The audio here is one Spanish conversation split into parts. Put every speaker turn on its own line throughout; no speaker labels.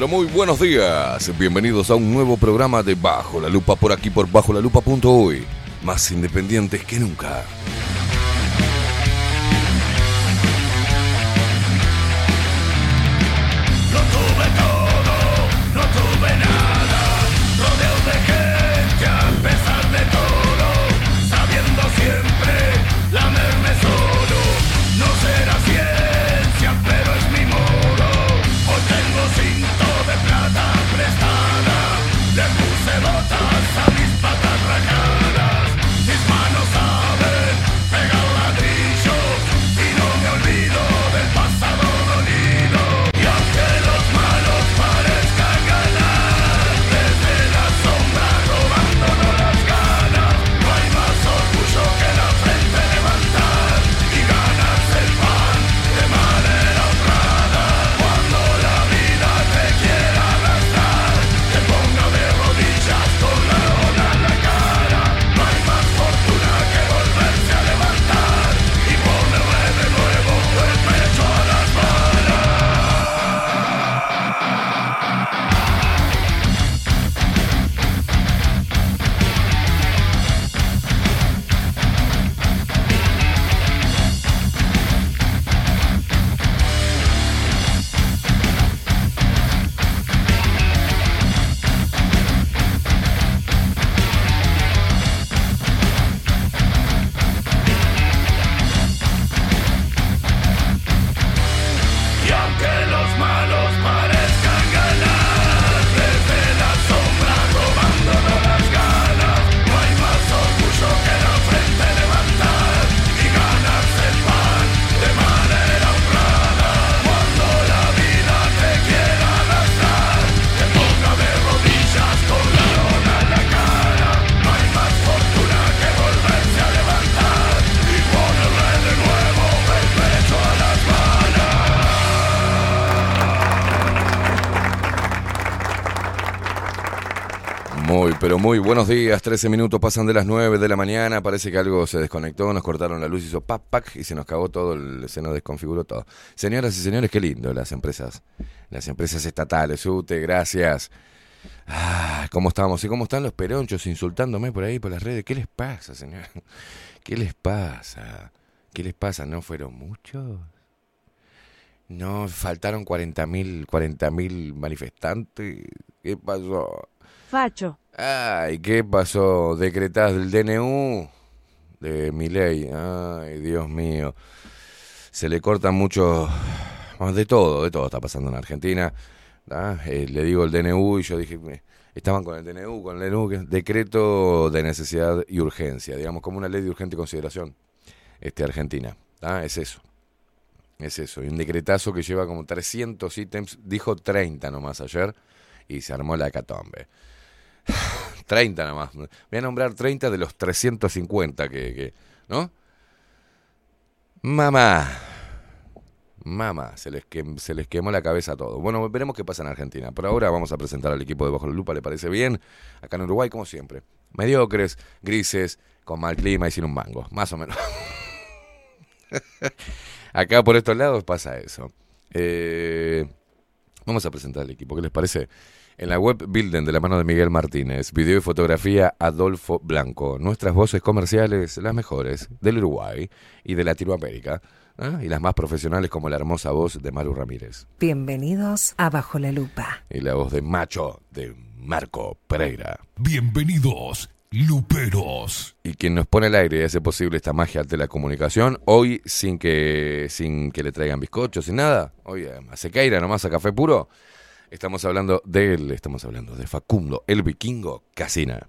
Pero muy buenos días. Bienvenidos a un nuevo programa de Bajo la Lupa por aquí por bajo la hoy. Más independientes que nunca. Muy buenos días. 13 minutos pasan de las 9 de la mañana. Parece que algo se desconectó, nos cortaron la luz, hizo pac, pac y se nos cagó todo, se nos desconfiguró todo. Señoras y señores, qué lindo las empresas, las empresas estatales. UTE, gracias. Ah, ¿Cómo estamos? ¿Y cómo están los peronchos insultándome por ahí, por las redes? ¿Qué les pasa, señor? ¿Qué les pasa? ¿Qué les pasa? ¿No fueron muchos? No, faltaron 40.000 40 manifestantes. ¿Qué pasó?
Facho.
Ay, ¿qué pasó? Decretás del DNU de mi ley. Ay, Dios mío. Se le cortan mucho. De todo, de todo está pasando en Argentina. Eh, le digo el DNU y yo dije, estaban con el DNU, con el DNU, decreto de necesidad y urgencia, digamos, como una ley de urgente consideración este, argentina. Es eso. Es eso. Y un decretazo que lleva como 300 ítems, dijo 30 nomás ayer, y se armó la hecatombe. 30 nada más. Voy a nombrar 30 de los 350 que, que ¿no? Mamá. Mamá, se les, se les quemó la cabeza a todo. Bueno, veremos qué pasa en Argentina. Por ahora vamos a presentar al equipo de Bajo la Lupa, ¿le parece bien? Acá en Uruguay, como siempre. Mediocres, grises, con mal clima y sin un mango. Más o menos. Acá por estos lados pasa eso. Eh, vamos a presentar al equipo, ¿qué les parece? En la web Builden de la mano de Miguel Martínez, video y fotografía Adolfo Blanco. Nuestras voces comerciales, las mejores del Uruguay y de Latinoamérica. ¿ah? Y las más profesionales como la hermosa voz de Maru Ramírez.
Bienvenidos a Bajo la Lupa.
Y la voz de Macho de Marco Pereira.
Bienvenidos Luperos.
Y quien nos pone al aire y hace posible esta magia de la comunicación, hoy sin que, sin que le traigan bizcochos, sin nada, hoy a Sequeira nomás a café puro, Estamos hablando de él, estamos hablando de Facundo, el vikingo Casina.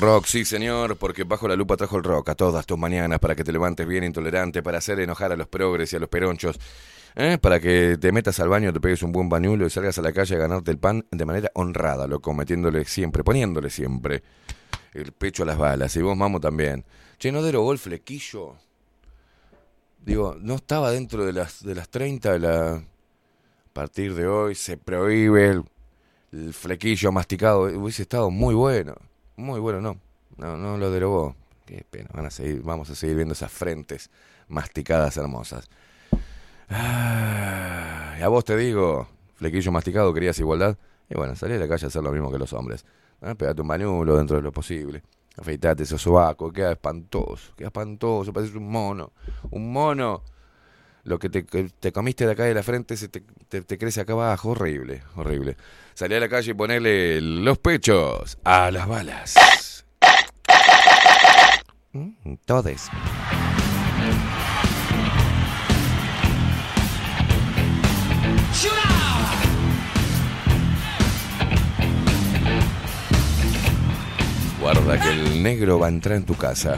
Rock, sí señor, porque bajo la lupa trajo el rock a todas tus mañanas para que te levantes bien intolerante, para hacer enojar a los progres y a los peronchos, ¿eh? para que te metas al baño, te pegues un buen bañulo y salgas a la calle a ganarte el pan de manera honrada, loco, metiéndole siempre, poniéndole siempre el pecho a las balas. Y vos, mamo, también. Che, ¿no derogó el flequillo? Digo, no estaba dentro de las, de las 30 de la... A partir de hoy se prohíbe el, el flequillo masticado. Hubiese estado muy bueno. Muy bueno, no. No, no lo derogó. Qué pena. Van a seguir, vamos a seguir viendo esas frentes masticadas hermosas. Ah, y a vos te digo, flequillo masticado, querías igualdad. Y bueno, salí a la calle a hacer lo mismo que los hombres. ¿eh? Pegate un bañulo dentro de lo posible. Afeitate ese sobaco, queda espantoso, queda espantoso, pareces un mono. Un mono. Lo que te, comiste de acá de la frente se te, crece acá abajo. Horrible, horrible. Salí a la calle y ponele los pechos a las balas. Mm, Todes. Guarda que el negro va a entrar en tu casa.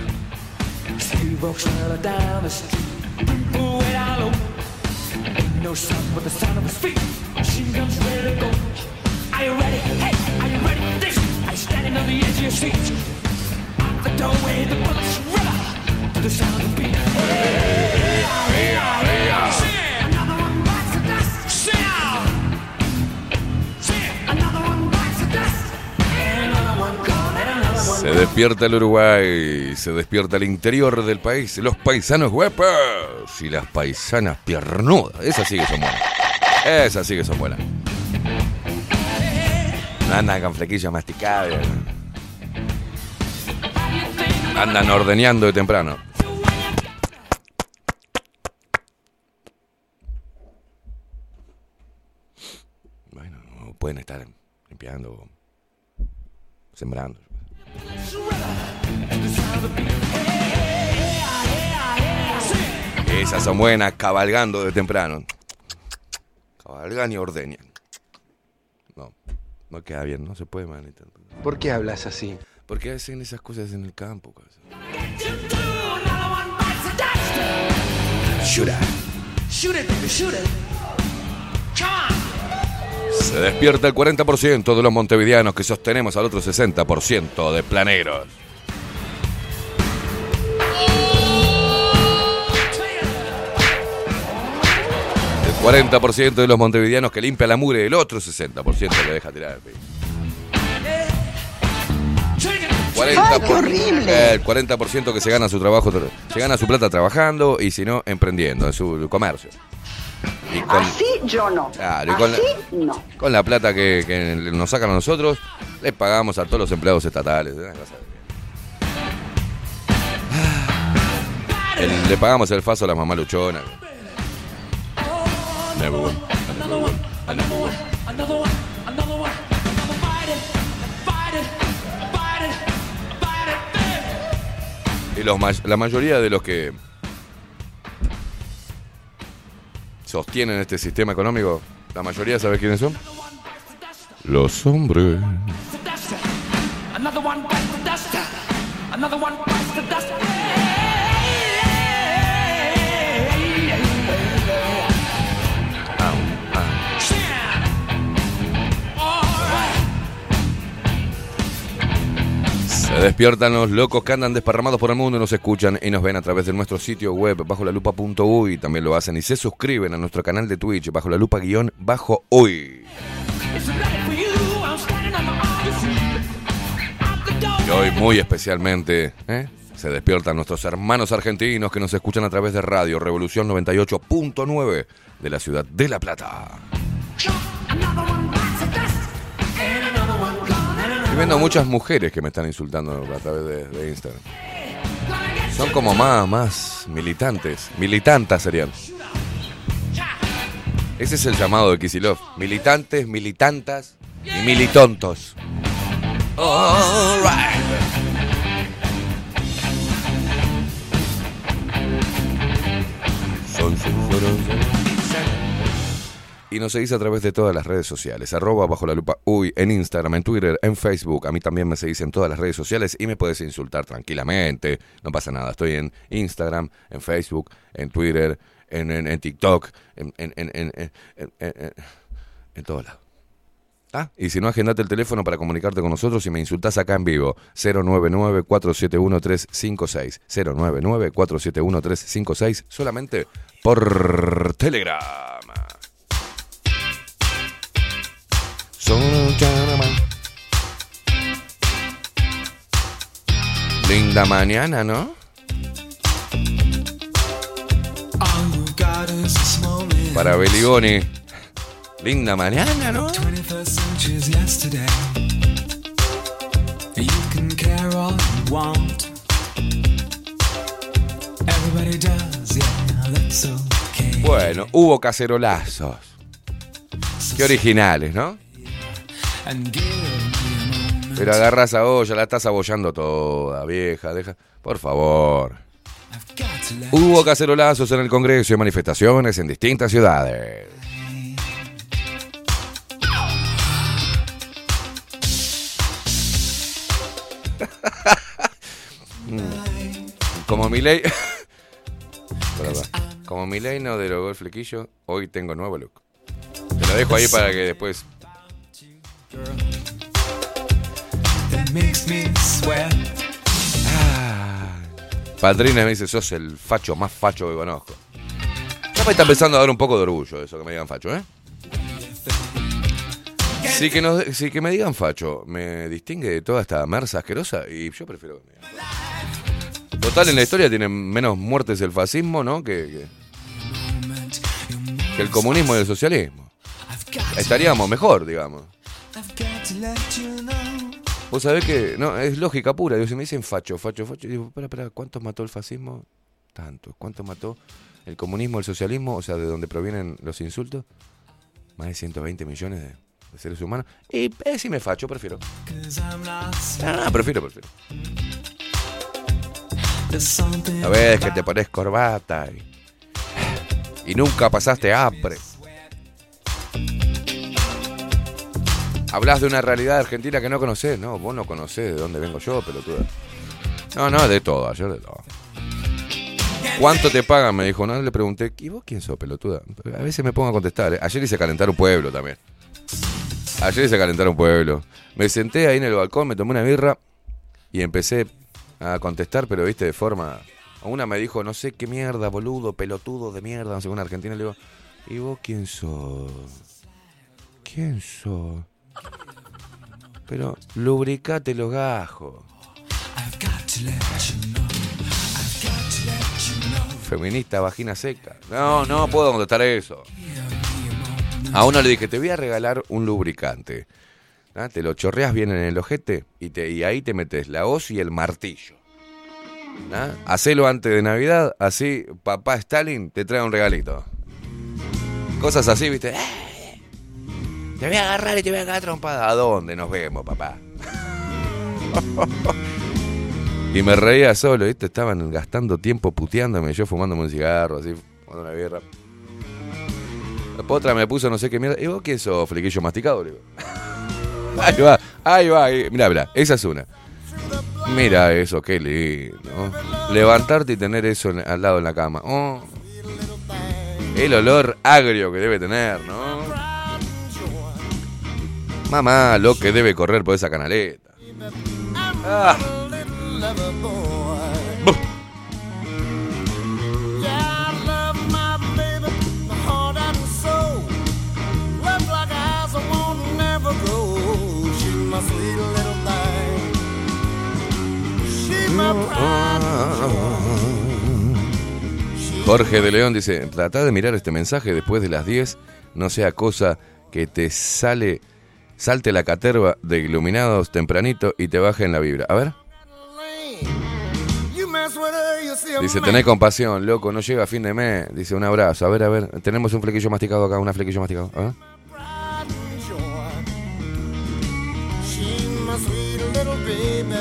No sound but the sound of his feet. Machine guns ready to go. Are you ready? Hey, are you ready for this? You standing on the edge of your seat? Out the doorway, the bullets river to the sound of the beat. Another
Se despierta el Uruguay, se despierta el interior del país, los paisanos guapos y las paisanas piernudas. Esas sí que son buenas. Esas sí que son buenas. Andan con flequillos masticados. Andan ordeñando de temprano. Bueno, pueden estar limpiando, sembrando. Esas son buenas, cabalgando de temprano. Cabalgan y ordeñan. No, no queda bien, no se puede manita.
¿Por qué hablas así?
¿Por qué hacen esas cosas en el campo? cosa?
Shoot it. Shoot it, baby, shoot it. Come on.
Se despierta el 40% de los montevideanos que sostenemos al otro 60% de planeros. El 40% de los montevideanos que limpia la mugre, el otro 60% le deja tirar.
Take it.
40 por- El 40% que se gana su trabajo, se gana su plata trabajando y si no, emprendiendo en su comercio. Y con,
Así yo no.
Claro, y con la-
Así no.
con la plata que, que nos sacan a nosotros, les pagamos a todos los empleados estatales. El- le pagamos el faso a la mamá luchona. Y los la mayoría de los que sostienen este sistema económico, la mayoría, ¿sabes quiénes son? Los hombres. Despiertan los locos que andan desparramados por el mundo y nos escuchan y nos ven a través de nuestro sitio web bajo la lupa.uy. También lo hacen y se suscriben a nuestro canal de Twitch bajo la lupa guion bajo uy. Y hoy muy especialmente ¿eh? se despiertan nuestros hermanos argentinos que nos escuchan a través de Radio Revolución 98.9 de la ciudad de La Plata. Estoy viendo muchas mujeres que me están insultando a través de, Instagram. Son como más, militantes. Militantas serían. Ese es el llamado de Kisilov. Militantes, militantas y militontos. Son, son, son. Y nos seguís a través de todas las redes sociales. Arroba bajo la lupa uy en Instagram, en Twitter, en Facebook. A mí también me seguís en todas las redes sociales y me puedes insultar tranquilamente. No pasa nada. Estoy en Instagram, en Facebook, en Twitter, en, en, en TikTok, en, en, en, todos lados. Ah, y si no, agendate el teléfono para comunicarte con nosotros y me insultás acá en vivo. 099-471-356. 099-471-356. Solamente por Telegram. Linda mañana, ¿no? Para Beligoni. Linda mañana, ¿no? Bueno, hubo cacerolazos. Qué originales, ¿no? Pero agarras a olla, la estás abollando toda, vieja, deja. Por favor. Hubo cacerolazos en el Congreso y manifestaciones en distintas ciudades. Como mi ley. Como mi ley no derogó el flequillo, hoy tengo nuevo look. Te lo dejo ahí para que después Ah. Padrina me dice, sos el facho más facho que conozco. Ya está empezando a dar un poco de orgullo eso que me digan facho, ¿eh? Sí que, sí que me digan facho, me distingue de toda esta merza asquerosa y yo prefiero que. Total, en la historia tiene menos muertes el fascismo, ¿no? Que, que el comunismo y el socialismo. Estaríamos mejor, digamos. Vos sabés que, no, es lógica pura. Digo, si me dicen facho, facho, facho, digo, espera, espera, ¿cuántos mató el fascismo? Tanto. ¿Cuántos mató el comunismo, el socialismo? O sea, de dónde provienen los insultos. Más de 120 millones de, seres humanos. Y eh, facho, prefiero. Ah, prefiero, prefiero. A ver, que te pones corbata y, y nunca pasaste hambre. Hablas de una realidad argentina que no conocés, no, vos no conocés de dónde vengo yo, pelotuda. No, no, de todo, ayer de todo. ¿Cuánto te pagan? Me dijo, no, le pregunté, ¿y vos quién sos, pelotuda? A veces me pongo a contestar, ¿eh? ayer hice calentar un pueblo también. Ayer hice calentar un pueblo. Me senté ahí en el balcón, me tomé una birra y empecé a contestar, pero viste, de forma... Una me dijo, no sé qué mierda, boludo, pelotudo de mierda, no sé, una argentina, le digo, ¿y vos quién sos? ¿Quién sos? Pero lubricate los gajos. Feminista, vagina seca. No, no puedo contestar eso. A uno le dije, te voy a regalar un lubricante. ¿Ah? Te lo chorreas bien en el ojete y, ahí te metes la hoz y el martillo. ¿Ah? Hacelo antes de Navidad, así papá Stalin te trae un regalito. Cosas así, viste. Te voy a agarrar y te voy a cagar trompada. ¿A dónde nos vemos, papá? y me reía solo, ¿viste? Estaban gastando tiempo puteándome, yo fumándome un cigarro, así, fumando una birra. Después otra me puso no sé qué mierda. ¿Y vos qué sos, flequillo masticado? Le digo. ahí va, ahí va. Mirá, mirá, esa es una. Mira eso, qué lindo. Levantarte y tener eso al lado en la cama. Oh. El olor agrio que debe tener, ¿no? Mamá, lo que debe correr por esa canaleta. Ah, Jorge de León dice, trata de mirar este mensaje después de las 10, no sea cosa que te sale, salte la caterva de iluminados tempranito y te baje en la vibra. A ver, dice,
man.
tené compasión, loco, no llega a fin de mes. Dice, un abrazo. A ver, a ver, tenemos un flequillo masticado acá, una flequillo masticado. A.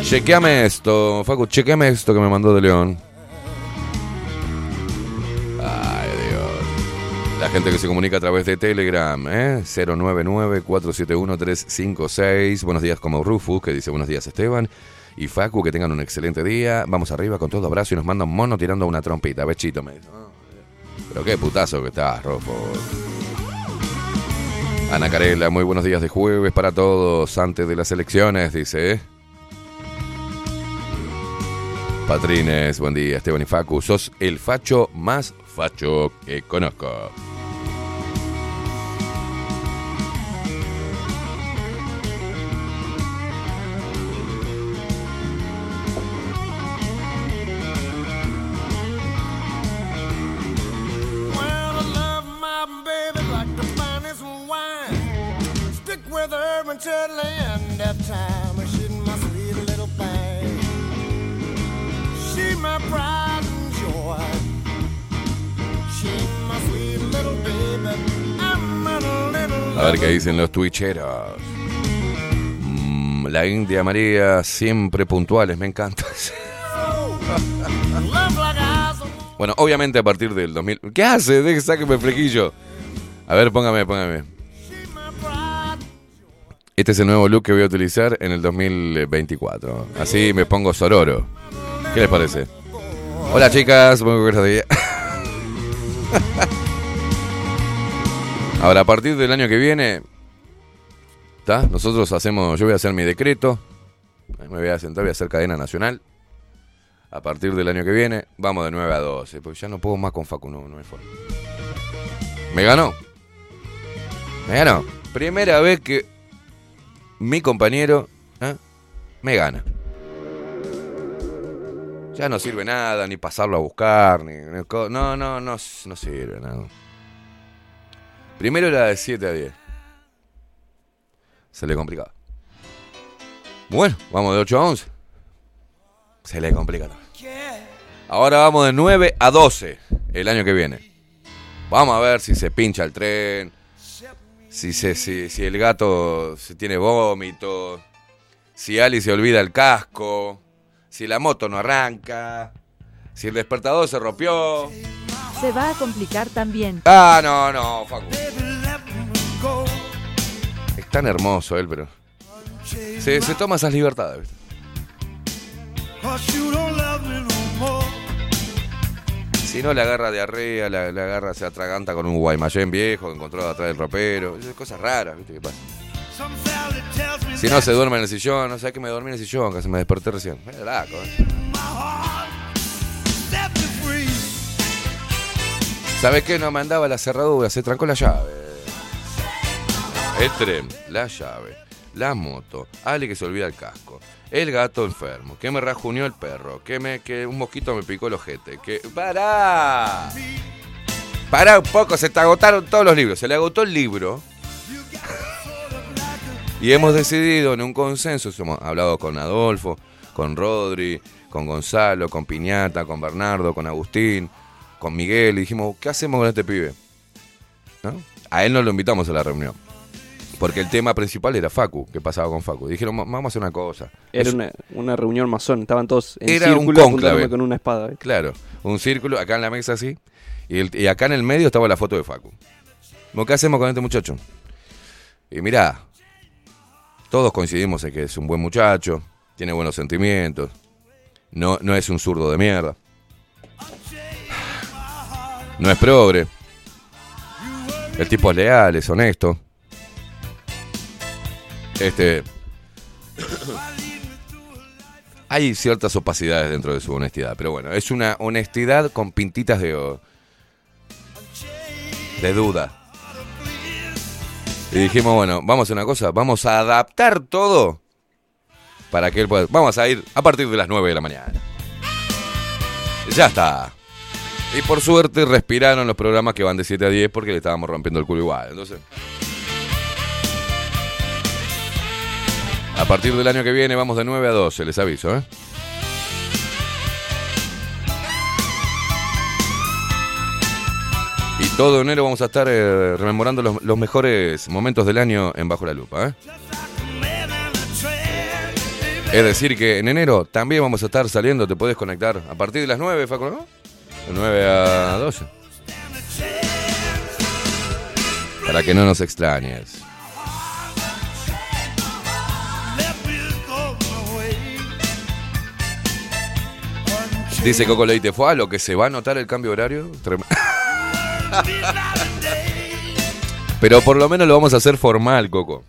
Chequeame esto, Facu, chequeame esto que me mandó de León. La gente que se comunica a través de Telegram, ¿eh? 099-471-356. Buenos días como Rufus, que dice buenos días Esteban. Y Facu, que tengan un excelente día. Vamos arriba con todo abrazo y nos manda un mono tirando una trompita. Bechito, me dice. "Ah, Pero qué putazo que estás, Rufus. Ana Carela, muy buenos días de jueves para todos, antes de las elecciones, dice. ¿eh? Patrines, buen día, Esteban y Facu. Sos el facho más facho que conozco.
A
ver qué dicen los twitcheros. Mm, la India María, siempre puntuales, me encanta. Bueno, obviamente a partir del 2000... ¿Qué hace? Deje, sáqueme el flequillo. A ver, póngame, póngame. Este es el nuevo look que voy a utilizar en el 2024. Así me pongo sororo. ¿Qué les parece? Hola chicas, buenos días. Ahora, a partir del año que viene, ¿está? Nosotros hacemos, yo voy a hacer mi decreto, me voy a sentar, voy a hacer cadena nacional. A partir del año que viene, vamos de 9 a 12, porque ya no puedo más con Facu, no, no hay forma. ¿Me ganó? ¿Me ganó? Primera vez que mi compañero ¿eh? me gana. Ya no sirve nada, ni pasarlo a buscar, ni, no, no, no, no sirve nada. Primero era de 7 a 10. Se le complicaba. Bueno, vamos de 8 a 11. Se le complica. Ahora vamos de 9 a 12 el año que viene. Vamos a ver si se pincha el tren, si, se, si, si el gato se tiene vómito, si Ali se olvida el casco, si la moto no arranca, si el despertador se rompió.
Se va a complicar también.
Ah, no, no, Facu. Es tan hermoso él, pero. Se, toma esas libertades, ¿viste? Si no le agarra diarrea, le, le agarra, se atraganta con un guaymallén viejo que encontró atrás del ropero. Esas cosas raras, ¿viste qué pasa? Si no se duerme en el sillón, no sé que me dormí en el sillón, que se me desperté recién. Mira, laco, ¿eh? ¿Sabes qué? No me andaba la cerradura, se trancó la llave. El tren, la llave, la moto, Ale que se olvida el casco, el gato enfermo, que me rajuneó el perro, que me que un mosquito me picó el ojete, que ¡Pará! Pará un poco, se te agotaron todos los libros, se le agotó el libro. Y hemos decidido en un consenso, hemos hablado con Adolfo, con Rodri, con Gonzalo, con Piñata, con Bernardo, con Agustín, con Miguel, y dijimos, ¿qué hacemos con este pibe? ¿No? A él no lo invitamos a la reunión. Porque el tema principal era Facu, ¿qué pasaba con Facu? Dijeron, "Va- vamos a hacer una cosa.
Era una, una reunión masón, estaban todos en
Era un
círculo apuntándome con una espada.
Claro, un círculo, acá en la mesa así, y, el- y acá en el medio estaba la foto de Facu. ¿Qué hacemos con este muchacho? Y mirá, todos coincidimos en que es un buen muchacho, tiene buenos sentimientos, no, no es un zurdo de mierda, no es progre, el tipo es leal, es honesto. Este. hay ciertas opacidades dentro de su honestidad, pero bueno, es una honestidad con pintitas de, de duda. Y dijimos, bueno, vamos a hacer una cosa, vamos a adaptar todo para que él pueda... Vamos a ir a partir de las 9 de la mañana. Ya está. Y por suerte respiraron los programas que van de 7 a 10 porque le estábamos rompiendo el culo igual. Entonces... A partir del año que viene vamos de 9 a 12, les aviso, ¿eh? Y todo enero vamos a estar eh, rememorando los, mejores momentos del año en Bajo la Lupa, ¿eh? Es decir, que en enero también vamos a estar saliendo, te podés conectar a partir de las 9, Facu, ¿no? De 9 a 12. Para que no nos extrañes. Dice Coco Leite, ¿fue a lo que se va a notar el cambio horario? Trem- Pero por lo menos lo vamos a hacer formal, Coco.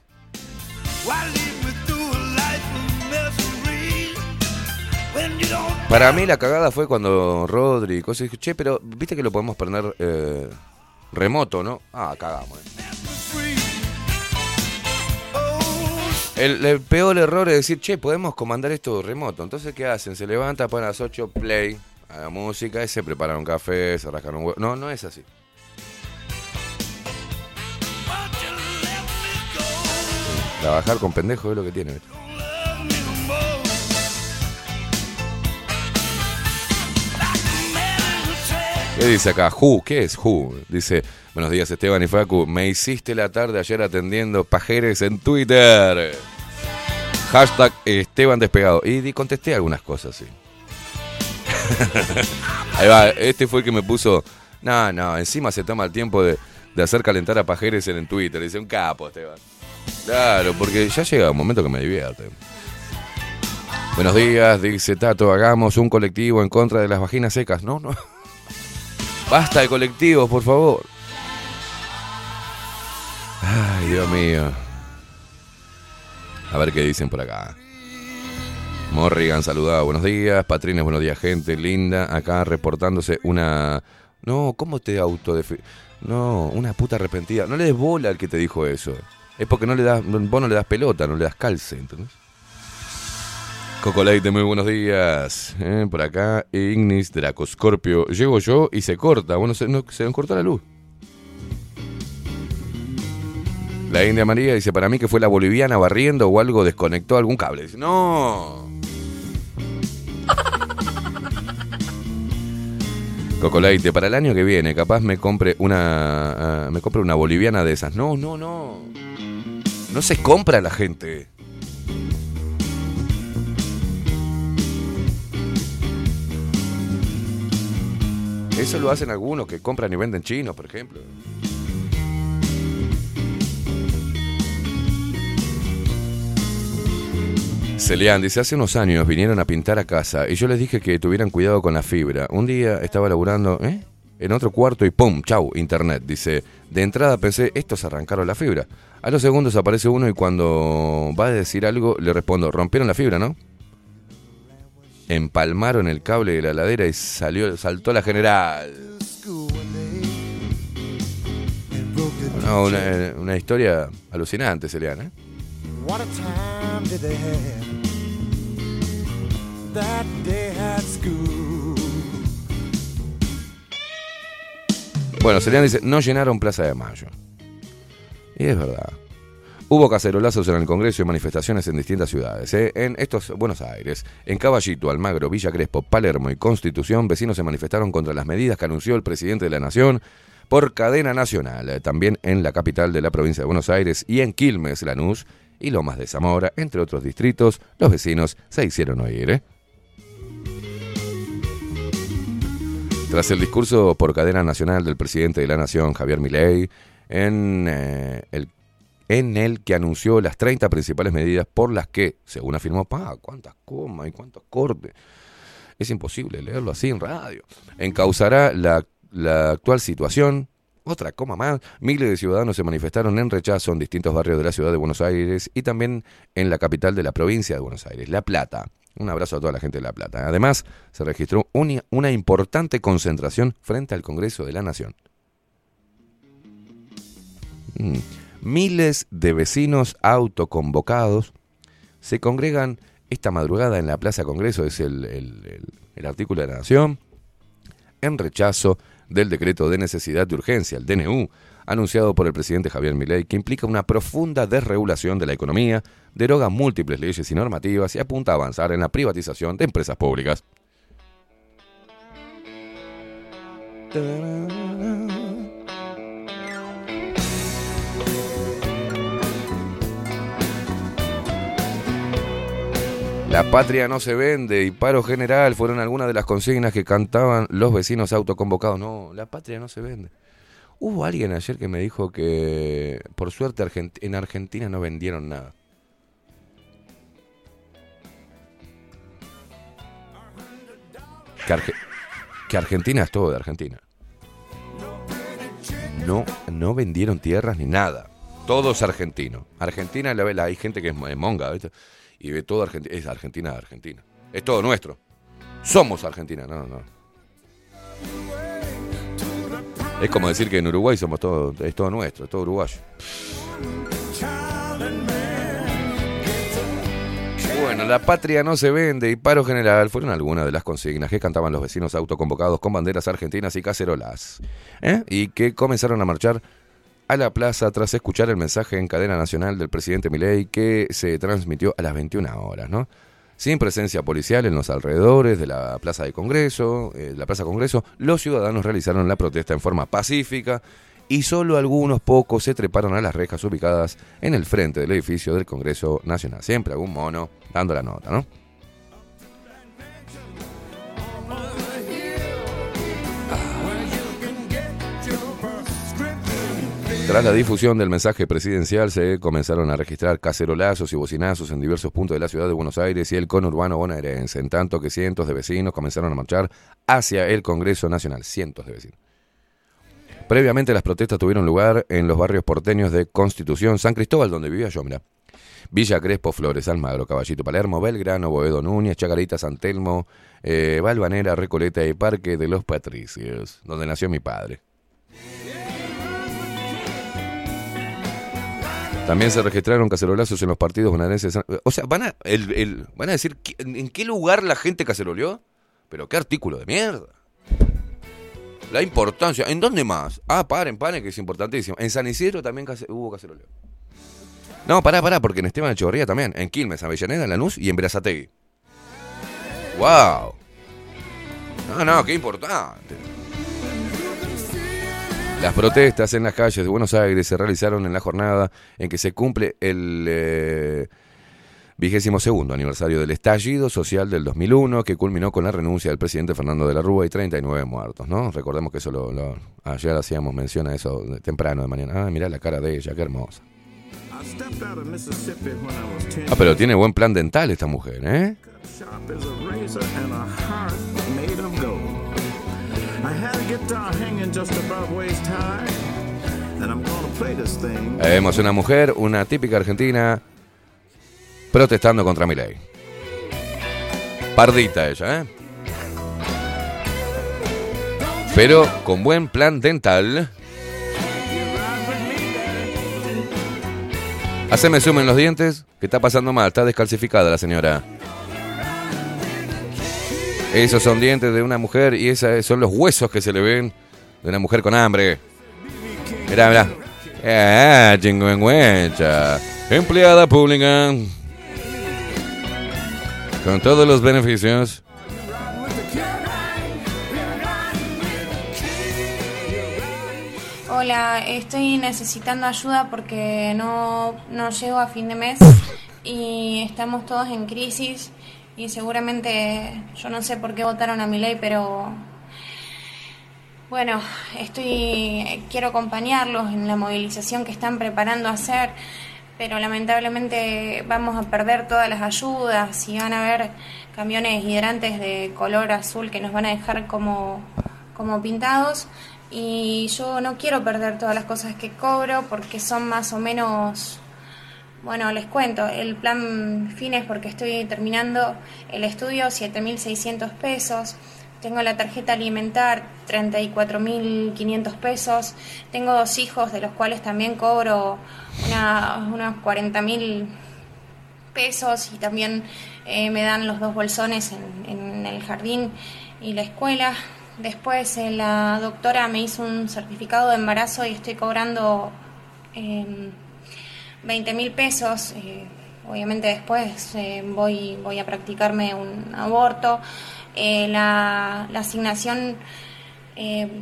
Para mí la cagada fue cuando Rodri y cosas dijo, che, pero viste que lo podemos prender eh, remoto, ¿no? Ah, cagamos. El, el peor error es decir, che, podemos comandar esto remoto. Entonces, ¿qué hacen? Se levanta, ponen a las 8 play a la música y se preparan un café, se rascan un huevo. No, no es así. Trabajar con pendejos es lo que tiene. ¿viste? ¿Qué dice acá? Who, ¿qué es Who? Dice, buenos días Esteban y Facu, me hiciste la tarde ayer atendiendo pajeres en Twitter. Hashtag Esteban Despegado. Y contesté algunas cosas, sí. Ahí va, este fue el que me puso, no, no, encima se toma el tiempo de, de hacer calentar a pajeres en el Twitter. Dice, un capo, Esteban. Claro, porque ya llega un momento que me divierte. Buenos días, dice Tato, hagamos un colectivo en contra de las vaginas secas. No, no. Basta de colectivos, por favor. Ay, Dios mío. A ver qué dicen por acá. Morrigan saludaba, buenos días. Patrines, buenos días, gente linda. Acá reportándose una. No, ¿cómo te autodefi... No, una puta arrepentida. No le des bola al que te dijo eso. Es porque no le das, vos no le das pelota, no le das calce, ¿entendés? Coco Leite, muy buenos días. Eh, por acá, Ignis, Draco, Scorpio. Llego yo y se corta. Bueno, se, no- se la luz. La India María dice, para mí que fue la boliviana barriendo o algo desconectó algún cable. Dice, no. Coco Leite, para el año que viene, capaz me compre una. ah, me compre una boliviana de esas. No, no, no. No se compra la gente. Eso lo hacen algunos que compran y venden chinos, por ejemplo. Celian dice, hace unos años vinieron a pintar a casa y yo les dije que tuvieran cuidado con la fibra. Un día estaba laburando ¿eh? en otro cuarto y ¡pum! ¡Chau! Internet. Dice, de entrada pensé, estos arrancaron la fibra. A los segundos aparece uno y cuando va a decir algo le respondo, rompieron la fibra, ¿no? Empalmaron el cable de la ladera y salió, saltó la general. No, una, una historia alucinante, Celian, ¿eh? Bueno, Celian dice, no llenaron Plaza de Mayo. Y es verdad. Hubo cacerolazos en el Congreso y manifestaciones en distintas ciudades. ¿eh? En estos Buenos Aires, en Caballito, Almagro, Villa Crespo, Palermo y Constitución, vecinos se manifestaron contra las medidas que anunció el presidente de la Nación por cadena nacional. Eh, También en la capital de la provincia de Buenos Aires y en Quilmes, Lanús y Lomas de Zamora, entre otros distritos, los vecinos se hicieron oír. ¿eh? Tras el discurso por cadena nacional del presidente de la Nación, Javier Milei, en, eh, el, en el que anunció las 30 principales medidas por las que, según afirmó, pa, cuántas comas y cuántos cortes. Es imposible leerlo así en radio. Encauzará la, la actual situación. Otra coma más. Miles de ciudadanos se manifestaron en rechazo en distintos barrios de la ciudad de Buenos Aires y también en la capital de la provincia de Buenos Aires, La Plata. Un abrazo a toda la gente de La Plata. Además, se registró una importante concentración frente al Congreso de la Nación. Mm. Miles de vecinos autoconvocados se congregan esta madrugada en la Plaza Congreso, es el, el- artículo de la Nación, en rechazo del decreto de necesidad de urgencia, el DNU, anunciado por el presidente Javier Milei, que implica una profunda desregulación de la economía, deroga múltiples leyes y normativas y apunta a avanzar en la privatización de empresas públicas. La patria no se vende y paro general fueron algunas de las consignas que cantaban los vecinos autoconvocados. No, la patria no se vende. Hubo alguien ayer que me dijo que por suerte en Argentina no vendieron nada. Que, Arge- que Argentina es todo de Argentina. No, no vendieron tierras ni nada. Todo es argentino. Argentina, la, la- hay gente que es mo- monga, ¿viste? Y ve todo Argentina. Es Argentina, Argentina. Es todo nuestro. Somos Argentina, no, no. Es como decir que en Uruguay somos todo, es todo nuestro, es todo uruguayo. Bueno, la patria no se vende y paro general fueron algunas de las consignas que cantaban los vecinos autoconvocados con banderas argentinas y cacerolas. ¿eh? Y que comenzaron a marchar a la plaza tras escuchar el mensaje en cadena nacional del presidente Milei que se transmitió a las 21 horas, ¿no? Sin presencia policial en los alrededores de la Plaza de Congreso, eh, la Plaza Congreso, los ciudadanos realizaron la protesta en forma pacífica y solo algunos pocos se treparon a las rejas ubicadas en el frente del edificio del Congreso Nacional. Siempre algún mono dando la nota, ¿no? Tras la difusión del mensaje presidencial se comenzaron a registrar cacerolazos y bocinazos en diversos puntos de la ciudad de Buenos Aires y el conurbano bonaerense, en tanto que cientos de vecinos comenzaron a marchar hacia el Congreso Nacional. Cientos de vecinos. Previamente las protestas tuvieron lugar en los barrios porteños de Constitución, San Cristóbal, donde vivía yo, mirá. Villa Crespo, Flores, Almagro, Caballito Palermo, Belgrano, Boedo Núñez, Chacarita, San Telmo, eh, Balvanera, Recoleta y Parque de los Patricios, donde nació mi padre. También se registraron cacerolazos en los partidos bonaerenses. O sea, van a, el- el- van a decir en qué lugar la gente caceroleó. Pero qué artículo de mierda. La importancia. ¿En dónde más? Ah, paren, paren, que es importantísimo. En San Isidro también hubo caceroleo. No, pará, pará, porque en Esteban Echeverría también. En Quilmes, Avellaneda, en Lanús y en Berazategui. ¡Wow! No, no, qué importante. Las protestas en las calles de Buenos Aires se realizaron en la jornada en que se cumple el eh, vigésimo segundo aniversario del estallido social del 2001, que culminó con la renuncia del presidente Fernando de la Rúa y 39 muertos, ¿no? Recordemos que eso lo, ayer hacíamos mención a eso de- temprano de mañana. Ah, mirá la cara de ella, qué hermosa.
I stepped out of Mississippi when I was 10
Ah, pero tiene buen plan dental esta mujer, ¿eh? Vemos una mujer, una típica argentina, protestando contra mi ley. Pardita ella, ¿eh? Pero con buen plan dental. Haceme zoom en los dientes. ¿Qué está pasando mal? Está descalcificada la señora. Esos son dientes de una mujer y esos son los huesos que se le ven de una mujer con hambre. Mirá, mirá. Ah. Empleada pública. Con todos los beneficios.
Hola, estoy necesitando ayuda porque no, no llego a fin de mes y estamos todos en crisis y seguramente yo no sé por qué votaron a mi ley, pero bueno, estoy quiero acompañarlos en la movilización que están preparando hacer, pero lamentablemente vamos a perder todas las ayudas y van a haber camiones hidrantes de color azul que nos van a dejar como como pintados. Y yo no quiero perder todas las cosas que cobro porque son más o menos bueno, les cuento, el plan fines porque estoy terminando el estudio, 7.600 pesos. Tengo la tarjeta alimentar, 34.500 pesos. Tengo dos hijos, de los cuales también cobro una, unos 40.000 pesos y también eh, me dan los dos bolsones en, el jardín y la escuela. Después eh, la doctora me hizo un certificado de embarazo y estoy cobrando eh, 20 mil pesos. eh, obviamente después eh, voy, voy a practicarme un aborto. Eh, la, la asignación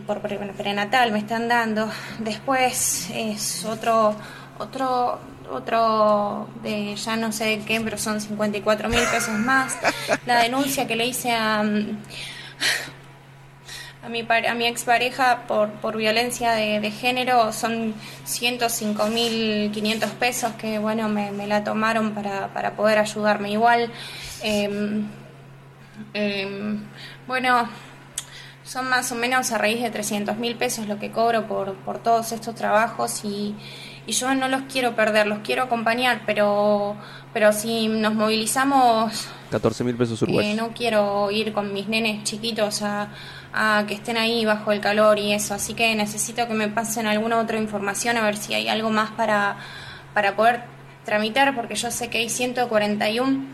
por pre- prenatal me están dando. Después es otro, otro, otro de ya no sé qué, pero son 54 mil pesos más. La denuncia que le hice a, a mi, a mi expareja por, por violencia de, de género son 105.500 pesos que, bueno, me, me la tomaron para, para poder ayudarme igual. Em, bueno, son más o menos a raíz de 300.000 pesos lo que cobro por, por todos estos trabajos y, y yo no los quiero perder, los quiero acompañar, pero, pero si nos movilizamos
14 mil pesos
eh,
uruguayos.
no quiero ir con mis nenes chiquitos a, a que estén ahí bajo el calor y eso, así que necesito que me pasen alguna otra información a ver si hay algo más para, para poder tramitar, porque yo sé que hay 141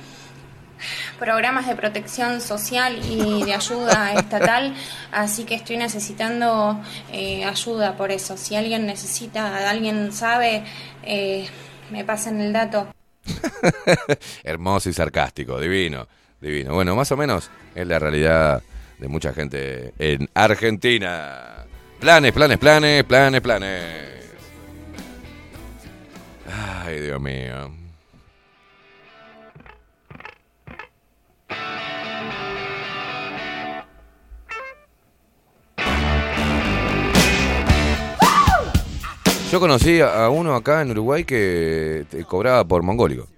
programas de protección social y de ayuda estatal, así que estoy necesitando eh, ayuda por eso. Si alguien necesita, alguien sabe, eh, me pasen el dato.
Hermoso y sarcástico, divino, divino. Bueno, más o menos es la realidad de mucha gente en Argentina. Planes, planes, planes, planes, planes. Ay, Dios mío. Yo conocí a uno acá en Uruguay que cobraba por mongólico.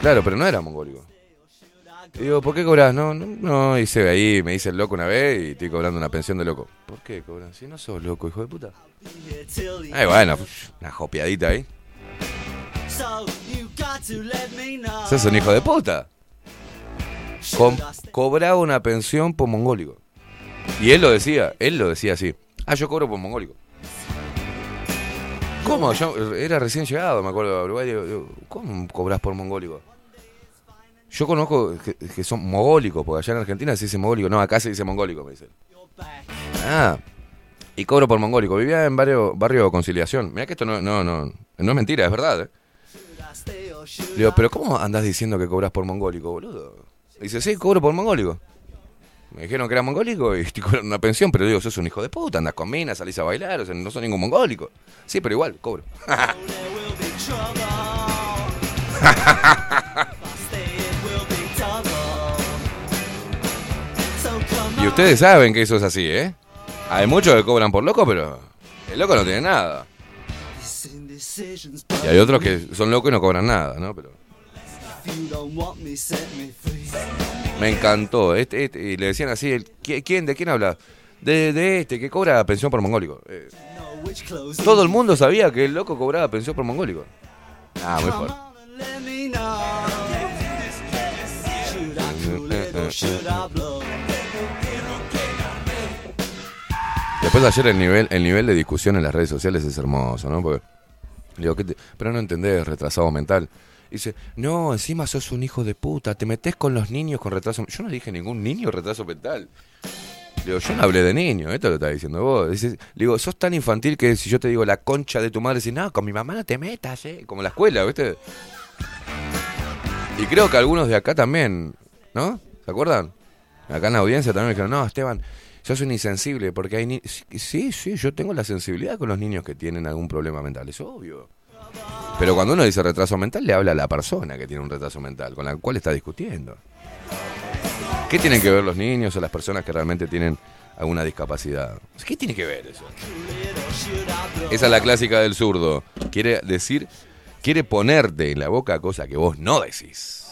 Claro, pero no era mongólico. Y digo, ¿por qué cobras? No, no, no, y se ve ahí, me dice el loco una vez y estoy cobrando una pensión de loco. ¿Por qué cobran? Si no sos loco, hijo de puta. Ay, bueno, una jopeadita ahí. Sos un hijo de puta. Cobraba una pensión por mongólico. Y él lo decía, él lo decía así. Ah, yo cobro por mongólico. ¿Cómo? Yo era recién llegado, me acuerdo, a Uruguay. digo, ¿Cómo cobras por mongólico? Yo conozco que, que son mogólicos, porque allá en Argentina se dice mogólico. No, acá se dice mongólico, me dicen. Ah, y cobro por mongólico. Vivía en barrio, barrio Conciliación. Mira que esto no, no, no, no es mentira, es verdad. ¿eh? Le digo, pero ¿cómo andás diciendo que cobras por mongólico, boludo? Dice, sí, cobro por mongólico. Me dijeron que era mongólico y estoy cobrando una pensión, pero digo, sos un hijo de puta, andás con minas, salís a bailar, o sea, no sos ningún mongólico. Sí, pero igual, cobro. Y ustedes saben que eso es así, ¿eh? Hay muchos que cobran por loco, pero el loco no tiene nada. Y hay otros que son locos y no cobran nada, ¿no? Pero me encantó. Este, este- y le decían así, el- ¿qui- ¿quién? ¿De quién habla? De, de este, que cobra pensión por mongólico. Eh, todo el mundo sabía que el loco cobraba pensión por mongólico. Ah, muy fuerte. Después de ayer el nivel, el nivel de discusión en las redes sociales es hermoso, ¿no? Porque, digo, ¿qué te- pero no entendés, retrasado mental. Dice, no, encima sos un hijo de puta, te metés con los niños con retraso. Yo no dije ningún niño retraso mental. Digo, yo no hablé de niño, esto lo estás diciendo vos. Digo, sos tan infantil que si yo te digo la concha de tu madre, decís, no, con mi mamá no te metas, ¿eh? Como la escuela, ¿viste? Y creo que algunos de acá también, ¿no? ¿Se acuerdan? Acá en la audiencia también me dijeron, no, Esteban, sos un insensible porque hay ni Sí, Sí, yo tengo la sensibilidad con los niños que tienen algún problema mental, es obvio. Pero cuando uno dice retraso mental, le habla a la persona que tiene un retraso mental, con la cual está discutiendo. ¿Qué tienen que ver los niños o las personas que realmente tienen alguna discapacidad? ¿Qué tiene que ver eso? Esa es la clásica del zurdo. Quiere decir, quiere ponerte en la boca cosa que vos no decís.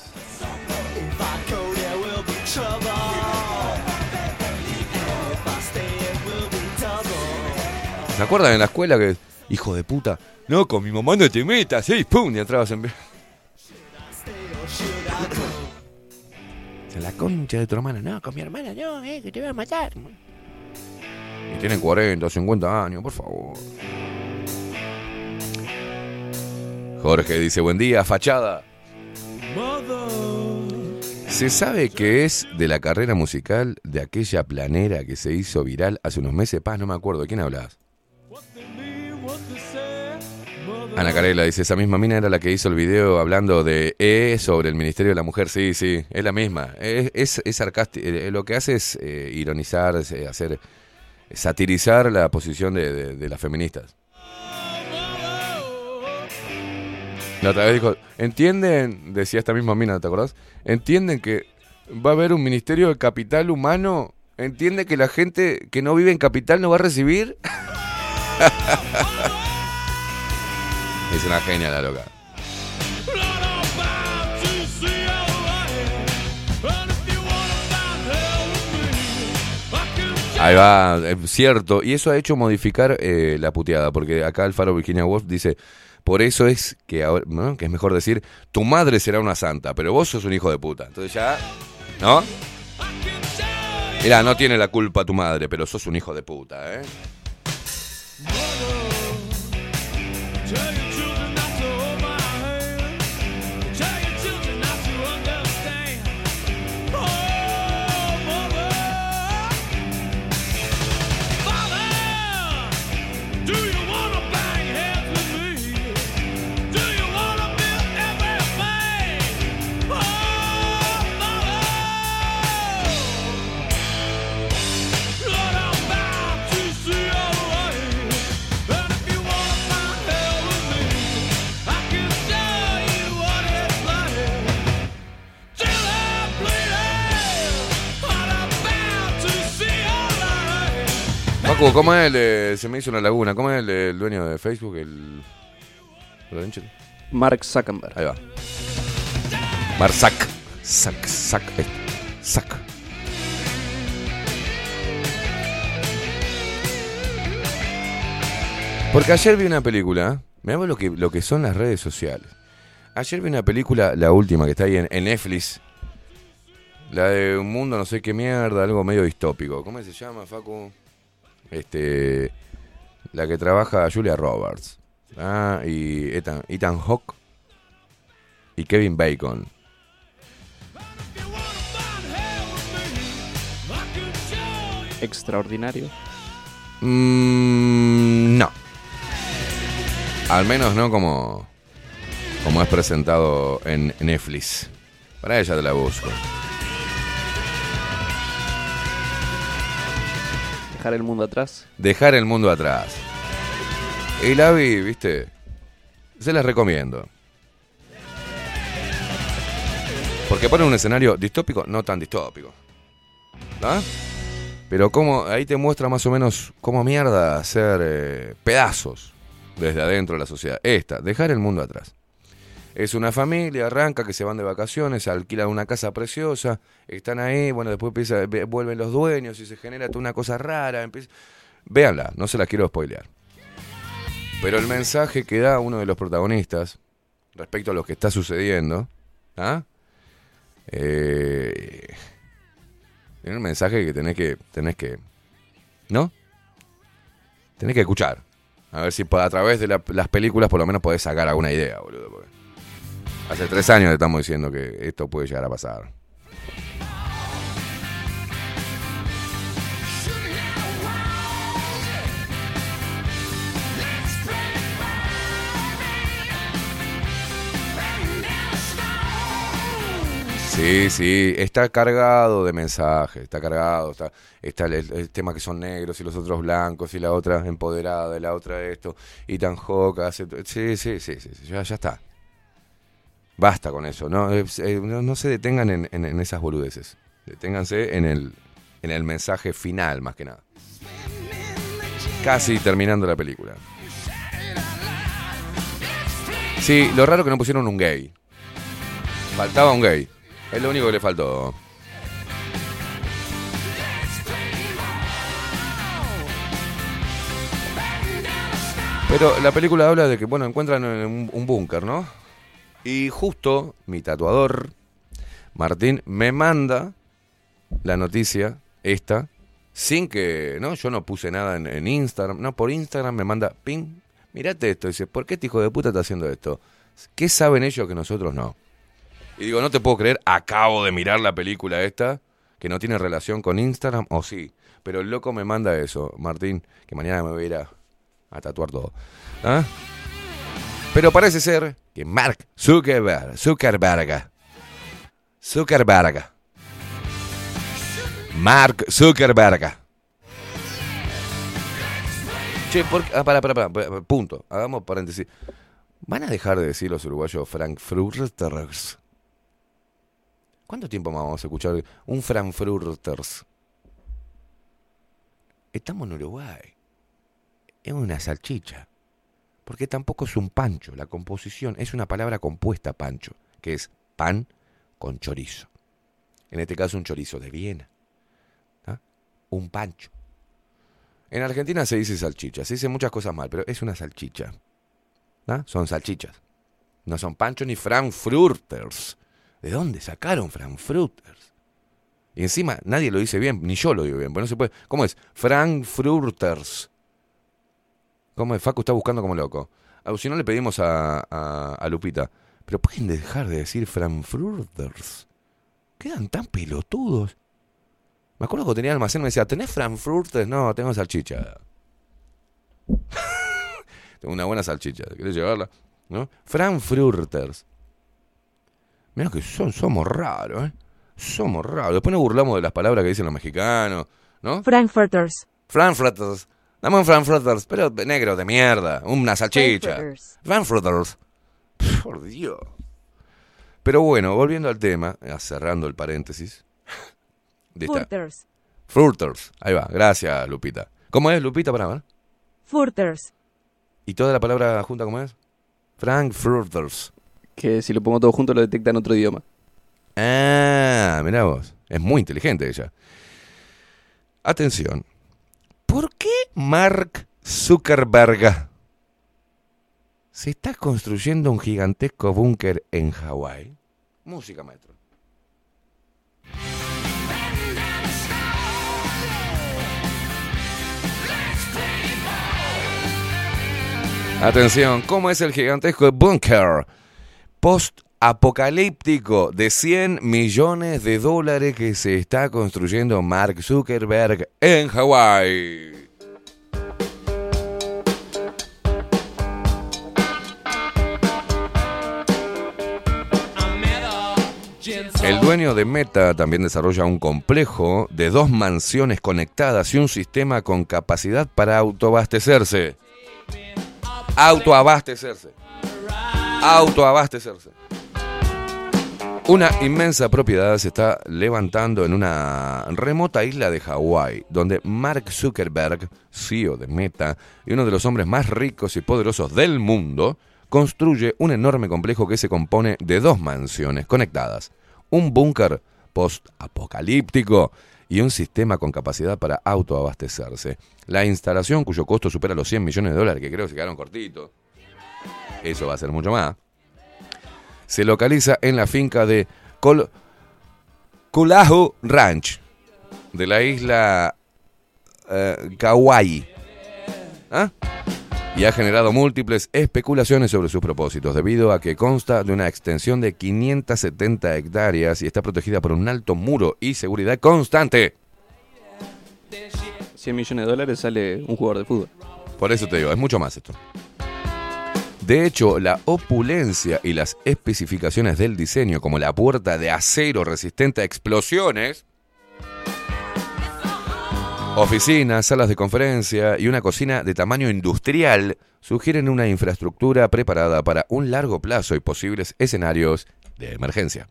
¿Se acuerdan en la escuela que hijo de puta. No, con mi mamá no te metas, ¿eh? ¡Pum! Y entrabas en... Se la concha de tu hermana. No, con mi hermana no, eh, que te voy a matar. Y tienen 40, 50 años, por favor. Jorge dice, buen día, fachada. ¿Se sabe que es de la carrera musical de aquella planera que se hizo viral hace unos meses? Paz, no me acuerdo. ¿De quién hablas? Ana Carela dice, esa misma mina era la que hizo el video hablando de E sobre el Ministerio de la Mujer. Sí, sí, es la misma. Es, es, sarcástico. Eh, Lo que hace es eh, ironizar, eh, hacer, satirizar la posición de, de- de las feministas. La otra vez dijo, ¿entienden? Decía esta misma mina, ¿te acordás? ¿Entienden que va a haber un Ministerio de Capital Humano? ¿Entiende que la gente que no vive en capital no va a recibir? es una genia la loca. Ahí va, es cierto. Y eso ha hecho modificar eh, la puteada, porque acá el Faro Virginia Woolf dice, por eso es que ahora, ¿no? que es mejor decir, tu madre será una santa, pero vos sos un hijo de puta. Entonces ya, ¿no? Mira, no tiene la culpa tu madre, pero sos un hijo de puta, ¿eh? Paco, ¿cómo es el de- Se me hizo una laguna. ¿Cómo es el, el dueño de Facebook? El. el-
Mark Zuckerberg.
Ahí va. Marzac. Sac, sac, eh, sac. Porque ayer vi una película. Mirá lo que, lo que son las redes sociales. Ayer vi una película, la última que está ahí en, en Netflix. La de un mundo no sé qué mierda, algo medio distópico. ¿Cómo se llama, Facu? Este. La que trabaja Julia Roberts. Ah, y Ethan, Ethan Hawke y Kevin Bacon.
Extraordinario.
Mm, no. Al menos no como, como es presentado en Netflix. Para ella te la busco.
Dejar el mundo atrás.
Dejar el mundo atrás. Y la vi, viste. Se las recomiendo. Porque pone un escenario distópico, no tan distópico. ¿Ah? Pero como ahí te muestra más o menos cómo mierda hacer eh, pedazos desde adentro de la sociedad. Esta, dejar el mundo atrás. Es una familia, arranca que se van de vacaciones, alquilan una casa preciosa, están ahí, bueno, después vuelven los dueños y se genera toda una cosa rara. empieza- Véanla, no se la quiero spoilear. Pero el mensaje que da uno de los protagonistas respecto a lo que está sucediendo, ¿ah? Eh, un mensaje que tenés que, tenés que, ¿no? Tenés que escuchar. A ver si a través de la- las películas por lo menos podés sacar alguna idea, boludo. Hace tres años le estamos diciendo que esto puede llegar a pasar. Sí, sí, está cargado de mensajes, está cargado, está, está el, tema que son negros y los otros blancos y la otra empoderada y la otra esto, y tan. Sí, sí, sí, sí, sí, ya, ya está. Basta con eso, no, Eh, no, se detengan en, en- esas boludeces, deténganse en el, en el mensaje final más que nada. Casi terminando la película. Sí, lo raro que no pusieron un gay. Faltaba un gay. Es lo único que le faltó. Pero la película habla de que, bueno, encuentran un búnker, ¿no? Y justo mi tatuador, Martín, me manda la noticia, esta, sin que, ¿no? Yo no puse nada en, Instagram, no, por Instagram me manda, ping, mirate esto, dice, ¿por qué este hijo de puta está haciendo esto? ¿Qué saben ellos que nosotros no? Y digo, no te puedo creer, acabo de mirar la película esta, que no tiene relación con Instagram, o sí, pero el loco me manda eso, Martín, que mañana me voy a ir a, a tatuar todo. ¿Ah? Pero parece ser Mark Zuckerberg, Zuckerberg, Zuckerberg, Mark Zuckerberg. Che, por, ah, para, para, para, punto. Hagamos paréntesis. ¿Van a dejar de decir los uruguayos Frankfurters? ¿Cuánto tiempo más vamos a escuchar un Frankfurters? Estamos en Uruguay. Es una salchicha. Porque tampoco es un pancho. La composición es una palabra compuesta, pancho, que es pan con chorizo. En este caso, un chorizo de Viena. Un pancho. En Argentina se dice salchicha. Se dice muchas cosas mal, pero es una salchicha. ¿Ah? Son salchichas. No son panchos ni frankfurters. ¿De dónde sacaron frankfurters? Y encima nadie lo dice bien, ni yo lo digo bien. Pues no se puede. ¿Cómo es? Frankfurters. ¿Cómo es? Facu está buscando como loco. Ah, si no le pedimos a, a, a Lupita. Pero pueden dejar de decir frankfurters. Quedan tan pelotudos. Me acuerdo que tenía almacén, me decía, ¿tenés frankfurters? No, tengo salchicha. tengo una buena salchicha, ¿querés llevarla? ¿No? Frankfurters. Mira que son, somos raros, ¿eh? Somos raros. Después nos burlamos de las palabras que dicen los mexicanos, ¿no?
Frankfurters.
Frankfurters. Dame un Frankfurters, pero negro de mierda. Una salchicha.
Frankfurters.
Frankfurters. Por Dios. Pero bueno, volviendo al tema, cerrando el paréntesis.
Furters.
Fruiters. Ahí va, gracias, Lupita. ¿Cómo es, Lupita, para ver?
Furters.
¿Y toda la palabra junta cómo es? Frankfurters.
Que si lo pongo todo junto lo detecta en otro idioma.
Ah, mirá vos. Es muy inteligente ella. Atención. ¿Por qué Mark Zuckerberg se está construyendo un gigantesco búnker en Hawái? Música, maestro. Atención, ¿cómo es el gigantesco búnker post-apocalíptico de 100 millones de dólares que se está construyendo Mark Zuckerberg en Hawái? El dueño de Meta también desarrolla un complejo de dos mansiones conectadas y un sistema con capacidad para autoabastecerse. Autoabastecerse. Autoabastecerse. Una inmensa propiedad se está levantando en una remota isla de Hawái, donde Mark Zuckerberg, CEO de Meta y uno de los hombres más ricos y poderosos del mundo, construye un enorme complejo que se compone de dos mansiones conectadas, un búnker post-apocalíptico y un sistema con capacidad para autoabastecerse. La instalación, cuyo costo supera los 100 millones de dólares, que creo que se quedaron cortitos, eso va a ser mucho más, se localiza en la finca de Col Kulahu Ranch, de la isla eh, Kauai. ¿Ah? Y ha generado múltiples especulaciones sobre sus propósitos, debido a que consta de una extensión de 570 hectáreas y está protegida por un alto muro y seguridad constante.
100 millones de dólares sale un jugador de fútbol.
Por eso te digo, es mucho más esto. De hecho, la opulencia y las especificaciones del diseño, como la puerta de acero resistente a explosiones, oficinas, salas de conferencia y una cocina de tamaño industrial, sugieren una infraestructura preparada para un largo plazo y posibles escenarios de emergencia.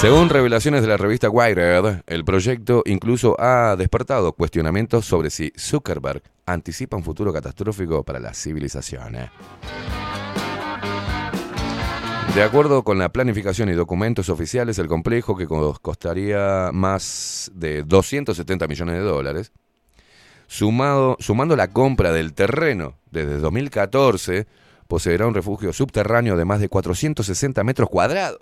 Según revelaciones de la revista Wired, el proyecto incluso ha despertado cuestionamientos sobre si Zuckerberg anticipa un futuro catastrófico para las civilizaciones. De acuerdo con la planificación y documentos oficiales, el complejo, que cos- costaría más de 270 millones de dólares, Sumado, sumando la compra del terreno desde 2014, poseerá un refugio subterráneo de más de 460 metros cuadrados.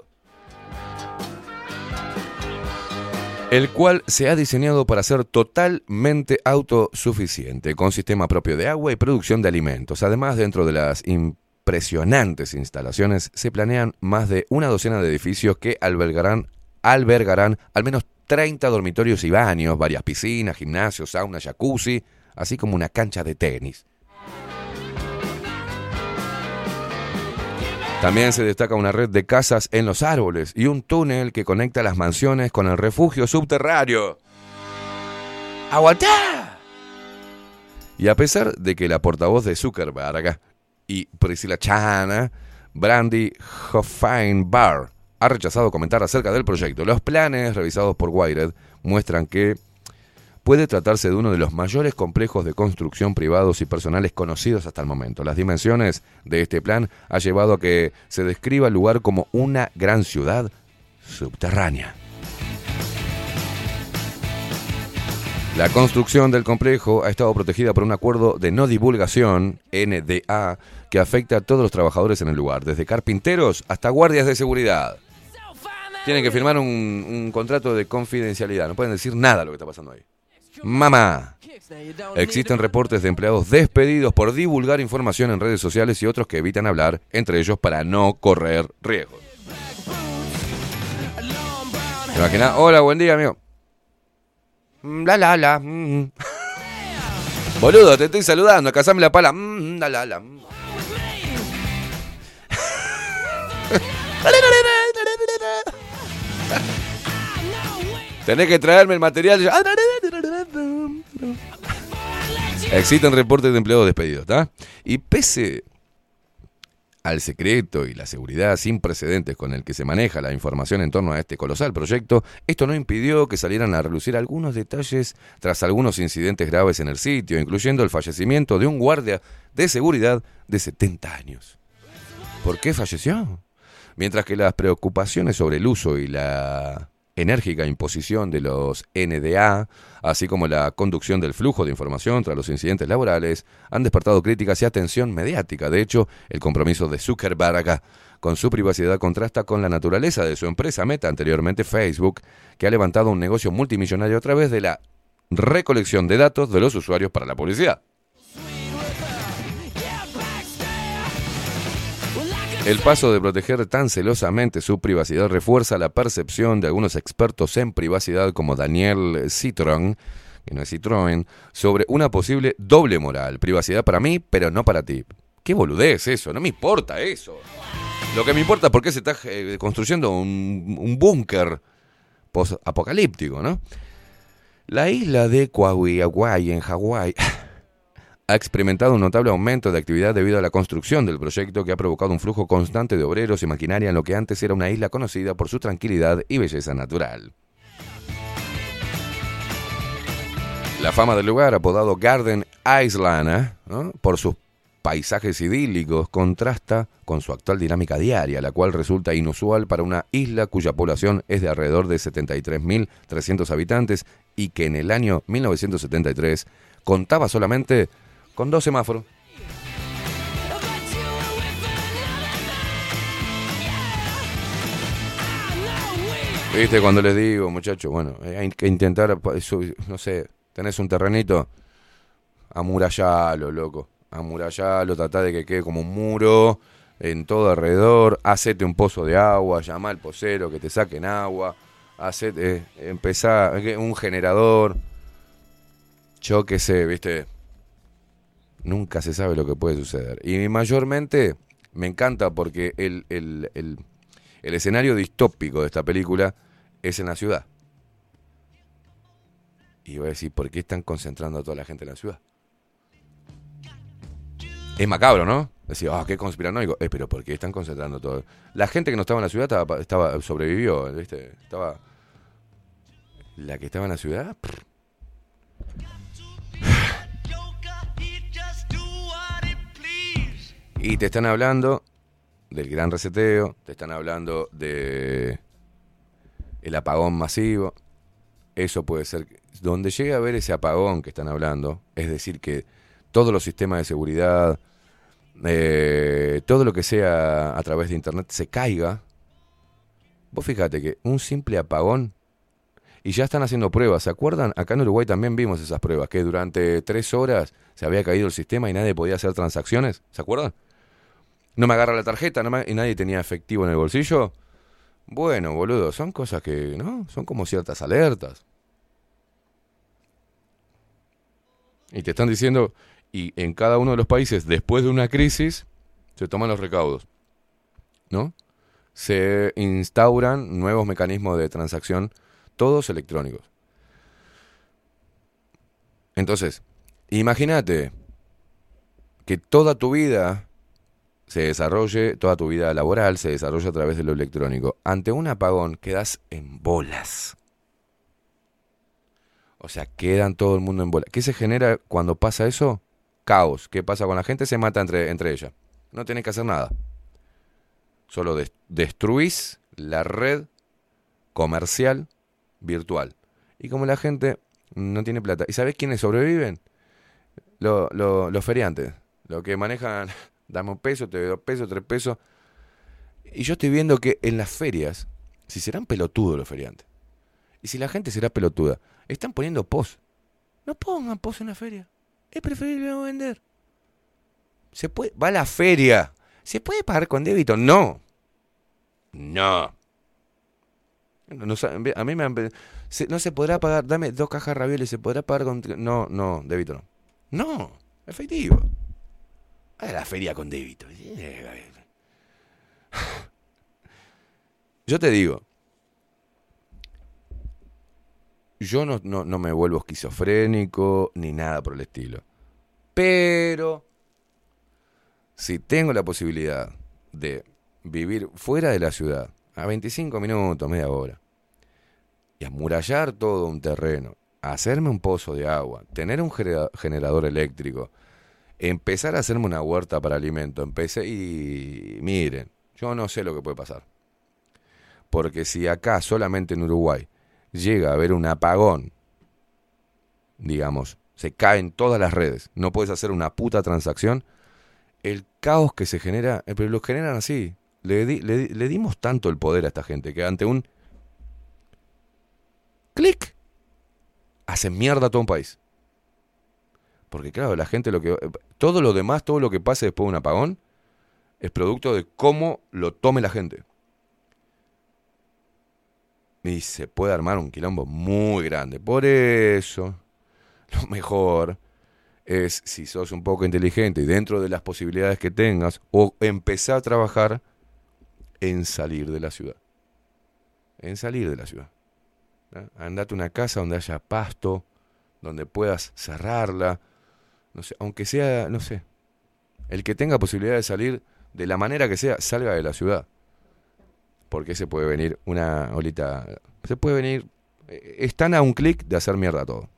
El cual se ha diseñado para ser totalmente autosuficiente, con sistema propio de agua y producción de alimentos. Además, dentro de las impresionantes instalaciones se planean más de una docena de edificios que albergarán, albergarán al menos 30 dormitorios y baños, varias piscinas, gimnasios, sauna, jacuzzi, así como una cancha de tenis. También se destaca una red de casas en los árboles y un túnel que conecta las mansiones con el refugio subterráneo. ¡Aguantá! Y a pesar de que la portavoz de Zuckerberg y Priscilla Chana, Brandy Hoffeinbar, ha rechazado comentar acerca del proyecto, los planes revisados por Wired muestran que puede tratarse de uno de los mayores complejos de construcción privados y personales conocidos hasta el momento. Las dimensiones de este plan ha llevado a que se describa el lugar como una gran ciudad subterránea. La construcción del complejo ha estado protegida por un acuerdo de no divulgación, NDA, que afecta a todos los trabajadores en el lugar, desde carpinteros hasta guardias de seguridad. Tienen que firmar un, un contrato de confidencialidad, no pueden decir nada de lo que está pasando ahí. Mamá. Existen reportes de empleados despedidos por divulgar información en redes sociales y otros que evitan hablar entre ellos para no correr riesgos. Imagina, hola, buen día, amigo. Mm, La la la. mm. Boludo, te estoy saludando, casame la pala. Mm, La la la. Tenés que traerme el material. Existen reportes de empleados despedidos, ¿está? Y pese al secreto y la seguridad sin precedentes con el que se maneja la información en torno a este colosal proyecto, esto no impidió que salieran a relucir algunos detalles tras algunos incidentes graves en el sitio, incluyendo el fallecimiento de un guardia de seguridad de 70 años. ¿Por qué falleció? Mientras que las preocupaciones sobre el uso y la enérgica imposición de los NDA, así como la conducción del flujo de información tras los incidentes laborales, han despertado críticas y atención mediática. De hecho, el compromiso de Zuckerberg con su privacidad contrasta con la naturaleza de su empresa Meta, anteriormente Facebook, que ha levantado un negocio multimillonario a través de la recolección de datos de los usuarios para la publicidad. El paso de proteger tan celosamente su privacidad refuerza la percepción de algunos expertos en privacidad como Daniel Citron, que no es Citroën, sobre una posible doble moral. Privacidad para mí, pero no para ti. ¿Qué boludez eso? No me importa eso. Lo que me importa es por qué se está eh, construyendo un, un búnker post-apocalíptico, ¿no? La isla de Kauai, en Hawái, ha experimentado un notable aumento de actividad debido a la construcción del proyecto que ha provocado un flujo constante de obreros y maquinaria en lo que antes era una isla conocida por su tranquilidad y belleza natural. La fama del lugar, apodado Garden Island, ¿eh? por sus paisajes idílicos, contrasta con su actual dinámica diaria, la cual resulta inusual para una isla cuya población es de alrededor de 73.300 habitantes y que en el año 1973 contaba solamente con dos semáforos. Viste, cuando les digo, muchachos, bueno, eh, hay que intentar, no sé, tenés un terrenito, amurallalo, loco. Amurallalo, tratá de que quede como un muro en todo alrededor. Hacete un pozo de agua, llama al pocero que te saquen agua. Hacete, eh, empezá, eh, un generador. Yo qué sé, viste. Nunca se sabe lo que puede suceder. Y mayormente me encanta porque el, el, el, el escenario distópico de esta película es en la ciudad. Y voy a decir, ¿por qué están concentrando a toda la gente en la ciudad? Es macabro, ¿no? Decir, ah, qué conspiranoico. Eh, pero ¿por qué están concentrando todo? La gente que no estaba en la ciudad estaba, sobrevivió, ¿viste? Estaba... La que estaba en la ciudad... Y te están hablando del gran reseteo, te están hablando de el apagón masivo. eso puede ser. Donde llegue a ver ese apagón que están hablando, es decir, que todos los sistemas de seguridad, eh, todo lo que sea a través de Internet se caiga. Vos fíjate que un simple apagón, y ya están haciendo pruebas, ¿se acuerdan? Acá en Uruguay también vimos esas pruebas, que durante tres horas se había caído el sistema y nadie podía hacer transacciones, ¿se acuerdan? No me agarra la tarjeta y nadie tenía efectivo en el bolsillo. Bueno, boludo, son cosas que, ¿no? Son como ciertas alertas. Y te están diciendo, y en cada uno de los países, después de una crisis, se toman los recaudos. ¿No? Se instauran nuevos mecanismos de transacción, todos electrónicos. Entonces, imagínate que toda tu vida se desarrolle, toda tu vida laboral se desarrolla a través de lo electrónico. Ante un apagón quedas en bolas. O sea, quedan todo el mundo en bolas. ¿Qué se genera cuando pasa eso? Caos. ¿Qué pasa con la gente? Se mata entre, entre ella. No tenés que hacer nada. Solo des- destruís la red comercial virtual. Y como la gente no tiene plata. ¿Y sabés quiénes sobreviven? Lo- lo- los feriantes. Los que manejan, dame un peso, te doy dos pesos, tres pesos. Y yo estoy viendo que en las ferias, si serán pelotudos los feriantes, y si la gente será pelotuda, están poniendo pos. No pongan pos en la feria. Es preferible vender. Se puede, va a la feria. ¿Se puede pagar con débito? No. No. A mí me han no se podrá pagar, dame dos cajas ravioles, se podrá pagar con no, no, débito no. No, efectivo. A la feria con débito. Yo te digo, yo no, no, no me vuelvo esquizofrénico ni nada por el estilo. Pero si tengo la posibilidad de vivir fuera de la ciudad, a 25 minutos, media hora, y amurallar todo un terreno, hacerme un pozo de agua, tener un genera- generador eléctrico, empezar a hacerme una huerta para alimento, empecé y miren, yo no sé lo que puede pasar. Porque si acá solamente en Uruguay llega a haber un apagón, digamos, se caen todas las redes, no puedes hacer una puta transacción, el caos que se genera, eh, pero lo generan así. Le, di- le di- le dimos tanto el poder a esta gente que ante un clic hace mierda a todo un país. Porque claro, la gente lo que... Todo lo demás, todo lo que pase después de un apagón, es producto de cómo lo tome la gente. Y se puede armar un quilombo muy grande. Por eso, lo mejor es, si sos un poco inteligente y dentro de las posibilidades que tengas, o empezar a trabajar en salir de la ciudad. En salir de la ciudad. ¿no? Andate a una casa donde haya pasto, donde puedas cerrarla, no sé, aunque sea, no sé, el que tenga posibilidad de salir de la manera que sea, salga de la ciudad. Porque se puede venir una olita, se puede venir, eh, están a un clic de hacer mierda todo.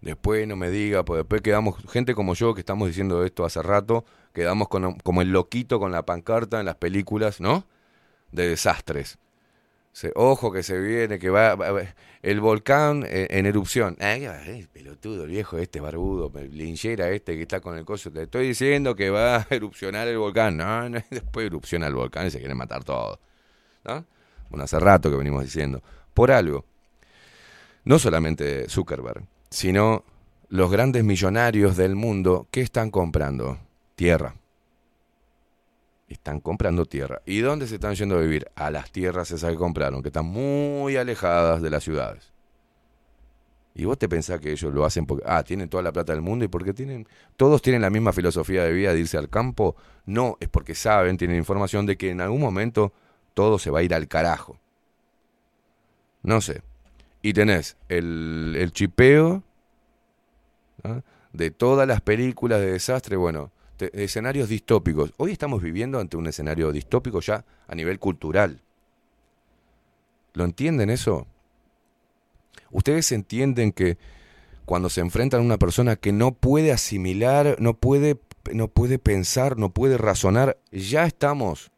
Después no me diga, pues después quedamos, gente como yo que estamos diciendo esto hace rato, quedamos con, como el loquito con la pancarta en las películas, ¿no? De desastres. Ojo que se viene, que va, el volcán en, en erupción. Ay, ay, pelotudo, el viejo este barbudo, el linchera este que está con el coso. Te estoy diciendo que va a erupcionar el volcán. No, no, después erupciona el volcán y se quieren matar todos. ¿No? Bueno, hace rato que venimos diciendo. Por algo. No solamente Zuckerberg, sino los grandes millonarios del mundo, ¿qué están comprando? Tierra. Están comprando tierra. ¿Y dónde se están yendo a vivir? A las tierras esas que compraron, que están muy alejadas de las ciudades. Y vos te pensás que ellos lo hacen porque, ah, tienen toda la plata del mundo y porque tienen, todos tienen la misma filosofía de vida de irse al campo. No, es porque saben, tienen información de que en algún momento todo se va a ir al carajo. No sé. Y tenés el, el chipeo ¿ah? de todas las películas de desastre, bueno, te- escenarios distópicos. Hoy estamos viviendo ante un escenario distópico ya a nivel cultural. ¿Lo entienden eso? Ustedes entienden que cuando se enfrentan a una persona que no puede asimilar, no puede, no puede pensar, no puede razonar, ya estamos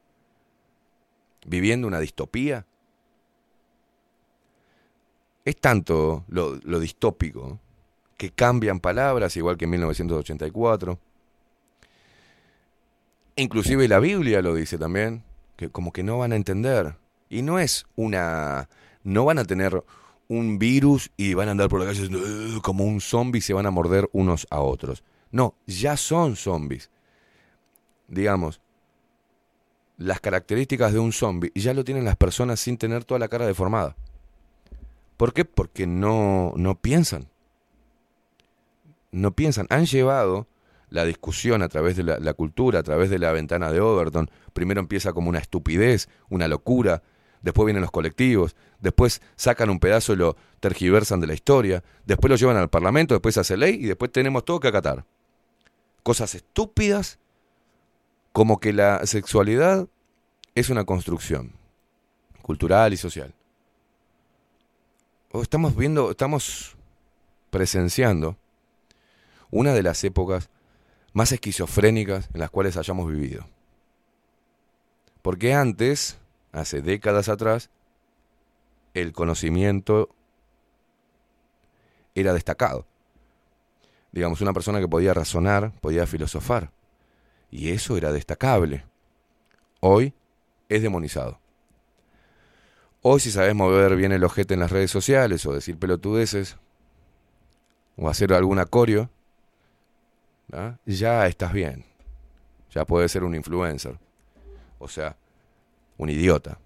viviendo una distopía. es tanto lo, lo distópico que cambian palabras, igual que en 1984. Inclusive la Biblia lo dice también, que como que no van a entender. Y no es una... No van a tener un virus y van a andar por la calle como un zombie y se van a morder unos a otros. No, ya son zombies. Digamos, las características de un zombie ya lo tienen las personas sin tener toda la cara deformada. ¿Por qué? Porque no, no piensan. No piensan. Han llevado la discusión a través de la, cultura, a través de la ventana de Overton. Primero empieza como una estupidez, una locura. Después vienen los colectivos. Después sacan un pedazo y lo tergiversan de la historia. Después lo llevan al Parlamento, después se hace ley y después tenemos todo que acatar. Cosas estúpidas como que la sexualidad es una construcción cultural y social. O estamos viendo, estamos presenciando una de las épocas más esquizofrénicas en las cuales hayamos vivido. Porque antes, hace décadas atrás, el conocimiento era destacado. Digamos, una persona que podía razonar, podía filosofar. Y eso era destacable. Hoy es demonizado. Hoy si sabes mover bien el ojete en las redes sociales o decir pelotudeces o hacer algún acorio, ¿ah? ya estás bien. Ya puedes ser un influencer. O sea, un idiota.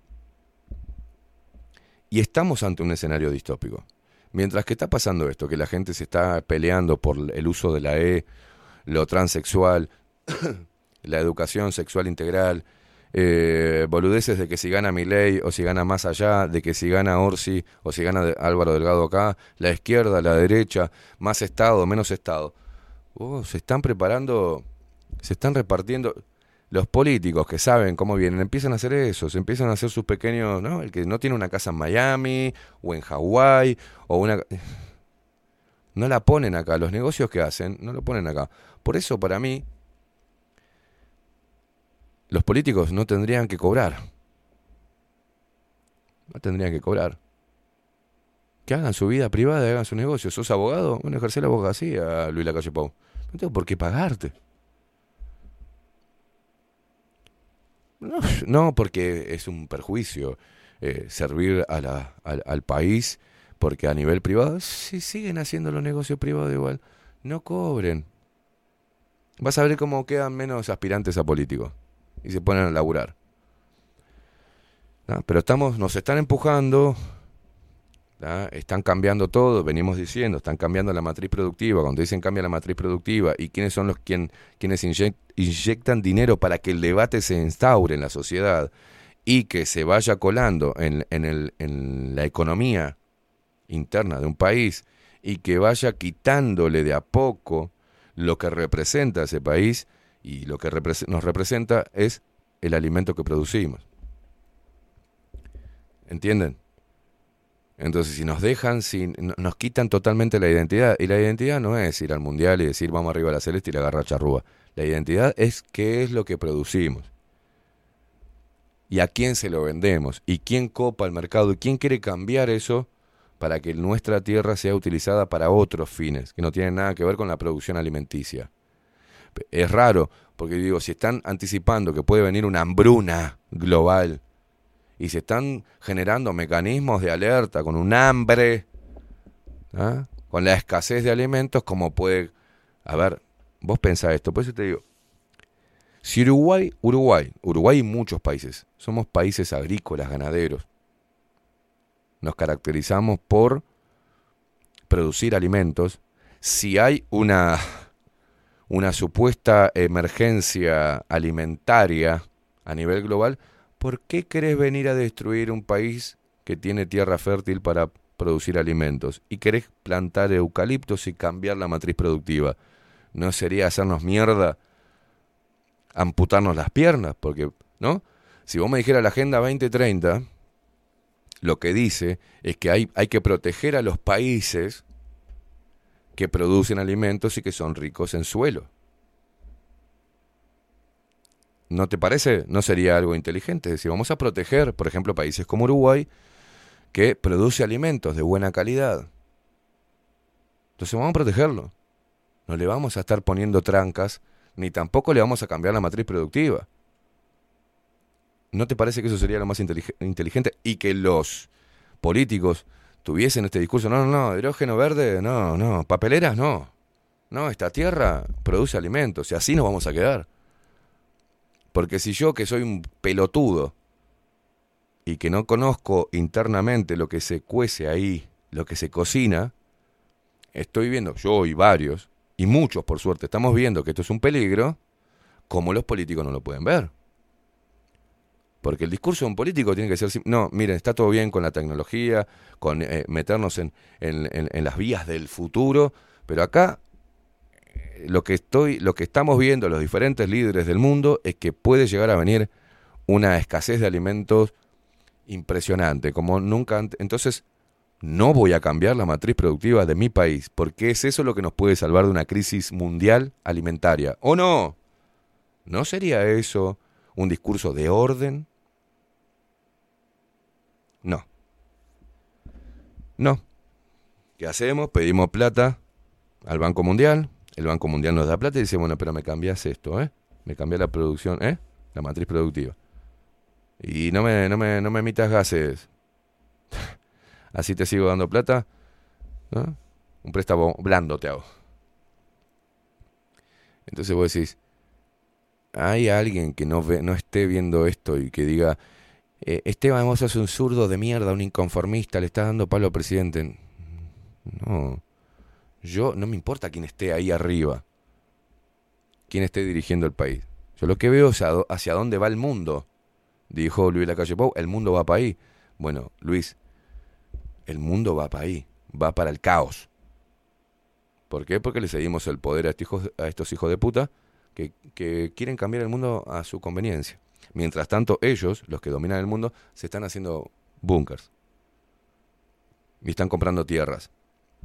Y estamos ante un escenario distópico. Mientras que está pasando esto, que la gente se está peleando por el uso de la E, lo transexual, la educación sexual integral, eh, boludeces de que si gana Milei o si gana más allá, de que si gana Orsi o si gana Álvaro Delgado acá, la izquierda, la derecha, más Estado, menos Estado. Oh, se están preparando, se están repartiendo. Los políticos que saben cómo vienen empiezan a hacer eso, se empiezan a hacer sus pequeños, ¿no? El que no tiene una casa en Miami o en Hawái o una... No la ponen acá, los negocios que hacen no lo ponen acá. Por eso para mí los políticos no tendrían que cobrar. No tendrían que cobrar. Que hagan su vida privada, hagan su negocio. ¿Sos abogado? Bueno, ejercer la abogacía, Luis Lacalle Pau. Por qué pagarte. No, porque es un perjuicio eh, servir a la- al, país, porque a nivel privado, si siguen haciendo los negocios privados igual, no cobren. Vas a ver cómo quedan menos aspirantes a políticos y se ponen a laburar. Pero estamos, nos están empujando, están cambiando todo, venimos diciendo, están cambiando la matriz productiva. Cuando dicen cambia la matriz productiva, ¿y quiénes son los quien, quienes inyec- inyectan dinero para que el debate se instaure en la sociedad y que se vaya colando en, en el- en la economía interna de un país y que vaya quitándole de a poco lo que representa ese país y lo que nos representa es el alimento que producimos. ¿Entienden? Entonces, si nos dejan, no- nos quitan totalmente la identidad. Y la identidad no es ir al mundial y decir vamos arriba a la celeste y la agarra charrúa. La identidad es qué es lo que producimos. Y a quién se lo vendemos. Y quién copa el mercado. Y quién quiere cambiar eso para que nuestra tierra sea utilizada para otros fines, que no tienen nada que ver con la producción alimenticia. Es raro, porque digo, si están anticipando que puede venir una hambruna global y se están generando mecanismos de alerta con un hambre, ¿ah? con la escasez de alimentos, como puede... A ver, vos pensás esto, por eso te digo, si Uruguay, Uruguay, Uruguay y muchos países, somos países agrícolas, ganaderos, nos caracterizamos por producir alimentos, si hay una, una supuesta emergencia alimentaria a nivel global, ¿por qué querés venir a destruir un país que tiene tierra fértil para producir alimentos? Y querés plantar eucaliptos y cambiar la matriz productiva. ¿No sería hacernos mierda amputarnos las piernas? Porque, ¿no? Si vos me dijeras la Agenda 2030, lo que dice es que hay, hay que proteger a los países que producen alimentos y que son ricos en suelo. ¿No te parece? ¿No sería algo inteligente? Es decir, vamos a proteger, por ejemplo, países como Uruguay, que produce alimentos de buena calidad. Entonces vamos a protegerlo. No le vamos a estar poniendo trancas, ni tampoco le vamos a cambiar la matriz productiva. ¿No te parece que eso sería lo más intelig- inteligente? Y que los políticos tuviesen este discurso, no, no, no, hidrógeno verde, no, no, papeleras, no. No, esta tierra produce alimentos y así nos vamos a quedar. Porque si yo, que soy un pelotudo y que no conozco internamente lo que se cuece ahí, lo que se cocina, estoy viendo, yo y varios, y muchos por suerte, estamos viendo que esto es un peligro, como los políticos no lo pueden ver. Porque el discurso de un político tiene que ser, no, miren, está todo bien con la tecnología, con eh, meternos en, las vías del futuro, pero acá lo que estoy, lo que estamos viendo los diferentes líderes del mundo es que puede llegar a venir una escasez de alimentos impresionante, como nunca antes. Entonces, no voy a cambiar la matriz productiva de mi país, porque es eso lo que nos puede salvar de una crisis mundial alimentaria. ¿O no? ¿No sería eso un discurso de orden? No. No. ¿Qué hacemos? Pedimos plata al Banco Mundial. El Banco Mundial nos da plata y dice, bueno, pero me cambias esto, ¿eh? Me cambias la producción, ¿eh? La matriz productiva. Y no me, no me, no me emitas gases. Así te sigo dando plata. ¿no? Un préstamo blando te hago. Entonces vos decís, hay alguien que no, ve, no esté viendo esto y que diga, eh, Esteban vos sos un zurdo de mierda, un inconformista, le estás dando palo al presidente. No, yo no me importa quién esté ahí arriba, quién esté dirigiendo el país. Yo lo que veo es hacia dónde va el mundo. Dijo Luis Lacalle Pou, el mundo va para ahí. Bueno, Luis, el mundo va para ahí, va para el caos. ¿Por qué? Porque le cedimos el poder a estos hijos, a estos hijos de puta que, que quieren cambiar el mundo a su conveniencia. Mientras tanto, ellos, los que dominan el mundo, se están haciendo búnkers. Y están comprando tierras.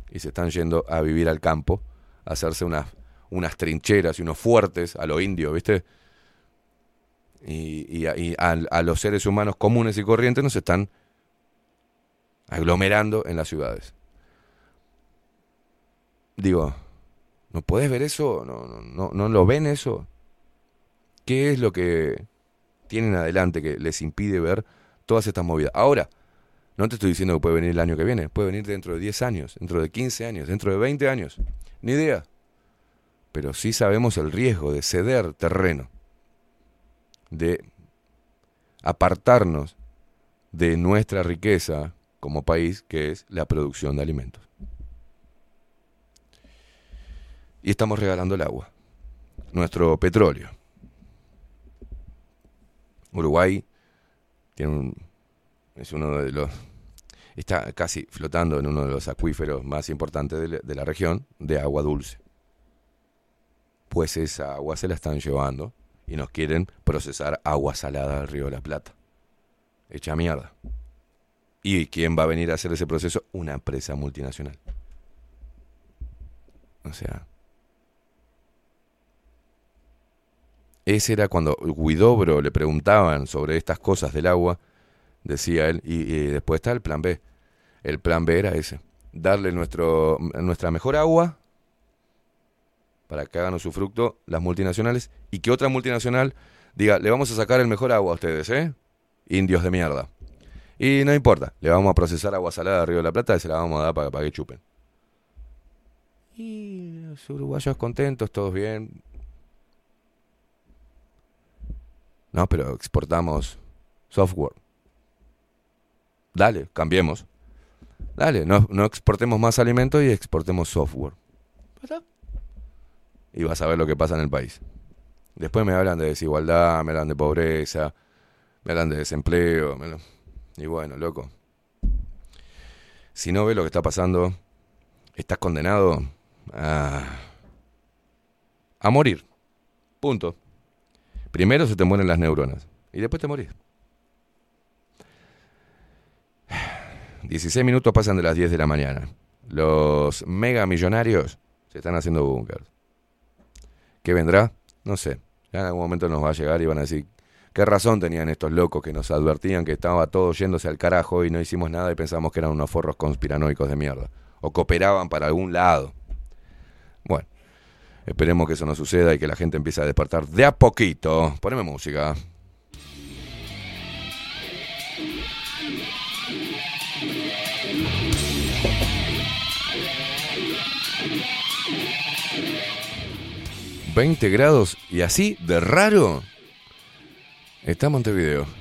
Y se están yendo a vivir al campo, a hacerse unas, unas trincheras y unos fuertes a lo indio, ¿viste? Y, y a, los seres humanos comunes y corrientes nos están aglomerando en las ciudades. Digo, ¿no podés ver eso? ¿No, no, no, no lo ven eso? ¿Qué es lo que tienen adelante que les impide ver todas estas movidas? Ahora, no te estoy diciendo que puede venir el año que viene, puede venir dentro de 10 años, dentro de 15 años, dentro de 20 años, ni idea. Pero sí sabemos el riesgo de ceder terreno, de apartarnos de nuestra riqueza como país, que es la producción de alimentos. Y estamos regalando el agua, nuestro petróleo. Uruguay tiene un, es uno de los está casi flotando en uno de los acuíferos más importantes de la, región de agua dulce. Pues esa agua se la están llevando y nos quieren procesar agua salada del río de la Plata. Hecha mierda. ¿Y quién va a venir a hacer ese proceso? Una empresa multinacional. O sea, ese era cuando Guidobro le preguntaban sobre estas cosas del agua, decía él, y, y después está el plan B. El plan B era ese, darle nuestro, nuestra mejor agua para que hagan su fruto las multinacionales y que otra multinacional diga, le vamos a sacar el mejor agua a ustedes, ¿eh? Indios de mierda. Y no importa, le vamos a procesar agua salada de Río de la Plata y se la vamos a dar para, para que chupen. Y los uruguayos contentos, todos bien. No, pero exportamos software. Dale, cambiemos. Dale, no, no exportemos más alimentos y exportemos software. Y vas a ver lo que pasa en el país. Después me hablan de desigualdad, me hablan de pobreza, me hablan de desempleo. me lo- Y bueno, loco. Si no ves lo que está pasando, estás condenado a, a morir. Punto. Primero se te mueren las neuronas y después te morís. 16 minutos pasan de las 10 de la mañana. Los mega millonarios se están haciendo búnkers. ¿Qué vendrá? No sé. Ya en algún momento nos va a llegar y van a decir, Qué razón tenían estos locos que nos advertían que estaba todo yéndose al carajo y no hicimos nada y pensamos que eran unos forros conspiranoicos de mierda. O cooperaban para algún lado. Bueno, esperemos que eso no suceda y que la gente empiece a despertar de a poquito. Poneme música. ¿20 grados y así de raro? Está Montevideo.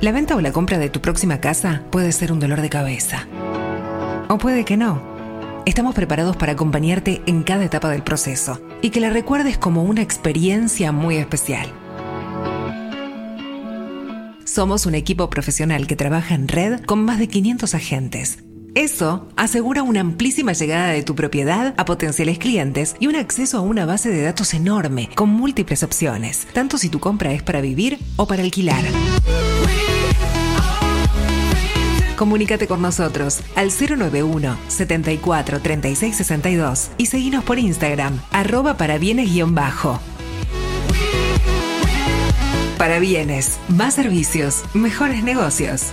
La venta o la compra de tu próxima casa puede ser un dolor de cabeza. O puede que no. Estamos preparados para acompañarte en cada etapa del proceso y que la recuerdes como una experiencia muy especial. Somos un equipo profesional que trabaja en red con más de 500 agentes. Eso asegura una amplísima llegada de tu propiedad a potenciales clientes y un acceso a una base de datos enorme con múltiples opciones, tanto si tu compra es para vivir o para alquilar. Comunícate con nosotros al 091 74 36 62 y seguinos por Instagram, arroba para bienes-bajo. Para bienes, más servicios, mejores negocios.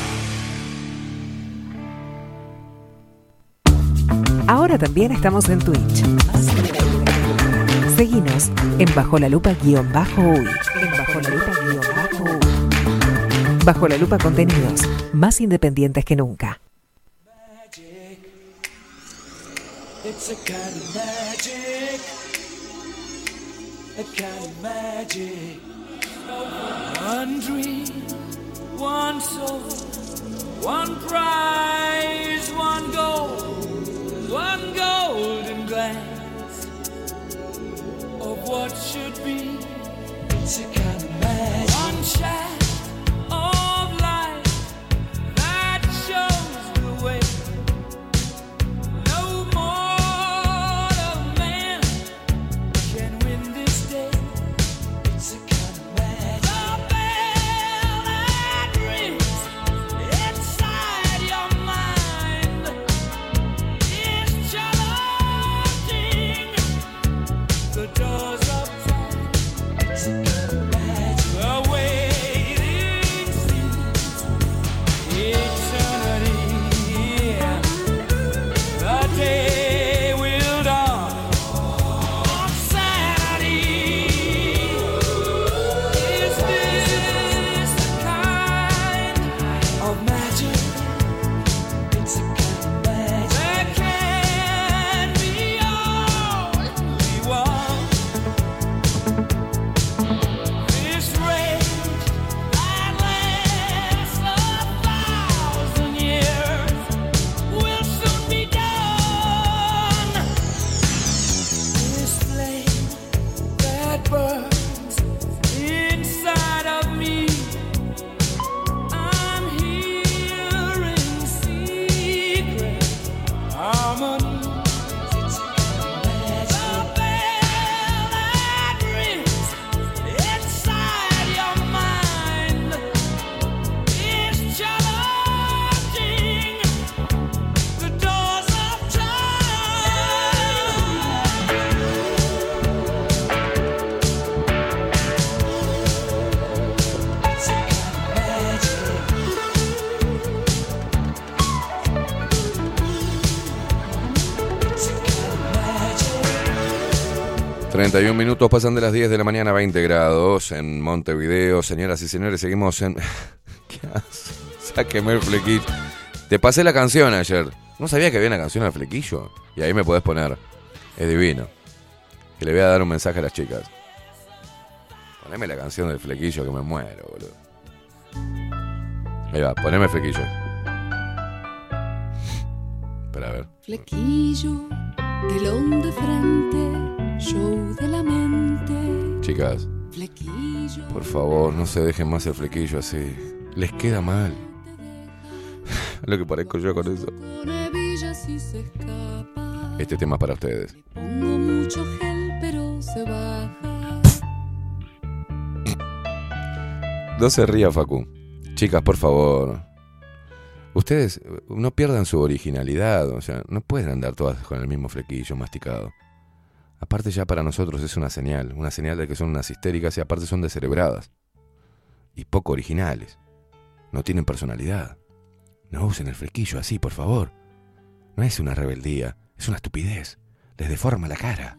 Ahora también estamos en Twitch. Seguinos en Bajo la Lupa guion bajo uy. En Bajo la Lupa guion bajo. Bajo la Lupa contenidos más independientes que nunca.
It's a kind of magic. A kind of magic. One dream, one soul, one prize, one goal, what should be. It's a kind of magic. One shaft
41 minutos pasan de las 10 de la mañana, 20 grados en Montevideo. Señoras y señores, seguimos en. ¿Qué haces? Sáqueme el flequillo. Te pasé la canción ayer. No sabía que había una canción al flequillo. Y ahí me podés poner. Es divino. Que le voy a dar un mensaje a las chicas. Poneme la canción del flequillo que me muero, boludo. Ahí va, poneme flequillo. Espera, a ver.
Flequillo, telón de frente, show de la mente.
Chicas,
Flequillo,
por favor, no se dejen más el flequillo así. Les queda mal. Lo que parezco yo con eso. Este tema es para ustedes.
Pongo mucho gel, pero se baja.
No se ría, Facu. Chicas, por favor. Ustedes no pierdan su originalidad. O sea, no pueden andar todas con el mismo flequillo masticado. Aparte ya para nosotros es una señal. Una señal de que son unas histéricas y aparte son descerebradas. Y poco originales. No tienen personalidad. No usen el flequillo así, por favor. No es una rebeldía, es una estupidez. Les deforma la cara.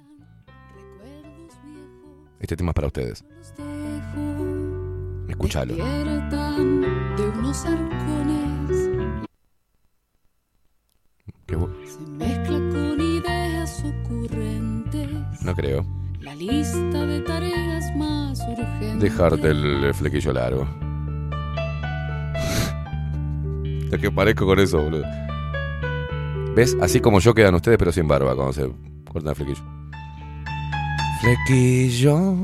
Este tema es para ustedes. Escúchalo. Qué No creo.
La lista de tareas más urgentes.
Dejarte el flequillo largo. Lo que parezco con eso, boludo. ¿Ves? Así como yo quedan ustedes, pero sin barba cuando se cortan el flequillo. Flequillo,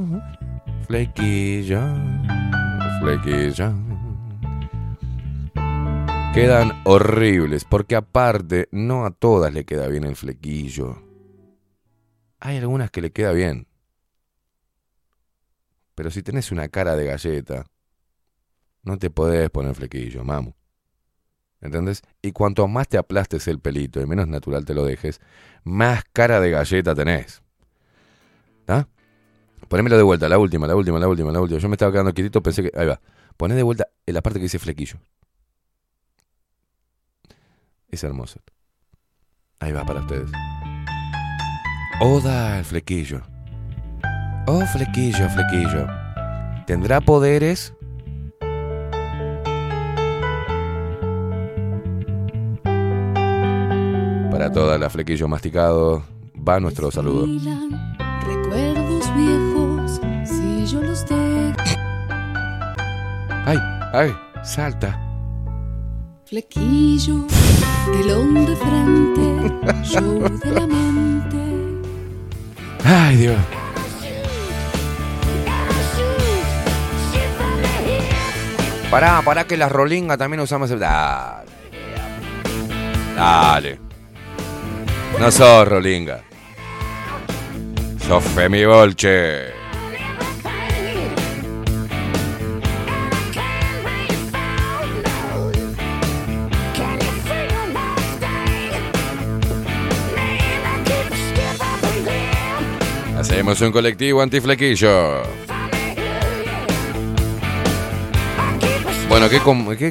flequillo, flequillo. Quedan horribles, porque aparte, no a todas le queda bien el flequillo. Hay algunas que le queda bien. Pero si tenés una cara de galleta, no te podés poner flequillo, mamu. ¿Entendés? Y cuanto más te aplastes el pelito y menos natural te lo dejes, más cara de galleta tenés. ¿Está? Ponémelo de vuelta, la última, la última, la última, la última. Yo me estaba quedando quietito, pensé que. Ahí va. Poné de vuelta en la parte que dice flequillo. Es hermoso. Ahí va para ustedes. Oda al flequillo. Oh, flequillo, flequillo. ¿Tendrá poderes? Para toda la flequillo masticado, va nuestro saludo.
Milan, recuerdos viejos, si yo los dejo.
¡Ay! ¡Ay! ¡Salta!
Flequillo, telón de frente, show de la mente.
¡Ay, Dios! Pará, pará que la rolinga también usamos el... Dale. Dale. No sos rolinga. Sos Femi Hacemos un colectivo antiflequillo. Bueno, ¿qué,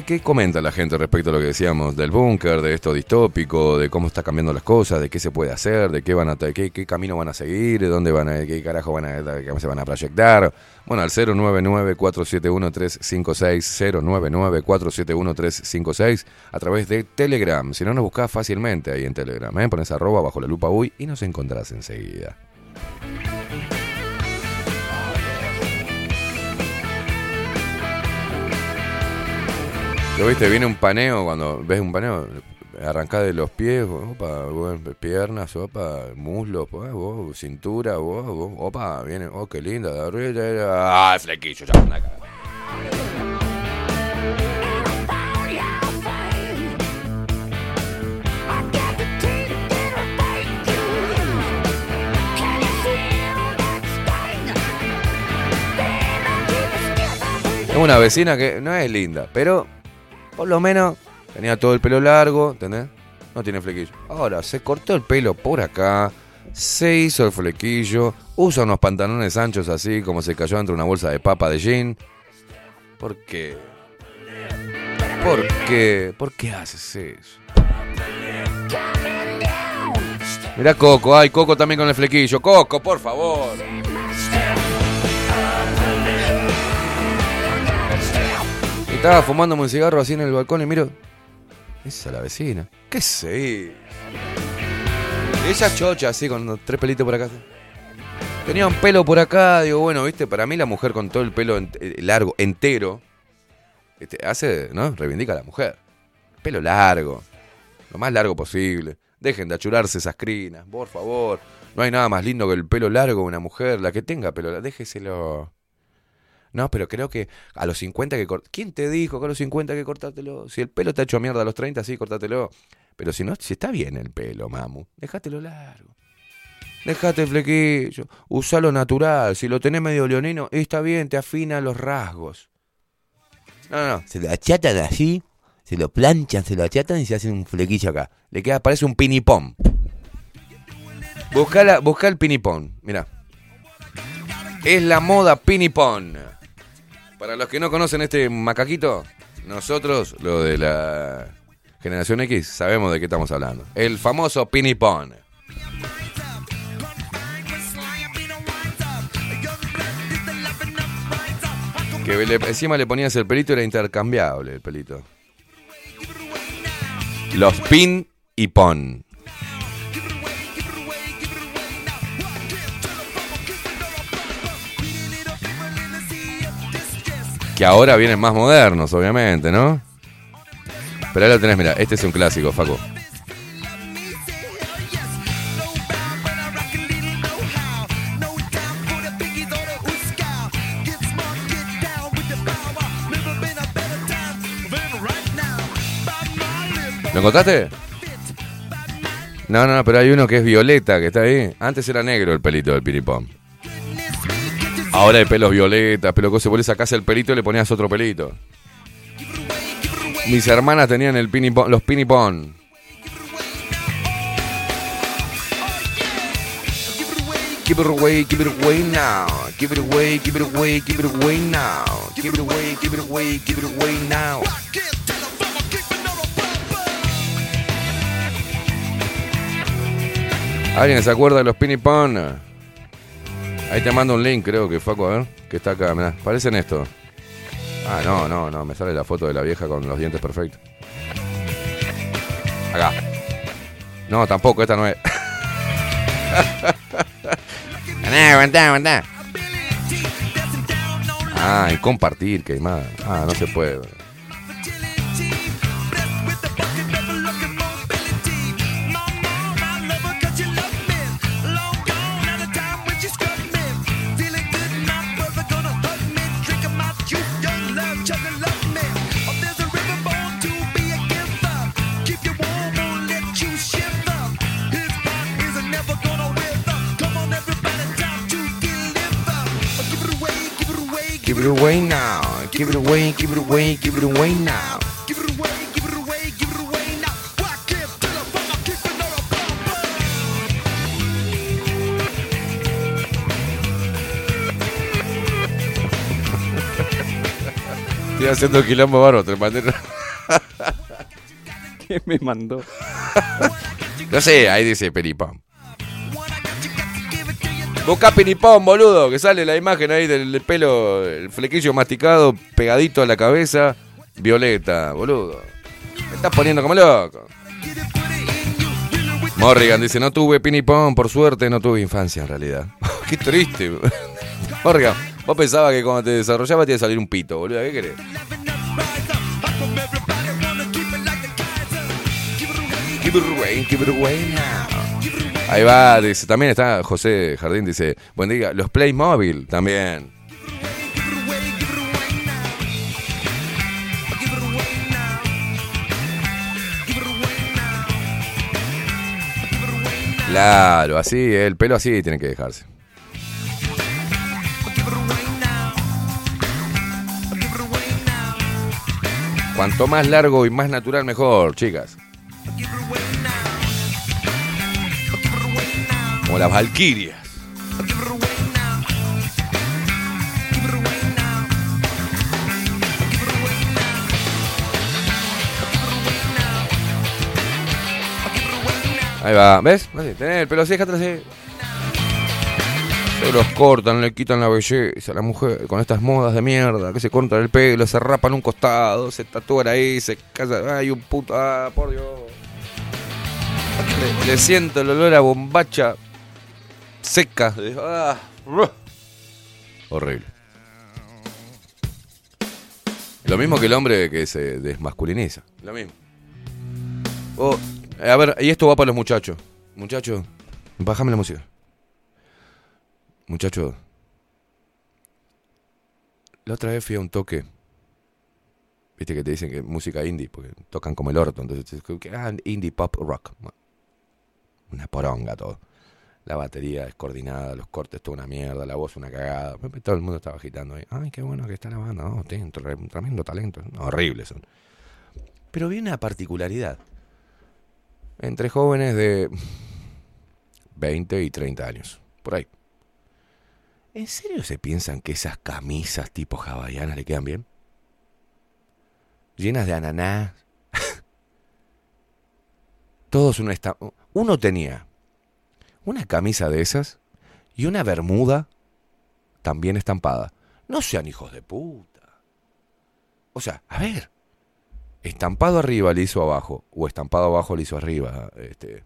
qué- comenta la gente respecto a lo que decíamos del búnker, de esto distópico, de cómo está cambiando las cosas, de qué se puede hacer, de qué van a qué, qué camino van a seguir, de dónde van a qué carajo van a se van a proyectar? Bueno, al 099-471-356, 099-471-356, a través de Telegram. Si no, nos buscás fácilmente ahí en Telegram, ¿eh? Pones arroba bajo la lupa uy y nos encontrás enseguida. Lo viste, viene un paneo, cuando ves un paneo, arrancás de los pies, opa, piernas, opa, muslos, pues, vos, cintura, vos, opa, viene, oh, qué linda, arriba, ah, flequillo, Una vecina que no es linda, pero por lo menos tenía todo el pelo largo, ¿entendés? No tiene flequillo. Ahora, se cortó el pelo por acá, se hizo el flequillo, usa unos pantalones anchos así, como se cayó entre una bolsa de papa de jean. ¿Por qué? ¿Por qué? ¿Por qué haces eso? Mira Coco, ay, Coco también con el flequillo. Coco, por favor. Estaba fumándome un cigarro así en el balcón y miro. Esa es la vecina. ¿Qué sé? Esa chocha así con tres pelitos por acá. Tenía un pelo por acá, digo, bueno, viste, para mí la mujer con todo el pelo eh, largo, entero, este, hace, ¿no? Reivindica a la mujer. Pelo largo, lo más largo posible. Dejen de achurarse esas crinas, por favor. No hay nada más lindo que el pelo largo de una mujer, la que tenga pelo largo, déjeselo. No, pero creo que a los 50 que cort- ¿Quién te dijo que a los 50 que cortátelo? Si el pelo está hecho mierda a los 30, sí, cortátelo. Pero si no, si está bien el pelo, mamu, déjatelo largo. Dejate el flequillo, usalo natural. Si lo tenés medio leonino, está bien, te afina los rasgos. No, no, no. Se lo achatan así, se lo planchan, se lo achatan y se hacen un flequillo acá. Le queda, parece un pinipón. Busca, la, busca el pinipón, mira. Es la moda pinipón. Para los que no conocen este macaquito, nosotros, lo de la generación X, sabemos de qué estamos hablando. El famoso pinipón. Que encima le ponías el pelito, era intercambiable el pelito. Los pin y pon. Que ahora vienen más modernos, obviamente, ¿no? Pero ahí lo tenés, mira, este es un clásico, Faco. ¿Lo encontraste? No, no, no, pero hay uno que es violeta, que está ahí. Antes era negro el pelito del piripón. Ahora hay pelos violetas, pelo cosa. Vos le sacás el pelito y le ponías otro pelito. Mis hermanas tenían el pinipón, los pinipón. Keep it away, keep it away now. Keep it away, keep it away, keep it away now. Keep it away, keep it away, keep it away now. ¿Alguien se acuerda de los pinipón? Ahí te mando un link, creo que Faco, a ver, que está acá, mirá, parecen esto. Ah, no, no, no, me sale la foto de la vieja con los dientes perfectos. Acá. No, tampoco, esta no es. Aguantá, aguantá. Ah, y compartir, que más. Ah, no se puede. Keep it away now. Keep it away, keep it away, keep it away now. Estoy haciendo quilombo barro, te mandé.
¿Qué me mandó?
No sé, ahí dice Peripón. Busca Peripón, boludo, que sale la imagen ahí del pelo, el flequillo masticado, pegadito a la cabeza, violeta, boludo. Me estás poniendo como loco. Morrigan dice, no tuve pinipón, por suerte no tuve infancia en realidad. Qué triste. Morrigan, vos pensabas que cuando te desarrollabas te iba a salir un pito, boludo. ¿Qué querés? Keep it away, keep it away now. Ahí va, dice, también está José Jardín, dice, buen día, los Playmobil también. Claro, así, el pelo así tiene que dejarse. Cuanto más largo y más natural, mejor, chicas. Como las valquirias. Ahí va, ¿ves? Tenés el pelo así, déjate así. Se los cortan, le quitan la belleza a la mujer con estas modas de mierda, que se cortan el pelo, se rapan un costado, se tatúan ahí, se casa. Ay, un puto, ah, por Dios. Le siento el olor a bombacha seca. Ah. Horrible. Lo mismo que el hombre que se desmasculiniza. Lo mismo. Oh, a ver, y esto va para los muchachos. Muchachos, bájame la música. Muchachos, la otra vez fui a un toque. Viste que te dicen que es música indie, porque tocan como el orto. Entonces, que, ah, indie pop rock. Una poronga todo. La batería descoordinada, los cortes, toda una mierda, la voz una cagada. Todo el mundo estaba agitando ahí. Ay, qué bueno que está la banda. No, tienen tre- tremendo talento. Horribles son. Pero vi una particularidad. Entre jóvenes de 20 y 30 años. Por ahí. ¿En serio se piensan que esas camisas tipo hawaianas le quedan bien? Llenas de ananá. Todos una esta- Uno tenía una camisa de esas y una bermuda también estampada. No sean hijos de puta. O sea, a ver. Estampado arriba, liso abajo. O estampado abajo, liso arriba. Este.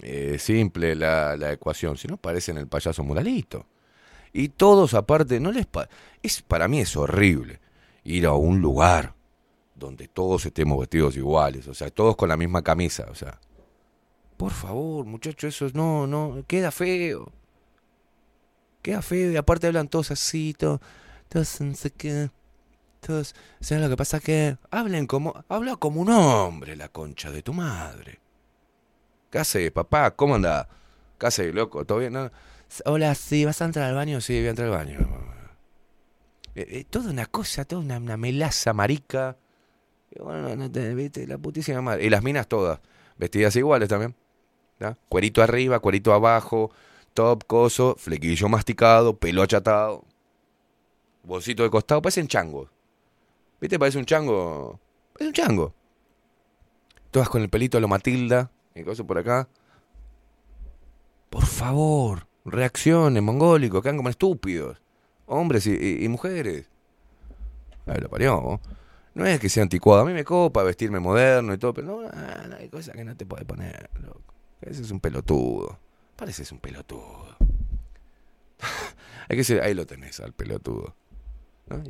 eh, simple la, la ecuación. Si no, parecen el payaso muralito. Y todos aparte, no les es Para mí es horrible ir a un lugar donde todos estemos vestidos iguales. O sea, todos con la misma camisa. O sea, por favor, muchachos, eso no, no, queda feo. Queda feo y aparte hablan todos así, todo, todos no sé qué. Todos, ¿sabes lo que pasa? Que hablen como, habla como un hombre, la concha de tu madre. ¿Qué haces, papá? ¿Cómo anda? ¿Qué haces, loco? ¿Todo bien? No? Hola, sí, ¿vas a entrar al baño? Sí, voy a entrar al baño. Eh, eh, toda una cosa, toda una, una melaza marica. Y bueno, no te, viste, la putísima madre. Y las minas todas, vestidas iguales también. ¿Tá? Cuerito arriba, cuerito abajo, top, coso, flequillo masticado, pelo achatado, bolsito de costado, parecen changos. ¿Viste? Parece un chango. Parece un chango. Todas con el pelito a lo Matilda, y cosas por acá. Por favor, reaccionen, mongólicos, quedan como estúpidos. Hombres y, y- mujeres. Ay, lo parió. ¿no? No es que sea anticuado. A mí me copa vestirme moderno y todo, pero no, no, hay cosas que no te puedes poner, loco. Ese es un pelotudo. Pareces un pelotudo. hay que decir, ahí lo tenés al pelotudo.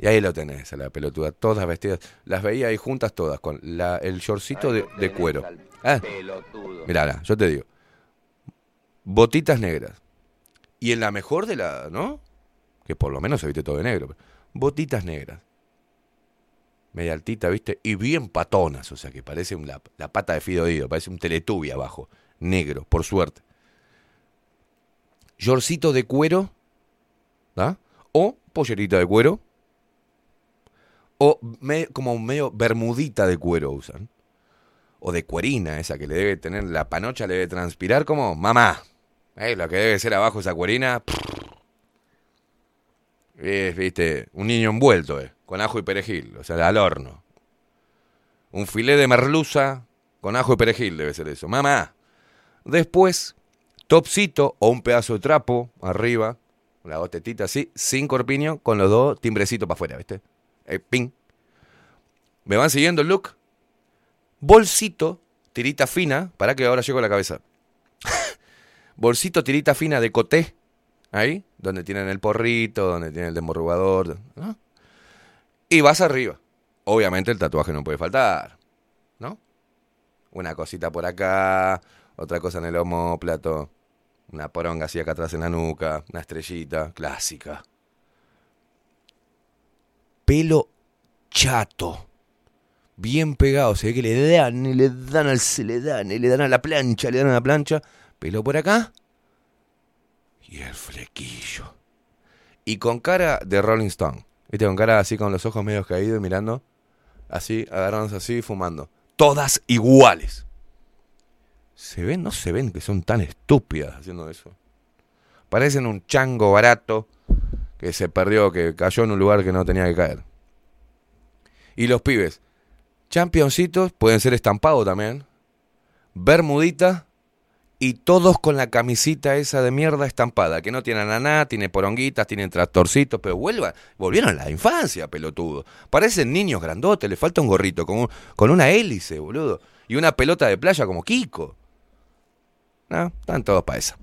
Y ahí lo tenés, a la pelotuda, todas vestidas. Las veía ahí juntas todas, con el shortcito de, cuero. Ah, yo te digo. Botitas negras. Y en la mejor de la, ¿no? Que por lo menos se viste todo de negro. Botitas negras. Media altita, ¿viste? Y bien patonas, o sea que parece un- la, la pata de Fido Dido, parece un teletubi abajo. Negro, por suerte. Yorcito de cuero, ¿ah? O pollerita de cuero. O me- como medio bermudita de cuero usan. O de cuerina, esa que le debe tener la panocha, le debe transpirar como mamá. Eh, lo que debe ser abajo esa cuerina. Es, viste, un niño envuelto, eh, con ajo y perejil, o sea, al horno. Un filé de merluza con ajo y perejil debe ser eso. Mamá. Después, topcito o un pedazo de trapo arriba, la botetita así, sin corpiño, con los dos timbrecitos para afuera, ¿viste? Eh, ping. ¿Me van siguiendo el look? Bolsito, tirita fina, para que ahora llego a la cabeza. Bolsito, tirita fina de coté, ahí, donde tienen el porrito, donde tienen el demorrugador, ¿no? Y vas arriba. Obviamente el tatuaje no puede faltar, ¿no? Una cosita por acá, otra cosa en el homóplato, una poronga así acá atrás en la nuca, una estrellita, clásica. Pelo chato, bien pegado, se ve que le dan, y le dan al, se le dan, y le dan a la plancha, le dan a la plancha, pelo por acá y el flequillo. Y con cara de Rolling Stone, viste, con cara así con los ojos medio caídos mirando, así, agarrándose así, fumando. Todas iguales. ¿Se ven? No se ven que son tan estúpidas haciendo eso. Parecen un chango barato que se perdió, que cayó en un lugar que no tenía que caer. Y los pibes, championcitos, pueden ser estampados también. Bermudita y todos con la camisita esa de mierda estampada, que no tiene ananá, tiene poronguitas, tienen tractorcitos, pero vuelvan, volvieron a la infancia, pelotudo. Parecen niños grandotes, le falta un gorrito con, un- con una hélice, boludo. Y una pelota de playa como Kiko. No, están todos para esa.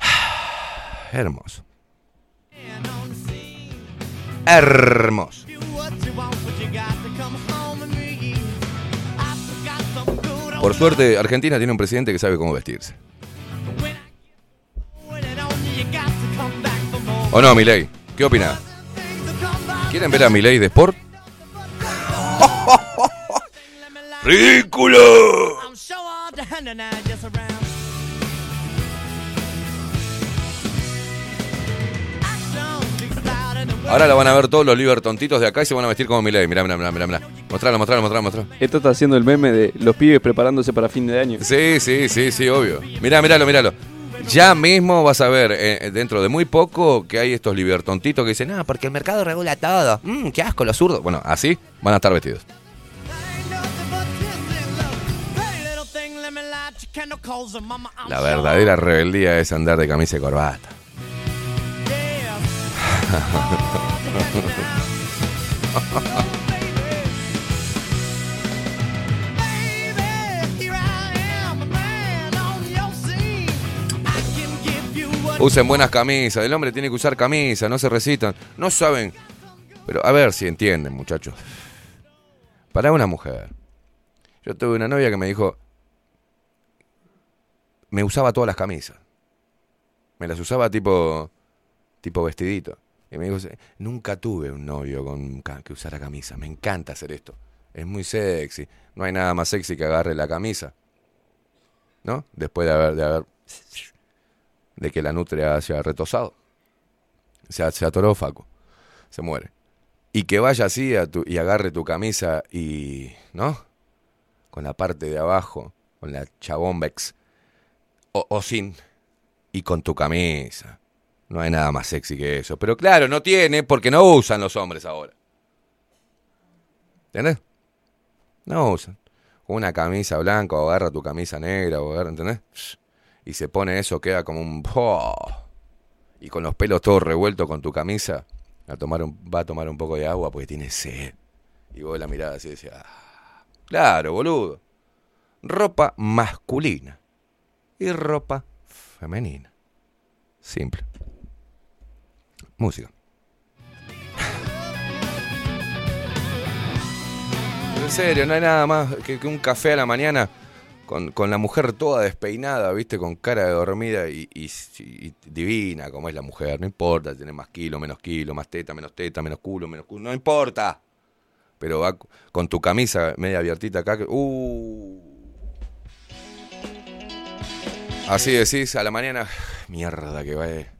Hermoso. Hermoso. Por suerte, Argentina tiene un presidente que sabe cómo vestirse. ¿O no, Milei? ¿Qué opina? ¿Quieren ver a Milei de Sport? ¡Ridículo! Ahora la van a ver todos los libertontitos de acá y se van a vestir como Milei. Mirá, mirá, mirá, mirá. mirá. Mostralo, mostralo, mostralo, mostralo.
Esto está haciendo el meme de los pibes preparándose para fin de año.
Sí, sí, sí, sí, obvio. Mirá, míralo, míralo. Ya mismo vas a ver, eh, dentro de muy poco, que hay estos libertontitos que dicen, ah, porque el mercado regula todo. Mmm, qué asco, los zurdos. Bueno, así van a estar vestidos. La verdadera rebeldía es andar de camisa y corbata. Usen buenas camisas. El hombre tiene que usar camisa, no se recitan. No saben. Pero a ver si entienden, muchachos. Para una mujer. Yo tuve una novia que me dijo. Me usaba todas las camisas. Me las usaba tipo. tipo vestidito. Y me dijo, nunca tuve un novio con que usara camisa. Me encanta hacer esto. Es muy sexy. No hay nada más sexy que agarre la camisa. ¿No? Después de haber, de haber de que la nutria se ha retosado. Se, se atoró Facu. Se muere. Y que vaya así y agarre tu camisa y. ¿No? Con la parte de abajo, con la chabombex. O, o sin. Y con tu camisa. No hay nada más sexy que eso. Pero claro, no tiene porque no usan los hombres ahora. ¿Entendés? No usan. Una camisa blanca o agarra tu camisa negra o agarra, ¿entendés? y se pone eso, queda como un... Y con los pelos todos revueltos con tu camisa, a tomar un- va a tomar un poco de agua porque tiene sed. Y vos la mirada así y decís, "Ah, claro, boludo. Ropa masculina y ropa femenina. Simple. Música. En serio, no hay nada más que, un café a la mañana con, con la mujer toda despeinada, ¿viste? Con cara de dormida y, divina como es la mujer. No importa, tiene más kilo, menos kilo, más teta, menos teta, menos culo, menos culo. No importa. Pero va con tu camisa media abiertita acá. que- Uh. Así decís a la mañana. Mierda que vale.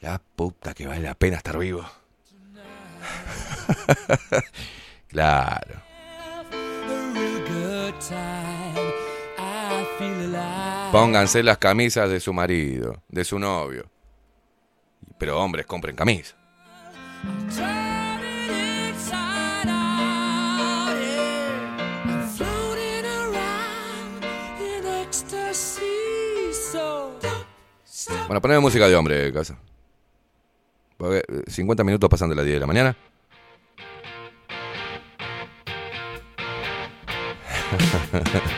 La puta que vale la pena estar vivo. claro. Pónganse las camisas de su marido, de su novio. Pero hombres, compren camisa. Bueno, poneme música de hombre, casa. Porque, eh, 50 minutos pasan de las 10 de la mañana.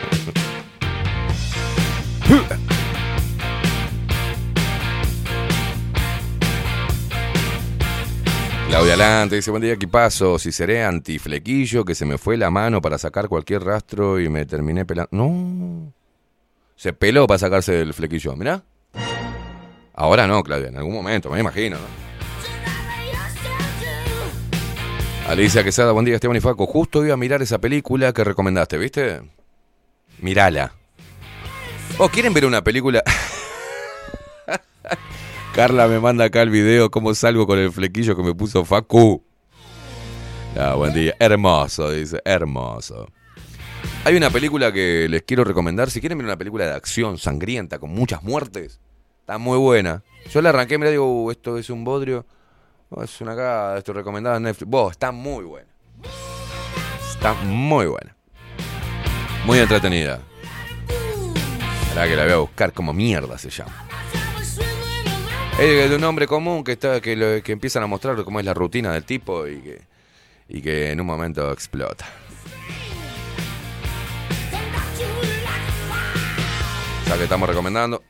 Claudia Lante dice, buen día, ¿qué paso? Si seré antiflequillo, que se me fue la mano para sacar cualquier rastro y me terminé pelando. No. Se peló para sacarse el flequillo, mirá. Ahora no, Claudia, en algún momento, me imagino, ¿no? Alicia Quesada, buen día, Esteban y Faco. Justo iba a mirar esa película que recomendaste, ¿viste? Mirala. ¿O quieren ver una película? Carla me manda acá el video cómo salgo con el flequillo que me puso Facu. Ah, buen día. Hermoso, dice. Hermoso. Hay una película que les quiero recomendar. Si quieren ver una película de acción sangrienta con muchas muertes, está muy buena. Yo la arranqué, mira, digo, "Uh, esto es un bodrio. Oh, es una cagada, esto recomendado en Netflix. Vos, está muy buena. Está muy buena. Muy entretenida. La que la voy a buscar como mierda se llama. Es de un hombre común que está que, empiezan a mostrar cómo es la rutina del tipo y que, y que en un momento explota. Ya que estamos recomendando.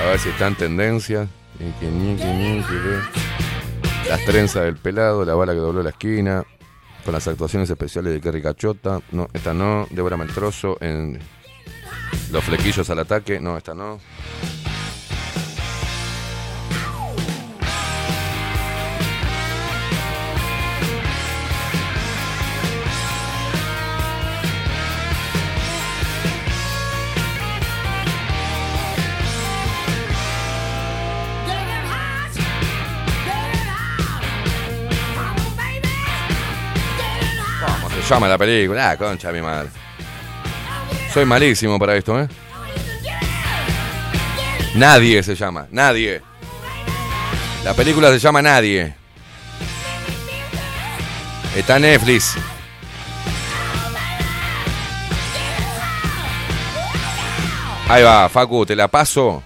A ver si está en tendencia. Ñiqui, ñiqui, ñiqui, ve. Las trenzas del pelado, la bala que dobló la esquina. Con las actuaciones especiales de Kerry Cachota. No, esta no. Débora Meltroso en Los flequillos al ataque. No, esta no. Llama la película? Ah, concha mi madre. Soy malísimo para esto, ¿eh? Nadie se llama, nadie. La película se llama Nadie. Está Netflix. Ahí va, Facu, te la paso.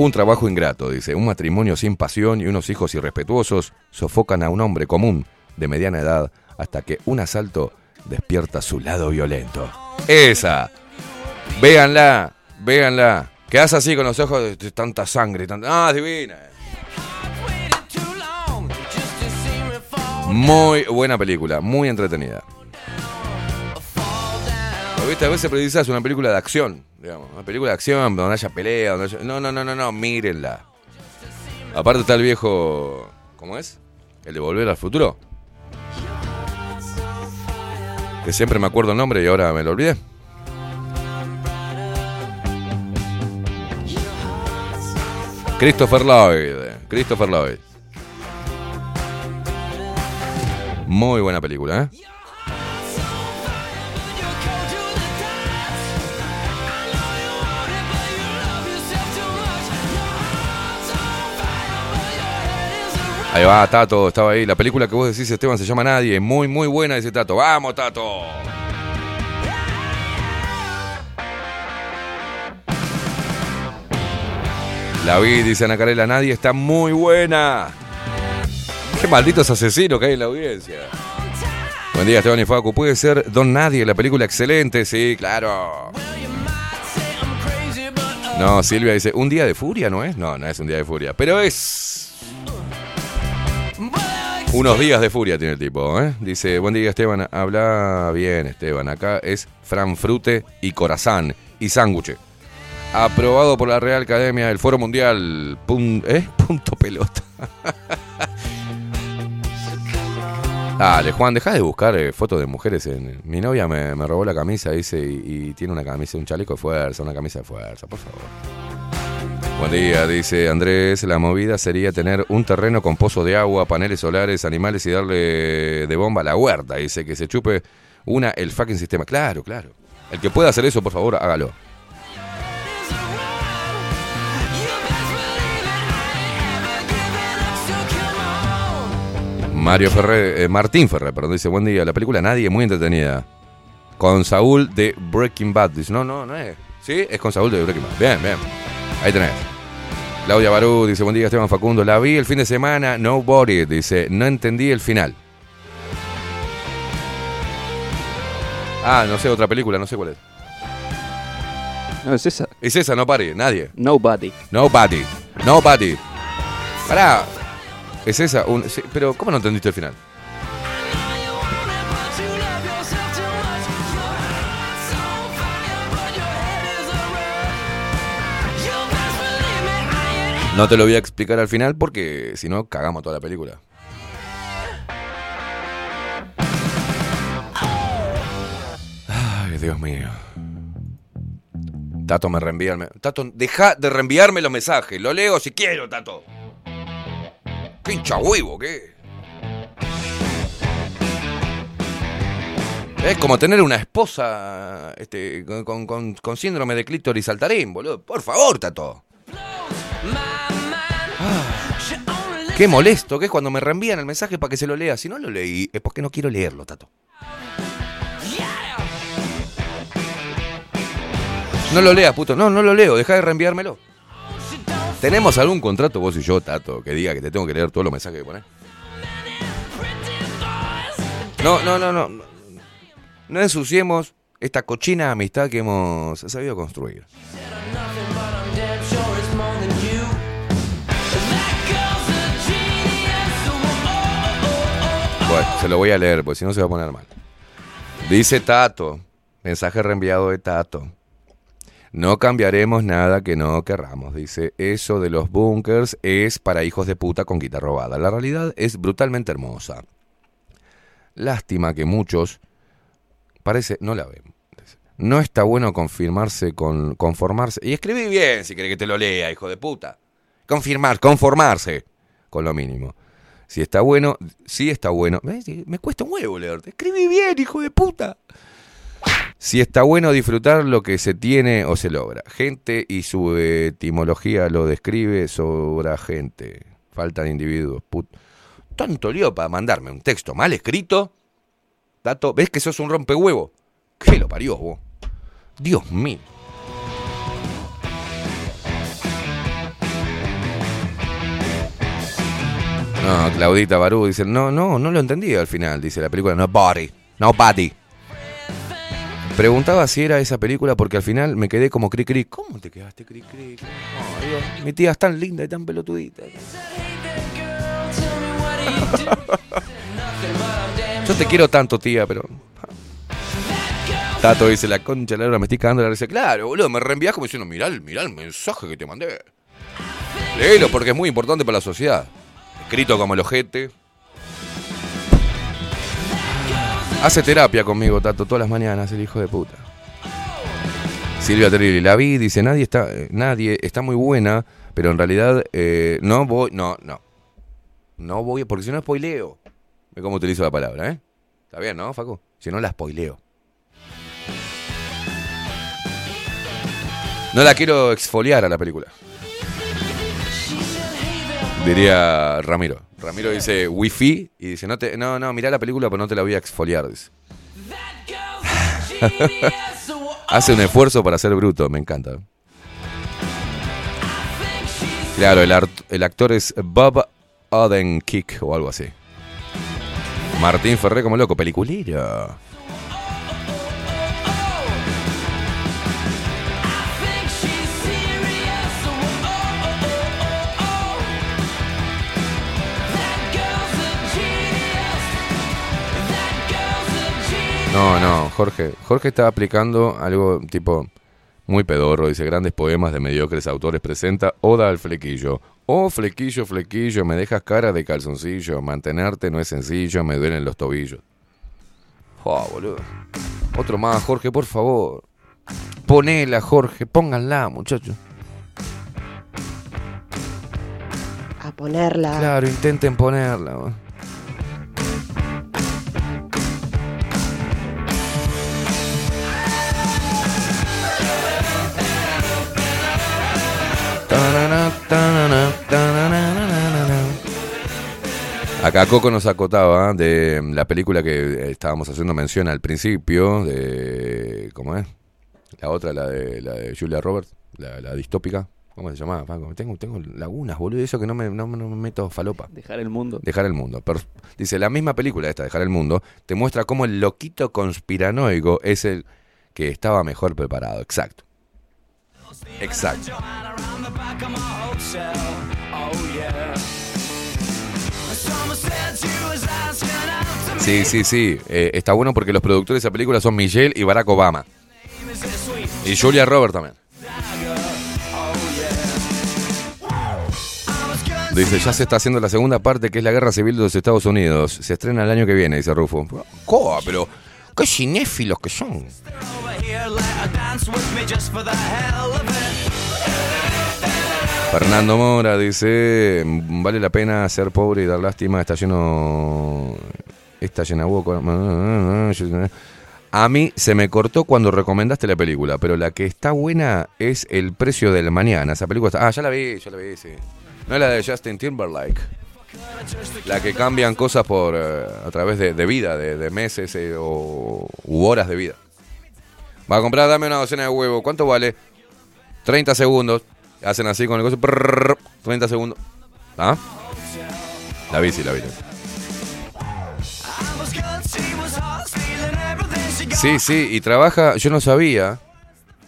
Un trabajo ingrato, dice. Un matrimonio sin pasión y unos hijos irrespetuosos sofocan a un hombre común de mediana edad hasta que un asalto despierta su lado violento. Esa. Véanla, véanla. Quedas así con los ojos de, tanta sangre. Tanta... Ah, divina. Muy buena película, muy entretenida. Viste, a veces precisas una película de acción, digamos, una película de acción donde haya pelea. No, no, no, no, no, mírenla. Aparte está el viejo... ¿Cómo es? El de Volver al Futuro. Que siempre me acuerdo el nombre y ahora me lo olvidé. Christopher Lloyd. Christopher Lloyd. Muy buena película, ¿eh? Ahí va, Tato, estaba ahí. La película que vos decís, Esteban, se llama Nadie. Muy, muy buena, dice Tato. ¡Vamos, Tato! La vi, dice Ana Carela, Nadie está muy buena. Qué malditos asesinos que hay en la audiencia. Buen día, Esteban y Facu. Puede ser Don Nadie, la película excelente, sí, claro. No, Silvia dice, ¿un día de furia no es? No, no es un día de furia, pero es... Unos días de furia tiene el tipo, ¿eh? Dice, buen día Esteban, habla bien Esteban, acá es Fran Frute y Corazán y Sándwich. Aprobado por la Real Academia del Foro Mundial. Pun- ¿eh? Punto pelota. Dale, Juan, deja de buscar eh, fotos de mujeres. En... Mi novia me, me robó la camisa, dice, y, y tiene una camisa, un chaleco de fuerza, una camisa de fuerza, por favor. Buen día, dice Andrés. La movida sería tener un terreno con pozo de agua, paneles solares, animales y darle de bomba a la huerta. Dice que se chupe una el fucking sistema. Claro, claro. El que pueda hacer eso, por favor, hágalo. Mario Ferrer, eh, Martín Ferrer, perdón, dice, buen día, la película Nadie, muy entretenida. Con Saúl de Breaking Bad. Dice, no, no, no es. ¿Sí? Es con Saúl de Breaking Bad. Bien, bien. Ahí tenés. Claudia Barú dice, buen día Esteban Facundo. La vi el fin de semana, Nobody. Dice, no entendí el final. Ah, no sé, otra película, no sé cuál es.
No, es esa.
Es esa, no pare, nadie.
Nobody.
Nobody. Nobody. Pará. Es esa, un- sí, pero ¿cómo no entendiste el final? No te lo voy a explicar al final porque si no cagamos toda la película. Ay, Dios mío. Tato me reenvía Tato, deja de reenviarme los mensajes. Lo leo si quiero, Tato. Qué hincha huevo, ¿qué? Es como tener una esposa este, con, con- con- con síndrome de clítoris saltarín, boludo. Por favor, Tato. Qué molesto que es cuando me reenvían el mensaje para que se lo lea. Si no lo leí, es porque no quiero leerlo, Tato. No lo leas, puto. No, no lo leo. Deja de reenviármelo. ¿Tenemos algún contrato vos y yo, Tato, que diga que te tengo que leer todos los mensajes que pones? No, no, no, no. No ensuciemos esta cochina amistad que hemos sabido construir. Se lo voy a leer, pues si no se va a poner mal. Dice Tato, mensaje reenviado de Tato. No cambiaremos nada que no querramos. Dice, eso de los bunkers es para hijos de puta con guita robada. La realidad es brutalmente hermosa. Lástima que muchos, parece, no la ven. No está bueno confirmarse con conformarse. Y escribí bien si quiere que te lo lea, hijo de puta. Confirmar, conformarse con lo mínimo. Si está bueno, sí está bueno. Me cuesta un huevo leerte. Escribí bien, hijo de puta. Si está bueno disfrutar lo que se tiene o se logra. Gente y su etimología lo describe, sobra gente. Faltan individuos. Put... Tanto lío para mandarme un texto mal escrito. Tato, ¿ves que sos un rompehuevo? ¿Qué lo parió vos? Dios mío. No, Claudita Barú dice, no, no, no lo entendí al final, dice la película Nobody, Nobody. Preguntaba si era esa película porque al final me quedé como cri cri. ¿Cómo te quedaste cri cri? Oh, Dios, mi tía es tan linda y tan pelotudita. Yo te quiero tanto, tía, pero. Tato dice, la concha la hora me estoy cagando la risa. Claro, boludo, me reenvías como diciendo, mirá, mirá el mensaje que te mandé. Léelo porque es muy importante para la sociedad. Escrito como el ojete. Hace terapia conmigo, Tato, todas las mañanas, el hijo de puta. Silvia Trilli, la vi, dice, nadie está, eh, nadie está muy buena, pero en realidad eh, no voy, no, no. No voy, porque si no spoileo. Ve cómo utilizo la palabra, ¿eh? Está bien, ¿no, Facu? Si no la spoileo. No la quiero exfoliar a la película. Diría Ramiro. Ramiro dice wifi y dice, no, te, no, no, mirá la película, pero no te la voy a exfoliar. Dice. Hace un esfuerzo para ser bruto, me encanta. Claro, el, el actor es Bob Odenkirk o algo así. Martín Ferré como loco, peliculilla. No, no, Jorge. Jorge está aplicando algo tipo muy pedorro. Dice grandes poemas de mediocres autores. Presenta Oda al flequillo. Oh, flequillo, flequillo, me dejas cara de calzoncillo. Mantenerte no es sencillo, me duelen los tobillos. Oh, boludo. Otro más, Jorge, por favor. Ponela, Jorge, pónganla, muchachos.
A ponerla.
Claro, intenten ponerla. Acá Coco nos acotaba de la película que estábamos haciendo mención al principio, de. ¿Cómo es? La otra, la de, la de Julia Roberts, la, la distópica. ¿Cómo se llamaba? Paco? Tengo, tengo lagunas, boludo, eso que no me, no, no me meto falopa.
Dejar el mundo.
Dejar el mundo. Pero, dice, la misma película esta, Dejar el mundo, te muestra cómo el loquito conspiranoico es el que estaba mejor preparado. Exacto. Exacto. Sí, sí, sí. Eh, está bueno porque los productores de esa película son Michelle y Barack Obama. Y Julia Roberts también. Dice, ya se está haciendo la segunda parte, que es la guerra civil de los Estados Unidos. Se estrena el año que viene, dice Rufo. ¿Cómo? Pero, qué cinéfilos que son. Fernando Mora dice, vale la pena ser pobre y dar lástima, está lleno... Está llena boca. A mí se me cortó cuando recomendaste la película, pero la que está buena es El precio del mañana. Esa película está... Ah, ya la vi, ya la vi, sí. No es la de Justin Timberlake. La que cambian cosas por eh, a través de, vida, de, de meses eh, o u horas de vida. Va a comprar, dame una docena de huevos. ¿Cuánto vale? 30 segundos. Hacen así con el coso. prrrr, 30 segundos. ¿Ah? La bici, la bici. Sí, sí, y trabaja, yo no sabía,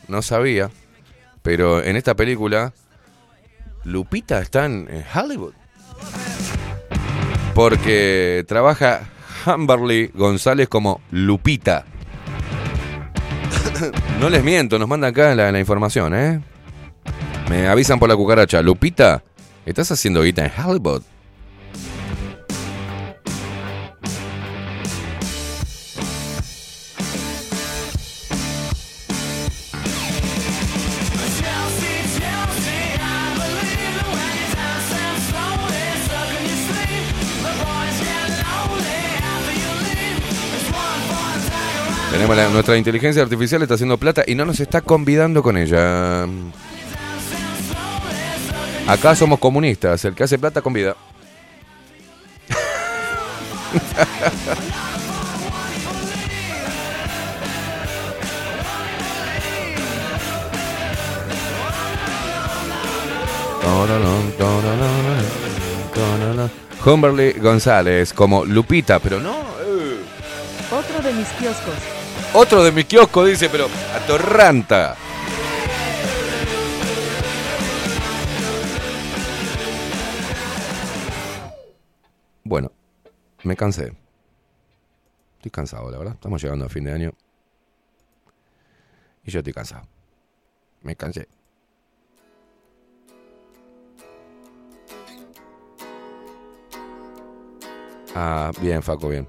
no sabía, pero en esta película Lupita está en Hollywood. Porque trabaja Hamberly González como Lupita. No les miento, nos mandan acá la, la información, ¿eh? Me avisan por la cucaracha. Lupita, ¿estás haciendo guita en Hollywood? Tenemos nuestra inteligencia artificial está haciendo plata y no nos está convidando con ella. Acá somos comunistas, el que hace plata convida. Humberly González como Lupita, pero no. eh.
Otro de mis kioscos.
Otro de mi kiosco dice, pero atorranta. Bueno, me cansé. Estoy cansado, la verdad. Estamos llegando a fin de año. Y yo estoy cansado. Me cansé. Ah, bien, Faco, bien.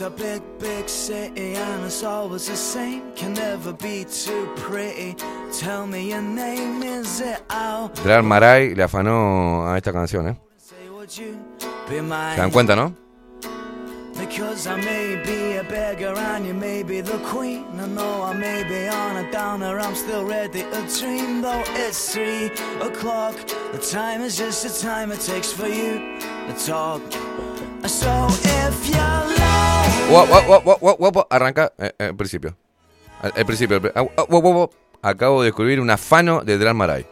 It's a big, big city and it's always the same. Can never be too pretty. Tell me your name, is it out?
Drar Maray le afanó a esta canción, ¿eh? ¿Se dan cuenta, no?
Because I may be a beggar and you may be the queen. I know I may be on a downer, I'm still ready to dream. Though it's three o'clock, the time is just the time it takes for you to talk. So if you're
Arranca el principio. El, principio. ah. Acabo de descubrir un afano de Dran Maray.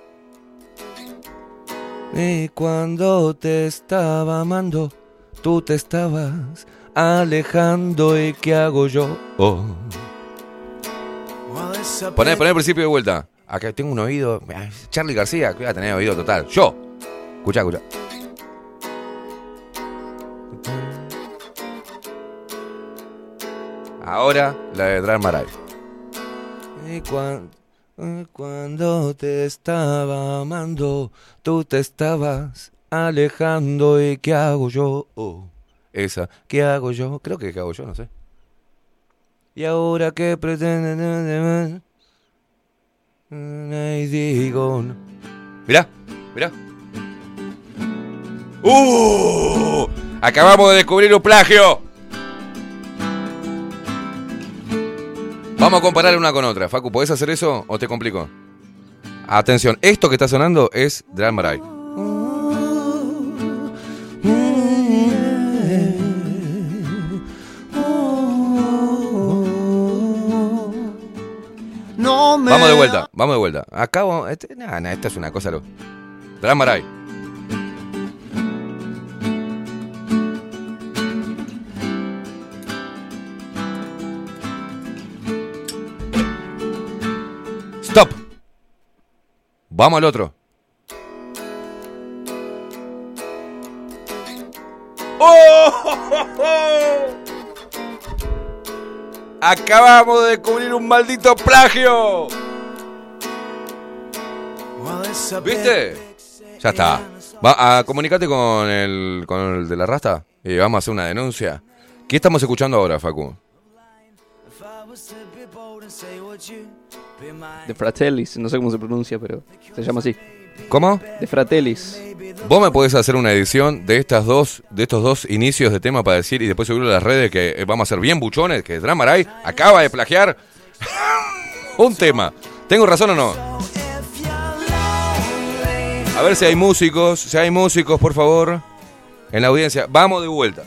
Y cuando te estaba amando, tú te estabas alejando. ¿Y qué hago yo? Oh. Poné, poné el principio de vuelta. Acá tengo un oído. Charlie García, a tener oído total. Yo. Escucha, escucha. Ahora la de Dran Maray. Y cuan- y cuando te estaba amando, tú te estabas alejando. ¿Y qué hago yo? Oh, esa, ¿qué hago yo? Creo que qué hago yo, no sé. Y ahora que pretenden... Y digo... no. Mirá, mirá. ¡Uh! Acabamos de descubrir un plagio. Vamos a comparar una con otra. Facu, ¿podés hacer eso o te complico? Atención, esto que está sonando es.
No me
Vamos de vuelta, vamos de vuelta. Acabo. Este, nah, nah, esto es una cosa. lo- Dran Maray. Stop. Vamos al otro. ¡Oh! Acabamos de descubrir un maldito plagio. ¿Viste? Ya está. Va a comunicate con el, con el de la rasta y vamos a hacer una denuncia. ¿Qué estamos escuchando ahora, Facu?
De Fratellis, no sé cómo se pronuncia, pero se llama así.
¿Cómo?
De Fratellis.
Vos me podés hacer una edición de estas dos, de estos dos inicios de tema para decir y después subirlo a las redes que eh, vamos a ser bien buchones, que Dramaray acaba de plagiar un tema. ¿Tengo razón o no? A ver si hay músicos, si hay músicos, por favor, en la audiencia. Vamos de vuelta.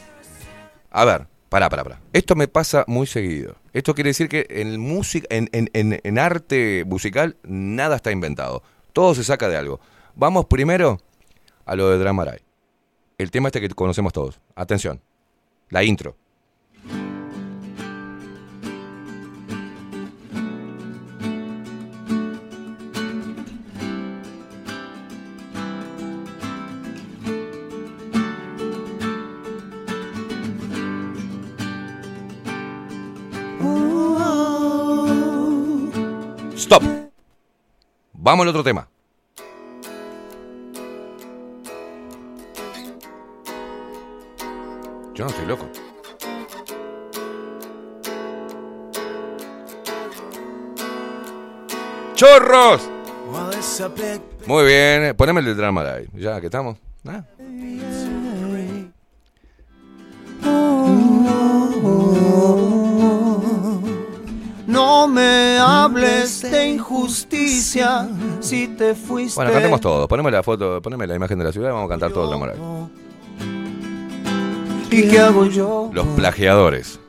A ver, pará, pará, pará. Esto me pasa muy seguido. Esto quiere decir que en, música, en, en- en- en arte musical nada está inventado. Todo se saca de algo. Vamos primero a lo de Dramaray. El tema este que conocemos todos. Atención. La intro. Stop. Vamos al otro tema. Yo no estoy loco. ¡Chorros! Muy bien, poneme el drama ahí. Ya que estamos. Ah.
No me hables de injusticia si te fuiste.
Bueno, cantemos todos. Poneme la foto, poneme la imagen de la ciudad y vamos a cantar todo el drama
¿Y qué hago yo?
Los plagiadores.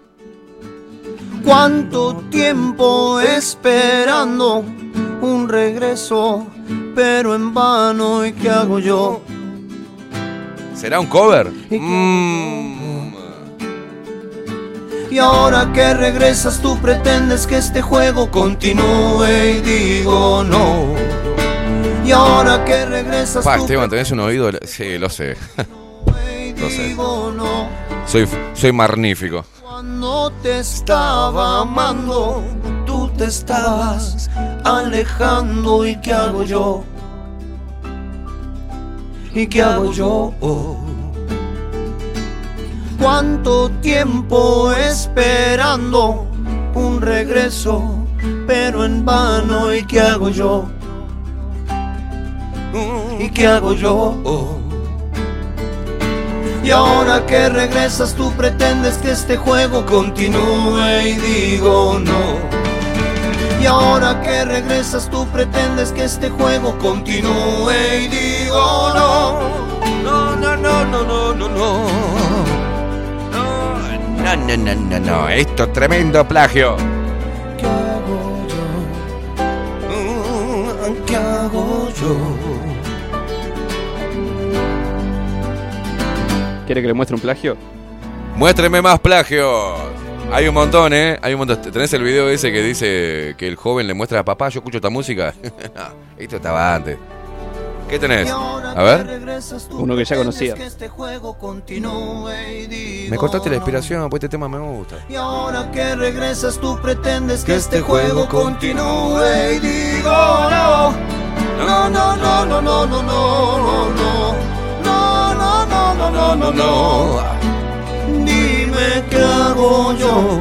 ¿Cuánto tiempo esperando un regreso? Pero en vano, ¿y qué hago yo?
¿Será un cover? Mm,
Y ahora que regresas tú pretendes que este juego continúe y digo no. Y ahora que regresas
Pa,
tú
Esteban, tenés un oído. Sí, lo sé. lo. Soy, soy magnífico.
Cuando te estaba amando, tú te estabas alejando. ¿Y qué hago yo? ¿Y qué hago yo? ¿Cuánto tiempo esperando un regreso? Pero en vano. ¿Y qué hago yo? ¿Y qué hago yo? Y ahora que regresas tú pretendes que este juego continúe y digo no. Y ahora que regresas tú pretendes que este juego continúe y digo no. No, no, no, no, no, no, no.
No, no, no, no, no. Esto es tremendo plagio.
¿Qué hago yo? Mm, ¿Qué hago yo?
¿Quiere que le muestre un plagio?
Muéstreme más plagios. Hay un montón, ¿eh? Hay un montón. ¿Tenés el video ese que dice que el joven le muestra a papá, yo escucho esta música? Esto estaba antes. ¿Qué tenés? A ver.
Uno que ya conocía.
Me cortaste la inspiración, pues este tema me gusta.
Y ahora que regresas tú pretendes que este juego continúe y digo no. No, no, no, no, no, no, no, no. No, no, no, no, no, no, no. Dime qué hago yo.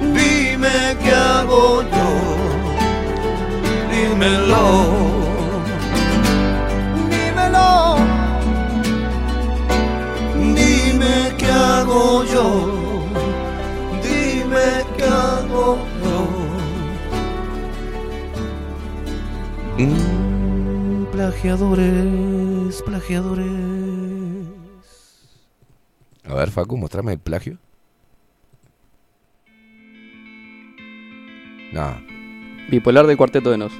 Dime qué hago yo. Dímelo.
Plagiadores, plagiadores. A ver, Facu, mostrame el plagio. No.
Bipolar del Cuarteto de Nos.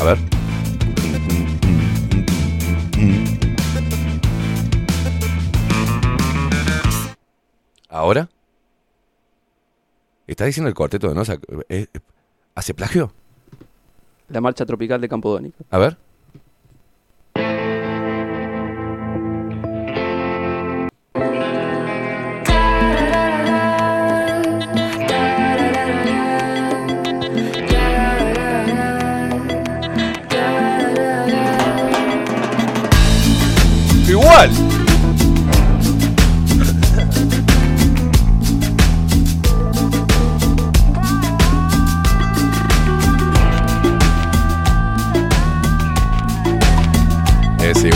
A ver. ¿Ahora? ¿Estás diciendo el cuarteto de Nos eh, eh, hace plagio?
La marcha tropical de Campodónico.
A ver. Igual.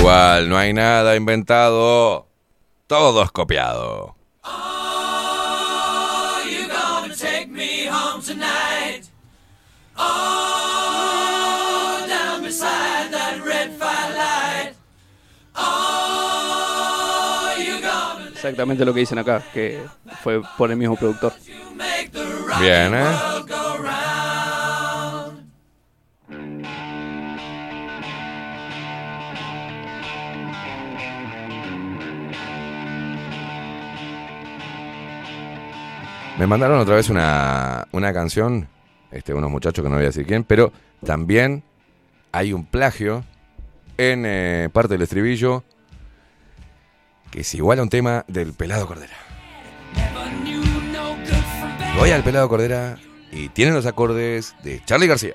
Igual, no hay nada inventado. Todo es copiado.
Are you gonna take me home tonight? Oh, down beside that red firelight. Oh, you gonna
Exactamente lo que dicen acá, que fue por el mismo productor.
Bien, ¿eh? Me mandaron otra vez una, una canción, este, unos muchachos que no voy a decir quién, pero también hay un plagio en eh, parte del estribillo que es igual a un tema del pelado Cordera. Voy al pelado Cordera y tienen los acordes de Charlie García.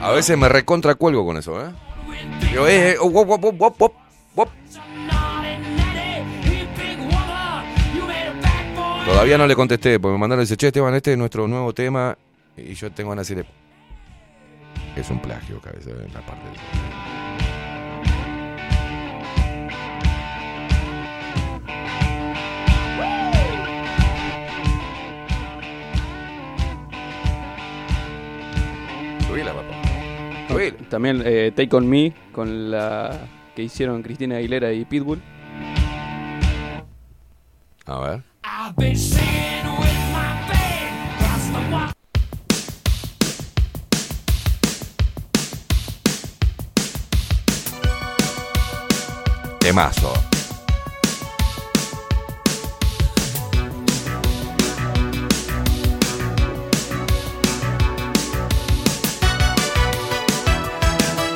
A veces me recontra cuelgo con eso, ¿eh? Todavía no le contesté, porque me mandaron y dice, che, Esteban, este es nuestro nuevo tema. Y yo tengo ganas de decirle, es un plagio, cabeza, en la parte de... Subila, papá. Subila.
También eh, Take On Me, con la que hicieron Cristina Aguilera y Pitbull.
A ver. Temazo.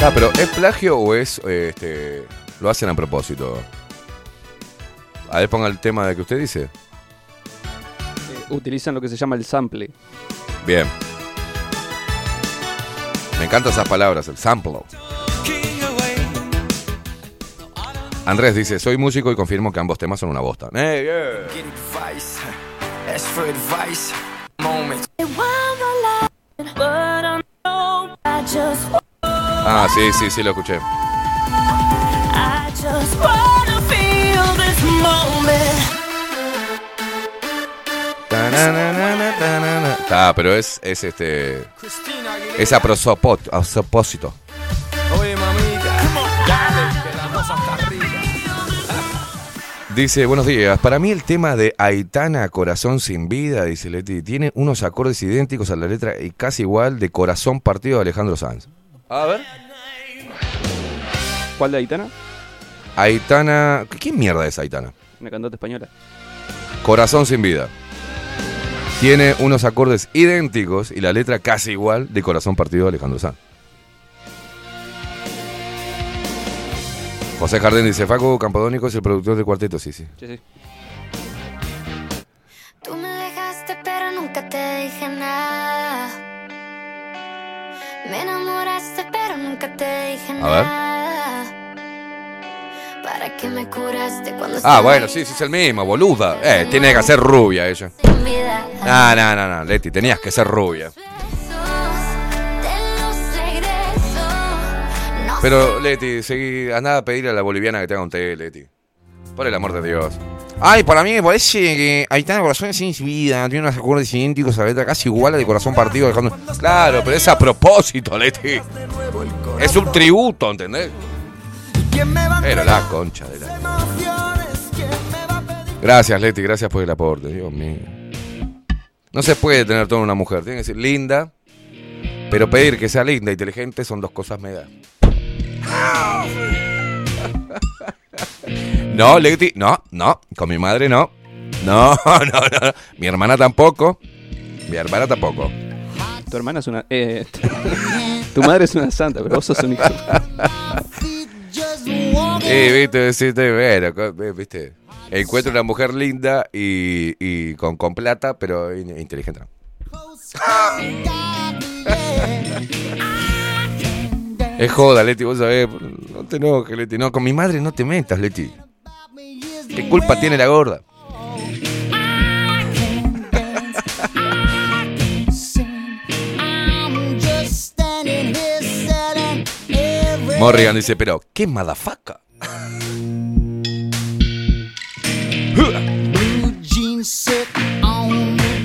Ah, pero ¿es plagio o es eh, este lo hacen a propósito? A ver, ponga el tema de que usted dice.
Utilizan lo que se llama el sample.
Bien. Me encantan esas palabras, el sample. Andrés dice, soy músico y confirmo que ambos temas son una bosta. Eh, yeah.
Advice. Moments.
Ah, sí, sí, sí, lo escuché. Está, pero es, es este. Es a propósito.
Oye, mamita. Dale, que la cosa está rica.
Dice, buenos días. Para mí el tema de Aitana, Corazón sin vida, dice Leti, tiene unos acordes idénticos a la letra y casi igual de Corazón partido de Alejandro Sanz. A ver.
¿Cuál de Aitana?
Aitana. ¿Qué mierda es Aitana?
Una cantante española.
Corazón sin vida. Tiene unos acordes idénticos y la letra casi igual de Corazón partido de Alejandro Sanz. José Jardín dice, Facu Campodónico es el productor del cuarteto, sí, sí.
Sí, sí.
Tú me dejaste pero nunca te dije nada. Me enamoraste pero nunca te dije
A ver.
¿Para qué me curaste cuando
Ah, bueno, sí, sí, es el mismo, boluda. Eh, tiene que ser rubia ella.
sin vida?
No, no, no, no, Leti, tenías que ser rubia.
No
Pero, Leti, seguí, andá a pedirle a la boliviana que te haga un té, Leti. Por el amor de Dios. Ay, para mí me parece que Aitana Corazón es sin vida, tiene unos acordes idénticos a la letra casi iguales de Corazón Partido. Alejandro. Claro, pero es a propósito, Leti. Es un tributo, ¿entendés? Pero la concha de la... Gracias, Leti, gracias por el aporte, Dios mío. No se puede tener toda una mujer, tiene que ser linda, pero pedir que sea linda e inteligente son dos cosas me da. No, Leti, no, no, con mi madre no. No, no, no. Mi hermana tampoco. Mi hermana tampoco.
Tu hermana es una. eh, tu madre es una santa, pero vos sos un hijo.
Sí, viste, deciste, bueno, viste. Encuentro una mujer linda y, y con, con plata, pero in- inteligente. no. Es joda, Leti, vos sabés. No te enojes, Leti. No, con mi madre no te metas, Leti. ¿Qué culpa tiene la gorda? Morrigan dice, pero, ¿qué madafaca?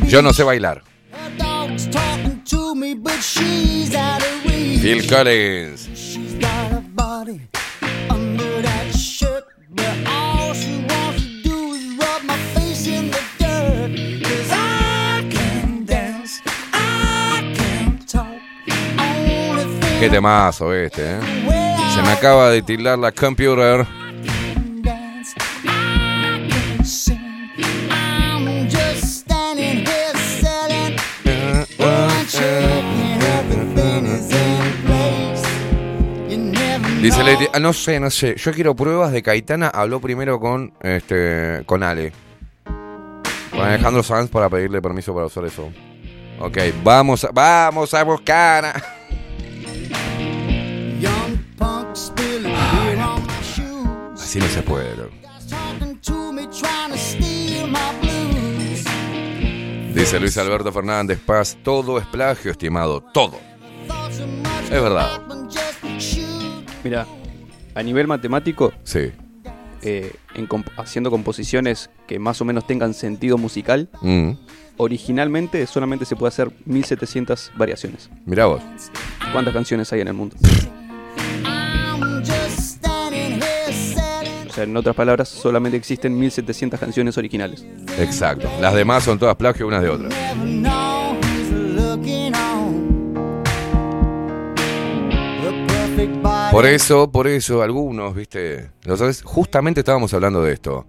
Yo no sé bailar. Phil Collins. Qué temazo este, ¿eh? Me acaba de tildar la computer. Dice. Leti, ah, no sé, no sé. Yo quiero pruebas de Caetana. Habló primero con este con Ale. Con Alejandro Sanz para pedirle permiso para usar eso. Ok, vamos a, vamos a buscar. Así no se puede. loco. Dice Luis Alberto Fernández Paz. Todo es plagio, estimado. Todo. Es verdad.
Mira, a nivel matemático,
Sí.
eh, en comp- haciendo composiciones que más o menos tengan sentido musical,
Mm.
originalmente solamente se puede hacer 1700 variaciones.
Mirá vos.
¿Cuántas canciones hay en el mundo? en otras palabras, solamente existen 1700 canciones originales.
Exacto. Las demás son todas plagio unas de otras. Por eso, por eso, algunos, viste, ¿lo sabes? Justamente estábamos hablando de esto.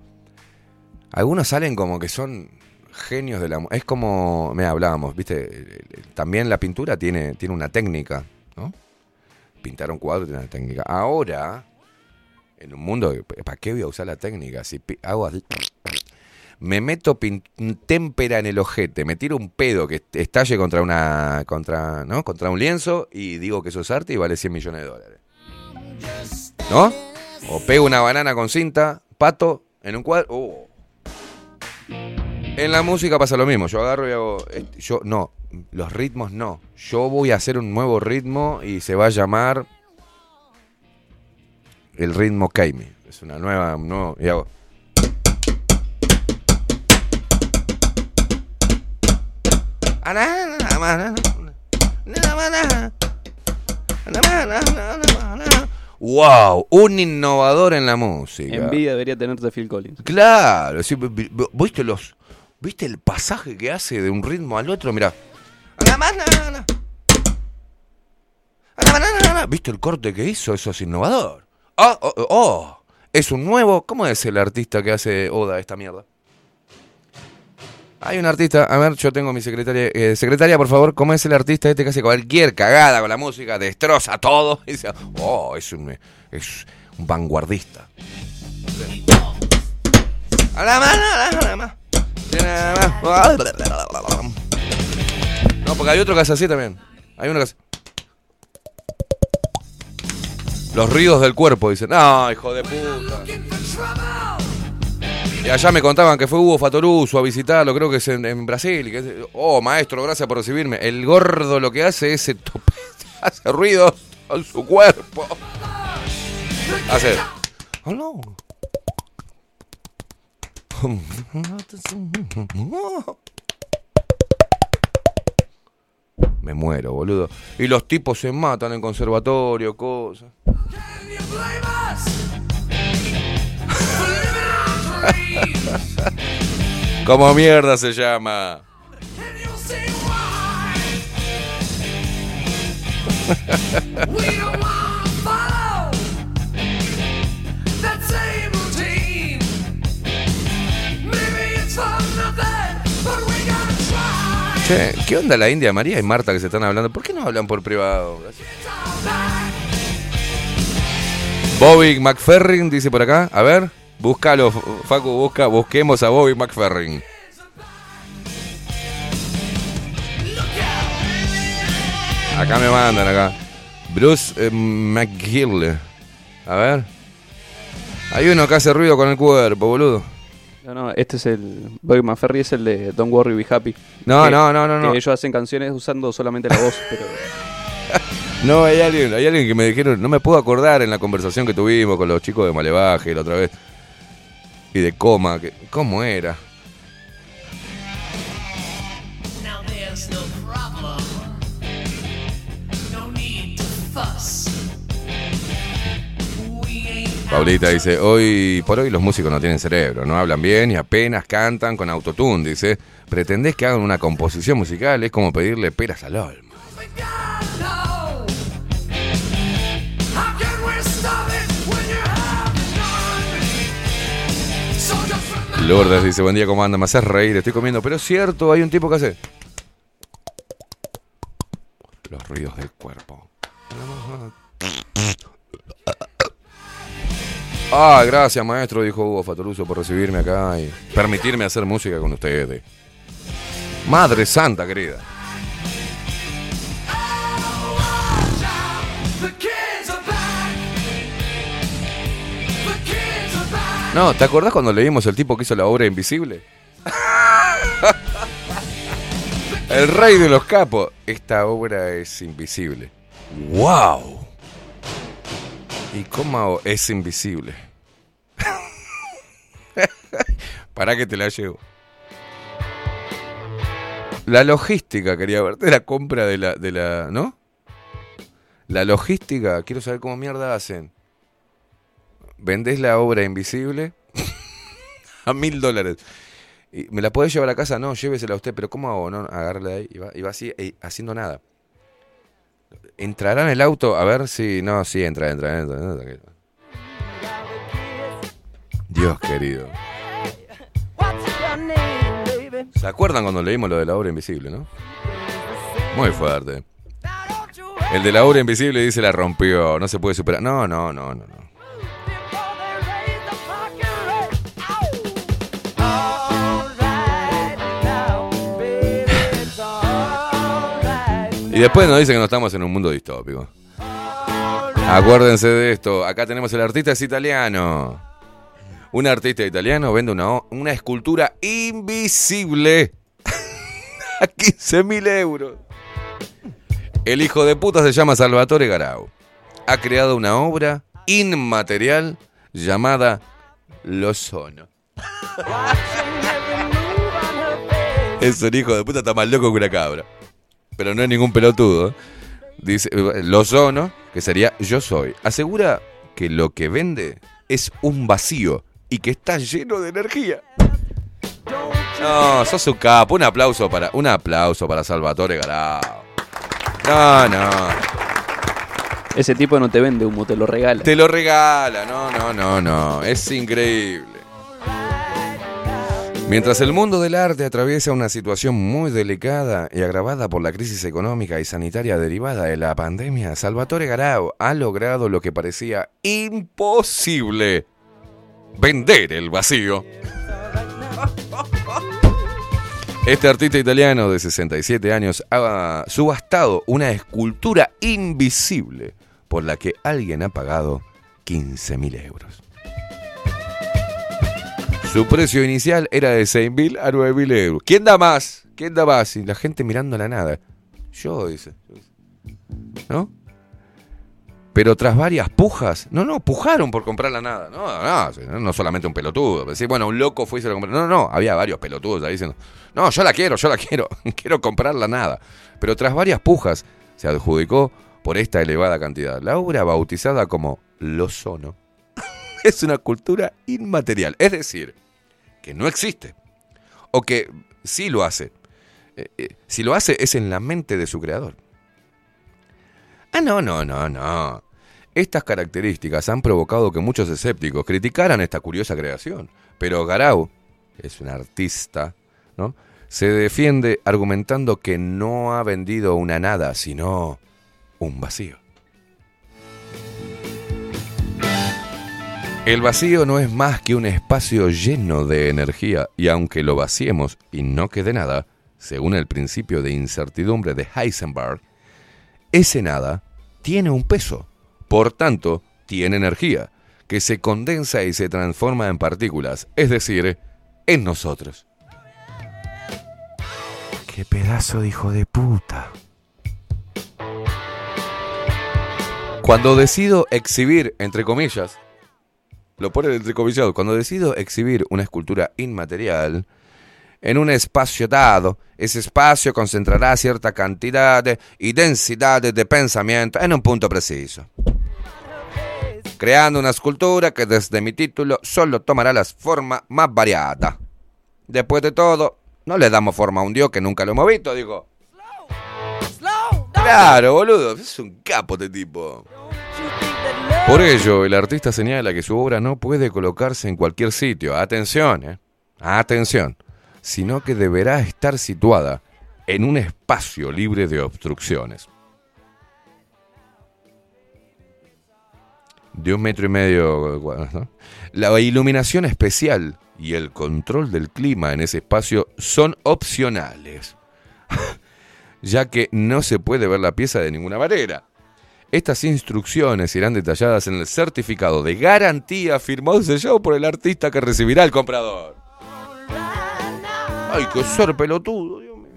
Algunos salen como que son genios de la... Es como, me hablábamos, viste, también la pintura tiene, tiene una técnica, ¿no? Pintar un cuadro tiene una técnica. Ahora, en un mundo, ¿para qué voy a usar la técnica? Si hago así, me meto témpera en el ojete, me tiro un pedo que estalle contra una contra, ¿no? contra un lienzo y digo que eso es arte y vale 100 millones de dólares. ¿No? O pego una banana con cinta, pato, en un cuadro. oh. En la música pasa lo mismo. Yo agarro y hago. Yo, no, los ritmos no. Yo voy a hacer un nuevo ritmo y se va a llamar. El ritmo Kaimi. Es una nueva. un nuevo- y hago. ¡Wow! Un innovador en la música.
Envidia debería tenerte Phil Collins.
Claro, sí, vi- vi- ¿viste los viste el pasaje que hace de un ritmo al otro? Mira. ¿Viste el corte que hizo? Eso es innovador. Oh, oh, oh, oh. Es un nuevo. ¿Cómo es el artista que hace Oda esta mierda? Hay un artista, a ver, yo tengo mi secretaria. eh, secretaria, por favor, ¿cómo es el artista este que hace cualquier cagada con la música? Destroza todo. Y dice, oh, es un, es un vanguardista. No, porque hay otro que hace así también. Hay uno que hace. Los ruidos del cuerpo, dicen. No, hijo de puta. Y allá me contaban que fue Hugo Fatoruso a visitarlo, creo que es en, Brasil. oh, maestro, gracias por recibirme. El gordo lo que hace es tope- hace ruidos con su cuerpo. Hace. Hello. Me muero, boludo. Y los tipos se matan en conservatorio, cosas. ¿Cómo mierda se llama? ¿qué onda la India María y Marta que se están hablando? ¿Por qué no hablan por privado? Bobby McFerrin dice por acá. A ver, búscalo, Facu, busca, busquemos a Bobby McFerrin. Acá me mandan acá. Bruce eh, McGill. A ver. Hay uno que hace ruido con el cuerpo, boludo.
No, no, este es el. Bobby McFerry es el de Don't Worry, Be Happy.
No,
Que-
no, no, no,
que
no.
ellos hacen canciones usando solamente la voz, pero.
No, hay alguien, hay alguien que me dijeron, no me puedo acordar en la conversación que tuvimos con los chicos de Malevaje la otra vez. Y de coma, que, ¿cómo era? Paulita dice, hoy por hoy los músicos no tienen cerebro, no hablan bien y apenas cantan con autotune, dice. ¿Pretendés que hagan una composición musical? Es como pedirle peras al olmo. Lourdes dice, buen día, ¿cómo anda? Me haces reír, estoy comiendo. Pero es cierto, hay un tipo que hace... Los ruidos del cuerpo. Ah, gracias maestro, dijo Hugo Fatoruso, por recibirme acá y permitirme hacer música con ustedes. Madre Santa, querida. No, ¿te acordás cuando leímos el tipo que hizo la obra Invisible? el rey de los capos. Esta obra es invisible. ¡Wow! ¿Y cómo es invisible? Para que te la llevo. La logística, quería ver, de la compra de la, de la. ¿No? La logística, quiero saber cómo mierda hacen. vendés la obra invisible a mil dólares. Y, ¿Me la podés llevar a casa? No, llévesela a usted, pero ¿cómo hago? No, agárrela de ahí y va, y va así, eh, haciendo nada. ¿Entrará en el auto? A ver si. No, sí, entra, entra, entra. Dios querido. ¿Se acuerdan cuando leímos lo de la obra invisible, no? Muy fuerte. El de la obra invisible dice la rompió, no se puede superar. No, no, no, no, no. Y después nos dicen que no estamos en un mundo distópico. Acuérdense de esto. Acá tenemos el artista es italiano. Un artista italiano vende una, una escultura invisible a 15 mil euros. El hijo de puta se llama Salvatore Garau. Ha creado una obra inmaterial llamada Lozono. Es un hijo de puta, está más loco que una cabra. Pero no es ningún pelotudo. Dice Lozono, que sería yo soy. Asegura que lo que vende es un vacío y que está lleno de energía. No, sos un capo. Un aplauso para, un aplauso para Salvatore Garau. No, no.
Ese tipo no te vende humo, te lo regala.
Te lo regala, no, no, no, no. Es increíble. Mientras el mundo del arte atraviesa una situación muy delicada y agravada por la crisis económica y sanitaria derivada de la pandemia, Salvatore Garau ha logrado lo que parecía imposible. Vender el vacío. Este artista italiano de 67 años ha subastado una escultura invisible por la que alguien ha pagado 15 mil euros. Su precio inicial era de 6 mil a 9 mil euros. ¿Quién da más? ¿Quién da más? Y la gente mirando la nada. Yo, dice. ¿No? Pero tras varias pujas, no, no, pujaron por comprar la nada. No, no, no solamente un pelotudo. Decir, bueno, un loco fue y se lo compró. No, no, había varios pelotudos ahí diciendo, no, yo la quiero, yo la quiero, quiero comprar la nada. Pero tras varias pujas, se adjudicó por esta elevada cantidad. La obra bautizada como Lozono es una cultura inmaterial. Es decir, que no existe. O que sí lo hace. Eh, eh, si lo hace es en la mente de su creador. Ah, no, no, no, no. Estas características han provocado que muchos escépticos criticaran esta curiosa creación. Pero Garau, es un artista, ¿no? Se defiende argumentando que no ha vendido una nada, sino un vacío. El vacío no es más que un espacio lleno de energía y aunque lo vaciemos y no quede nada, según el principio de incertidumbre de Heisenberg, ese nada tiene un peso, por tanto, tiene energía, que se condensa y se transforma en partículas, es decir, en nosotros. ¡Qué pedazo de hijo de puta! Cuando decido exhibir, entre comillas, lo pone entre comillas, cuando decido exhibir una escultura inmaterial en un espacio dado, ese espacio concentrará cierta cantidad de- y densidad de pensamiento en un punto preciso. Creando una escultura que desde mi título solo tomará la forma más variada. Después de todo, no le damos forma a un dios que nunca lo hemos visto, digo. Claro, boludo, es un capo este tipo. Por ello, el artista señala que su obra no puede colocarse en cualquier sitio. Atención, eh. Atención. Sino que deberá estar situada en un espacio libre de obstrucciones. De un metro y medio. La iluminación especial y el control del clima en ese espacio son opcionales. ya que no se puede ver la pieza de ninguna manera. Estas instrucciones irán detalladas en el certificado de garantía firmado y sellado por el artista que recibirá el comprador. Ay, qué ser pelotudo, Dios mío.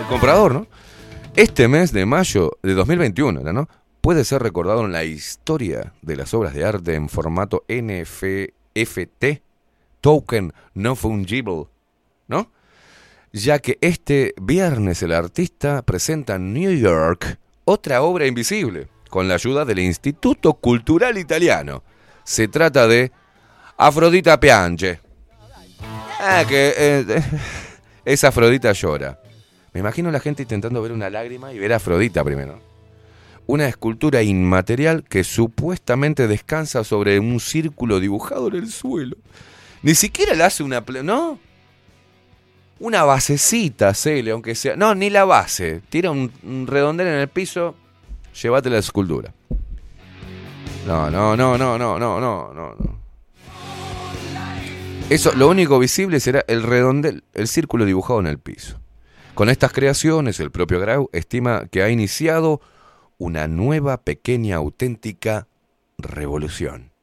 El comprador, ¿no? Este mes de mayo de 2021, era, ¿no? Puede ser recordado en la historia de las obras de arte en formato NFT, Token No Fungible, ¿no? Ya que este viernes el artista presenta en New York otra obra invisible, con la ayuda del Instituto Cultural Italiano. Se trata de Afrodita Piange. Ah, que eh, es Afrodita llora. Me imagino la gente intentando ver una lágrima y ver a Afrodita primero. Una escultura inmaterial que supuestamente descansa sobre un círculo dibujado en el suelo. Ni siquiera le hace una... ¿No? Una basecita, Cele, aunque sea... No, ni la base. Tira un, un redondel en el piso, llévate la escultura. No, no, no, no, no, no, no, no. Eso, lo único visible será el redondel, el círculo dibujado en el piso. Con estas creaciones, el propio Grau estima que ha iniciado una nueva, pequeña, auténtica revolución.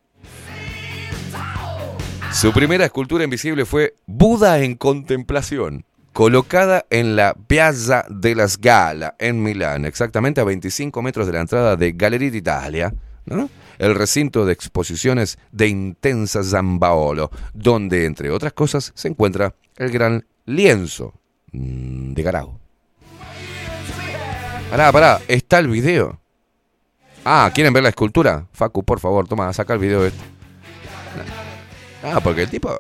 Su primera escultura invisible fue Buda en contemplación, colocada en la Piazza della Scala en Milán, exactamente a 25 metros de la entrada de Galleria d'Italia, el recinto de exposiciones de Intensa Zambaolo, donde, entre otras cosas, se encuentra el gran lienzo de Garau. Pará, pará, está el video. Ah, ¿quieren ver la escultura? Facu, por favor, toma, saca el video este. Ah, porque el tipo...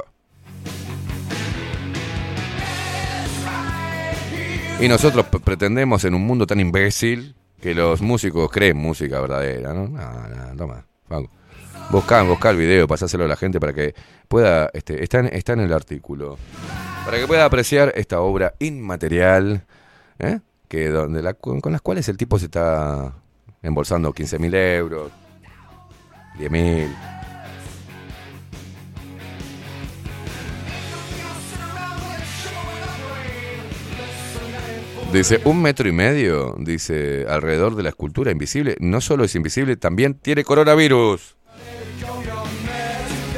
Y nosotros pretendemos en un mundo tan imbécil que los músicos creen música verdadera, ¿no? No, no, toma. Buscá, buscá el video, pasáselo a la gente para que pueda... Este, está, en, está en el artículo. Para que pueda apreciar esta obra inmaterial, ¿eh? que donde la, con, con las cuales el tipo se está embolsando 15 mil euros, 10 Dice, un metro y medio, dice, alrededor de la escultura invisible. No solo es invisible, también tiene coronavirus.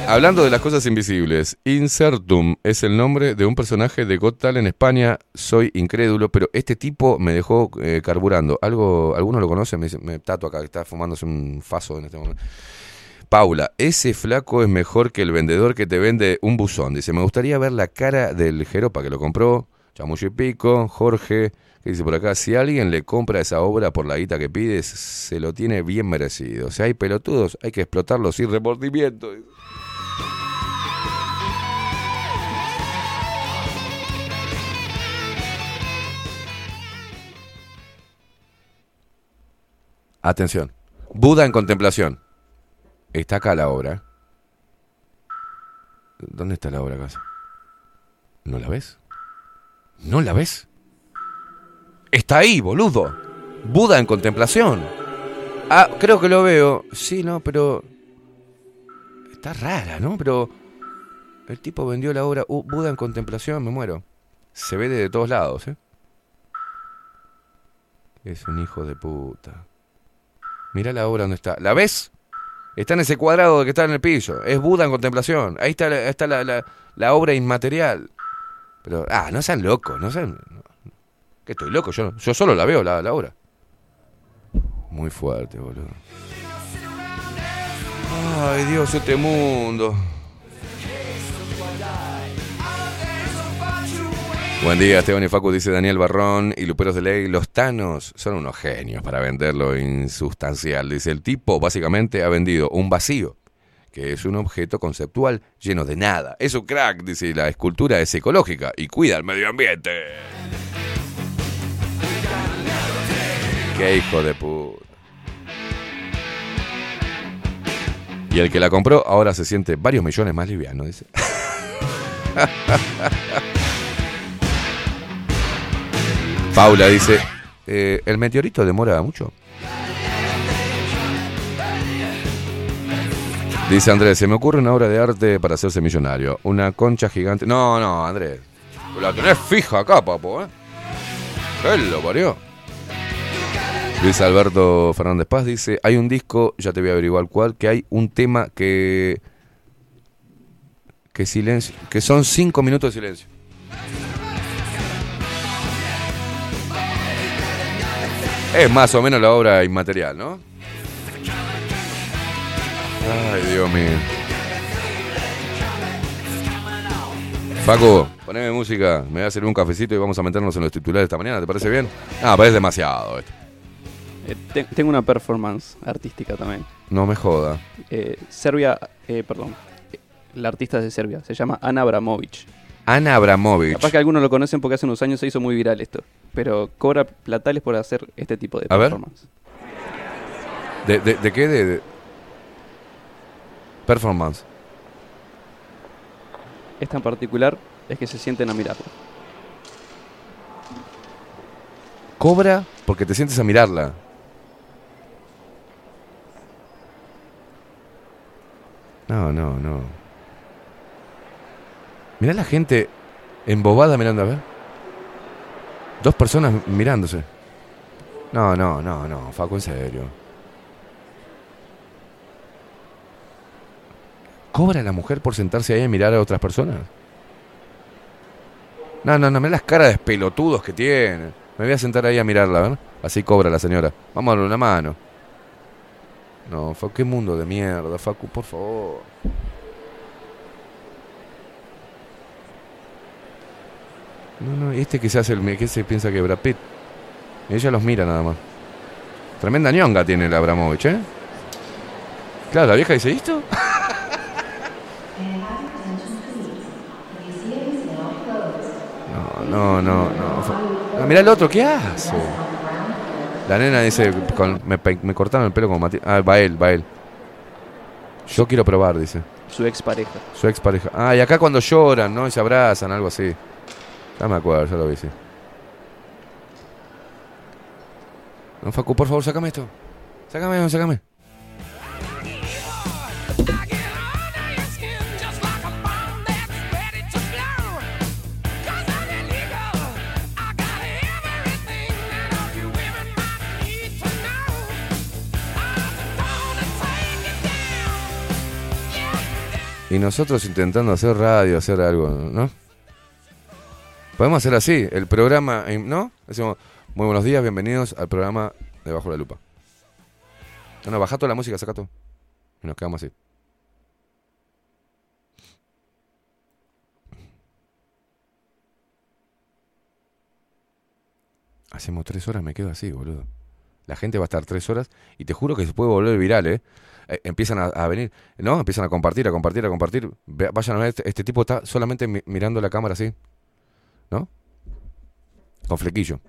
Hablando de las cosas invisibles, Insertum es el nombre de un personaje de Got en España. Soy incrédulo, pero este tipo me dejó eh, carburando. Algo, ¿Alguno lo conoce? Me, dice- me tato acá, que está fumándose un faso en este momento. Paula, ese flaco es mejor que el vendedor que te vende un buzón. Dice, me gustaría ver la cara del jeropa que lo compró, chamuyo y pico, Jorge, que dice por acá, si alguien le compra esa obra por la guita que pides, se lo tiene bien merecido. Si hay pelotudos, hay que explotarlos sin remordimiento. Atención. Buda en contemplación. Está acá la obra. ¿Dónde está la obra acá? ¿No la ves? ¿No la ves? Está ahí, boludo. Buda en contemplación. Ah, creo que lo veo. Sí, no, pero... Está rara, ¿no? Pero... El tipo vendió la obra uh, Buda en contemplación, me muero. Se ve de todos lados, ¿eh? Es un hijo de puta. Mirá la obra donde está. ¿La ves? Está en ese cuadrado que está en el piso. Es Buda en contemplación. Ahí está, está la, la- la obra inmaterial. Pero, ah, no sean locos, no sean... ¿Qué estoy loco? Yo, yo solo la veo, la, la obra. Muy fuerte, boludo. Ay, Dios, este mundo. Buen día, Esteban y Facu, dice Daniel Barrón y Luperos de Ley. Los tanos son unos genios para vender lo insustancial. Dice, el tipo básicamente ha vendido un vacío, que es un objeto conceptual lleno de nada. Es un crack, dice, la escultura es ecológica y cuida el medio ambiente. Qué hijo de puta. Y el que la compró ahora se siente varios millones más liviano, dice. Paula dice, eh, ¿el meteorito demora mucho? Dice Andrés, se me ocurre una obra de arte para hacerse millonario. Una concha gigante. No, no, Andrés. La tenés fija acá, papo, ¿eh? Él lo parió. Luis Alberto Fernández Paz dice, hay un disco, ya te voy a averiguar cuál, que hay un tema que... Que silencio, que son cinco minutos de silencio. Es más o menos la obra inmaterial, ¿no? Ay, Dios mío. Paco, poneme música, me voy a hacer un cafecito y vamos a meternos en los titulares esta mañana, ¿te parece bien? Ah, parece demasiado esto.
Eh, te- tengo una performance artística también.
No me joda.
Eh, Serbia, eh, perdón. eh, La artista es de Serbia, se llama Ana Abramovic.
Ana Abramovic.
Capaz que algunos lo conocen porque hace unos años se hizo muy viral esto. Pero cobra platales por hacer este tipo de
A ver.
performance.
¿De, de, de qué? De, de- Performance.
Esta en particular es que se sienten a mirarlo.
Cobra porque te sientes a mirarla. No, no, no. Mirá la gente embobada mirando, a ver. Dos personas mirándose. No, no, no, no, Facu, en serio. ¿Cobra la mujer por sentarse ahí a mirar a otras personas? No, no, no, mirá las caras de pelotudos que tiene. Me voy a sentar ahí a mirarla, ¿ver? Así cobra la señora. Vamos a darle una mano. No, Facu, qué mundo de mierda, Facu, por favor. No, no, este que se hace el que se piensa que Brad Pitt. Ella los mira nada más. Tremenda ñonga tiene la Abramovich, ¿eh? Claro, la vieja dice, ¿esto? No, no, no, No, mirá el otro, ¿qué hace? La nena dice, con- me, cortaron el pelo como Matías. Ah, va él, va él. Yo quiero probar, dice.
Su ex pareja.
Su ex pareja. Ah, y acá cuando lloran, ¿no? Y se abrazan, algo así. Ya me acuerdo, ya lo vi, sí. No, Facu, por favor, sácame esto. Sácame, sácame. Y nosotros intentando hacer radio, hacer algo, ¿no? Podemos hacer así, el programa, eh, ¿no? Decimos, muy buenos días, bienvenidos al programa de Bajo la Lupa. No, no, baja toda la música, saca todo. Y nos quedamos así. Hacemos tres horas, me quedo así, boludo. La gente va a estar tres horas y te juro que se puede volver viral, ¿eh? Eh, empiezan a, a venir, ¿no? Empiezan a compartir, a compartir, a compartir. Vayan a ver, este, este tipo está solamente mi- mirando la cámara así, ¿no? Con flequillo.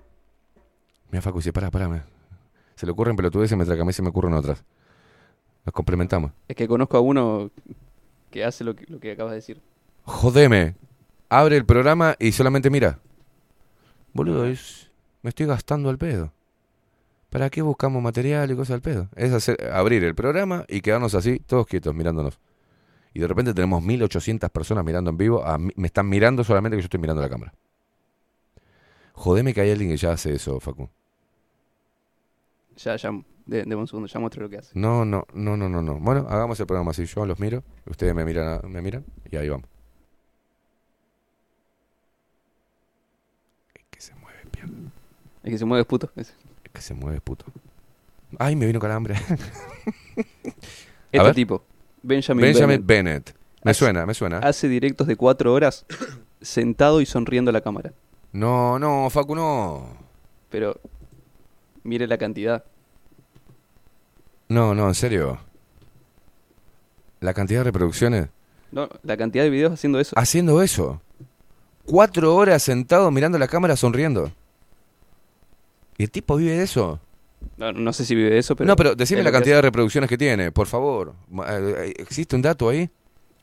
Mira, Facu dice, pará, pará. me- Se le ocurren pelotudeces mientras que a mí se me ocurren otras. Nos complementamos.
Es que conozco a uno que hace lo que, lo que acabas de decir.
Jodeme. Abre el programa y solamente mira. Boludo, es... me estoy gastando al pedo. ¿Para qué buscamos material y cosas al pedo? Es hacer, abrir el programa y quedarnos así, todos quietos, mirándonos. Y de repente tenemos 1800 personas mirando en vivo. A me están mirando solamente que yo estoy mirando la cámara. Jodeme que hay alguien que ya hace eso, Facu.
Ya, ya, de, de un segundo, ya muestro lo que hace.
No, no, no, no, no, no. Bueno, hagamos el programa así. Yo los miro, ustedes me miran, me miran y ahí vamos.
Es que se mueve puto. Es-
Es que se mueve puto. Ay, me vino calambre.
Este
ver.
tipo, Benjamin,
Benjamin
Bennett,
Bennett. Me
Hace-
suena, me suena.
hace directos de cuatro horas sentado y sonriendo a la cámara.
No, no, Facu, no.
Pero mire la cantidad.
No, no, en serio. La cantidad de reproducciones.
No, la cantidad de videos haciendo eso.
Haciendo eso. Cuatro horas sentado mirando la cámara sonriendo. ¿Y el tipo vive de eso?
No, no sé si vive de eso, pero.
no, pero decime la cantidad de reproducciones que tiene, por favor. Ma- eh, ¿Existe un dato ahí?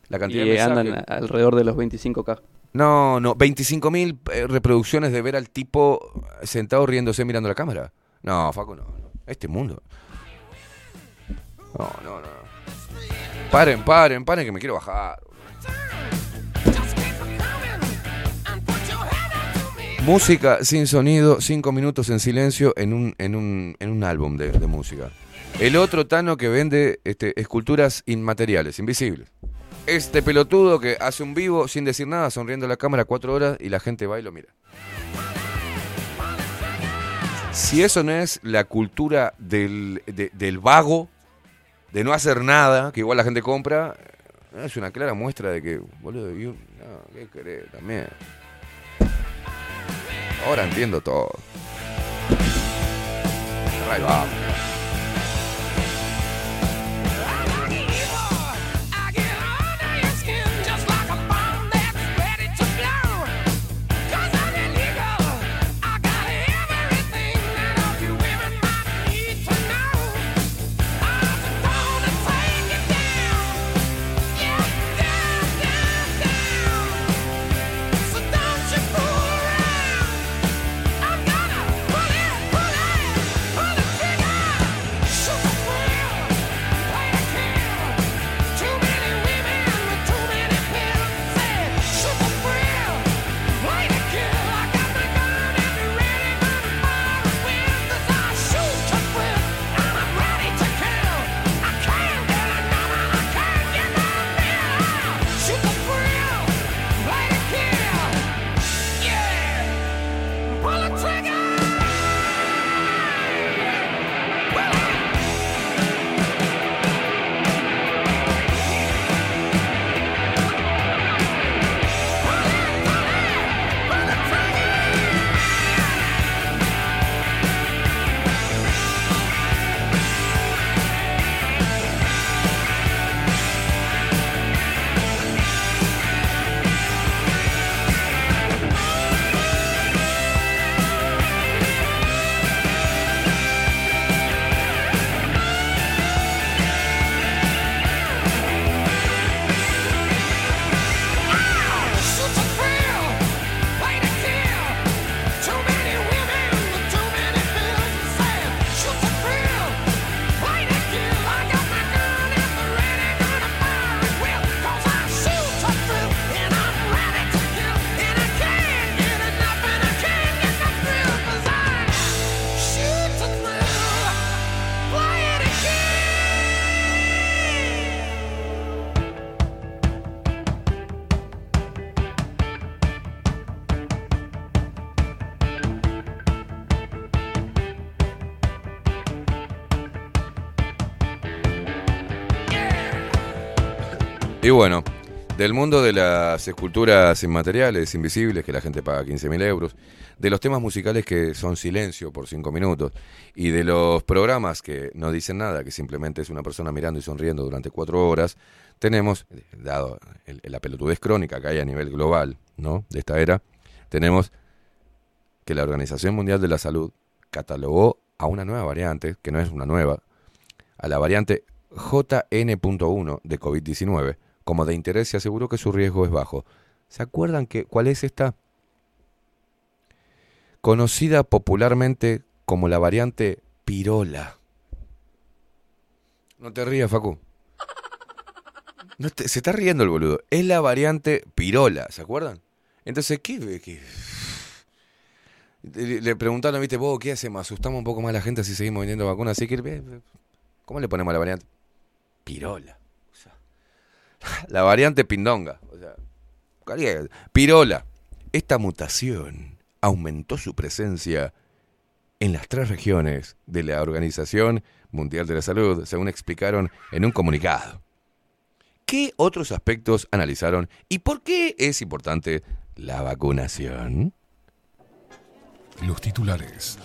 La cantidad
Y
de
andan alrededor de los 25k.
No, no, 25.000 eh, reproducciones de ver al tipo sentado riéndose mirando la cámara. No, Facu, no. no. Este mundo. No, no, no. Paren, paren, paren que me quiero bajar. Música sin sonido, cinco minutos en silencio en un, en un, en un álbum de, música. El otro Tano que vende este, esculturas inmateriales, invisibles. Este pelotudo que hace un vivo sin decir nada, sonriendo a la cámara cuatro horas y la gente va y lo mira. Si eso no es la cultura del, de- del vago, de no hacer nada, que igual la gente compra, es una clara muestra de que, boludo, y un- no, ¿qué querés también? Ahora entiendo todo. Ahí va. Bueno, del mundo de las esculturas inmateriales, invisibles, que la gente paga 15.000 euros, de los temas musicales que son silencio por 5 minutos, y de los programas que no dicen nada, que simplemente es una persona mirando y sonriendo durante 4 horas, tenemos, dado la pelotudez crónica que hay a nivel global, ¿no? De esta era, tenemos que la Organización Mundial de la Salud catalogó a una nueva variante, que no es una nueva, a la variante JN.1 de COVID-19 como de interés y aseguró que su riesgo es bajo. ¿Se acuerdan que cuál es esta? Conocida popularmente como la variante pirola. No te rías, Facu. No te- se está riendo el boludo. Es la variante pirola, ¿se acuerdan? Entonces, ¿qué? qué? Le, preguntaron, viste, vos, ¿qué hacemos? ¿Asustamos un poco más a la gente si seguimos vendiendo vacunas? Así que, ¿cómo le ponemos a la variante? Pirola. La variante pindonga. O sea, pirola. Esta mutación aumentó su presencia en las tres regiones de la Organización Mundial de la Salud, según explicaron en un comunicado. ¿Qué otros aspectos analizaron y por qué es importante la vacunación?
Los titulares.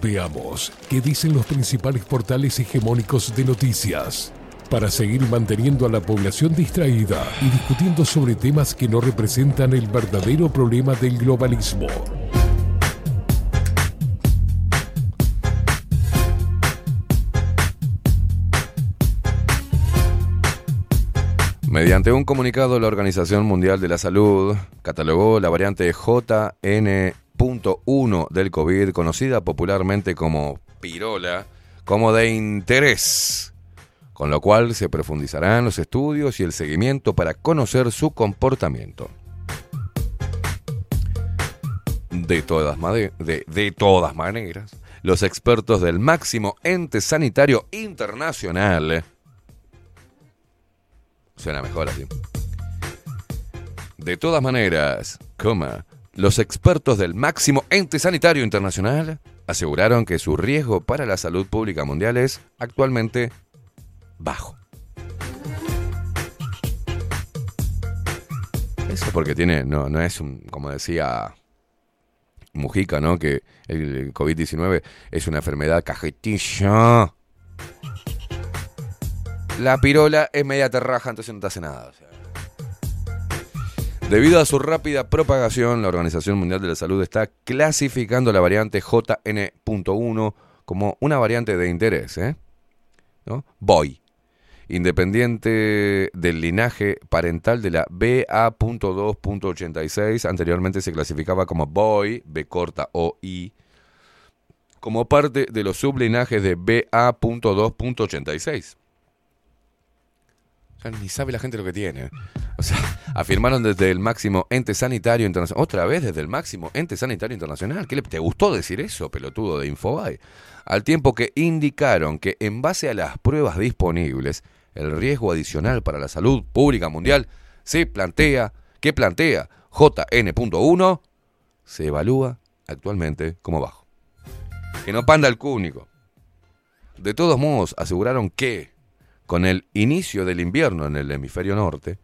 Veamos qué dicen los principales portales hegemónicos de noticias para seguir manteniendo a la población distraída y discutiendo sobre temas que no representan el verdadero problema del globalismo.
Mediante un comunicado, la Organización Mundial de la Salud catalogó la variante JN.1 del COVID, conocida popularmente como pirola, como de interés, con lo cual se profundizarán los estudios y el seguimiento para conocer su comportamiento. De todas, de- de todas maneras, los expertos del máximo ente sanitario internacional Suena mejor así. De todas maneras, coma, los expertos del máximo ente sanitario internacional aseguraron que su riesgo para la salud pública mundial es actualmente bajo. Eso porque tiene, no, no es un, como decía Mujica, ¿no? Que el COVID-19 es una enfermedad cajetilla. La pirola es media terraja, entonces no te hace nada. Debido a su rápida propagación, la Organización Mundial de la Salud está clasificando la variante JN.1 como una variante de interés, ¿eh? ¿No? Boy. Independiente del linaje parental de la BA.2.86, anteriormente se clasificaba como Boy, B corta o I, como parte de los sublinajes de BA.2.86. O sea, ni sabe la gente lo que tiene. O sea, afirmaron desde el máximo ente sanitario internacional. Otra vez desde el máximo ente sanitario internacional. ¿Qué le, ¿Te gustó decir eso, pelotudo de Infobae? Al tiempo que indicaron que en base a las pruebas disponibles, el riesgo adicional para la salud pública mundial se plantea, que plantea JN.1, se evalúa actualmente como bajo. Que no panda el cúnico. De todos modos, aseguraron que con el inicio del invierno en el hemisferio norte,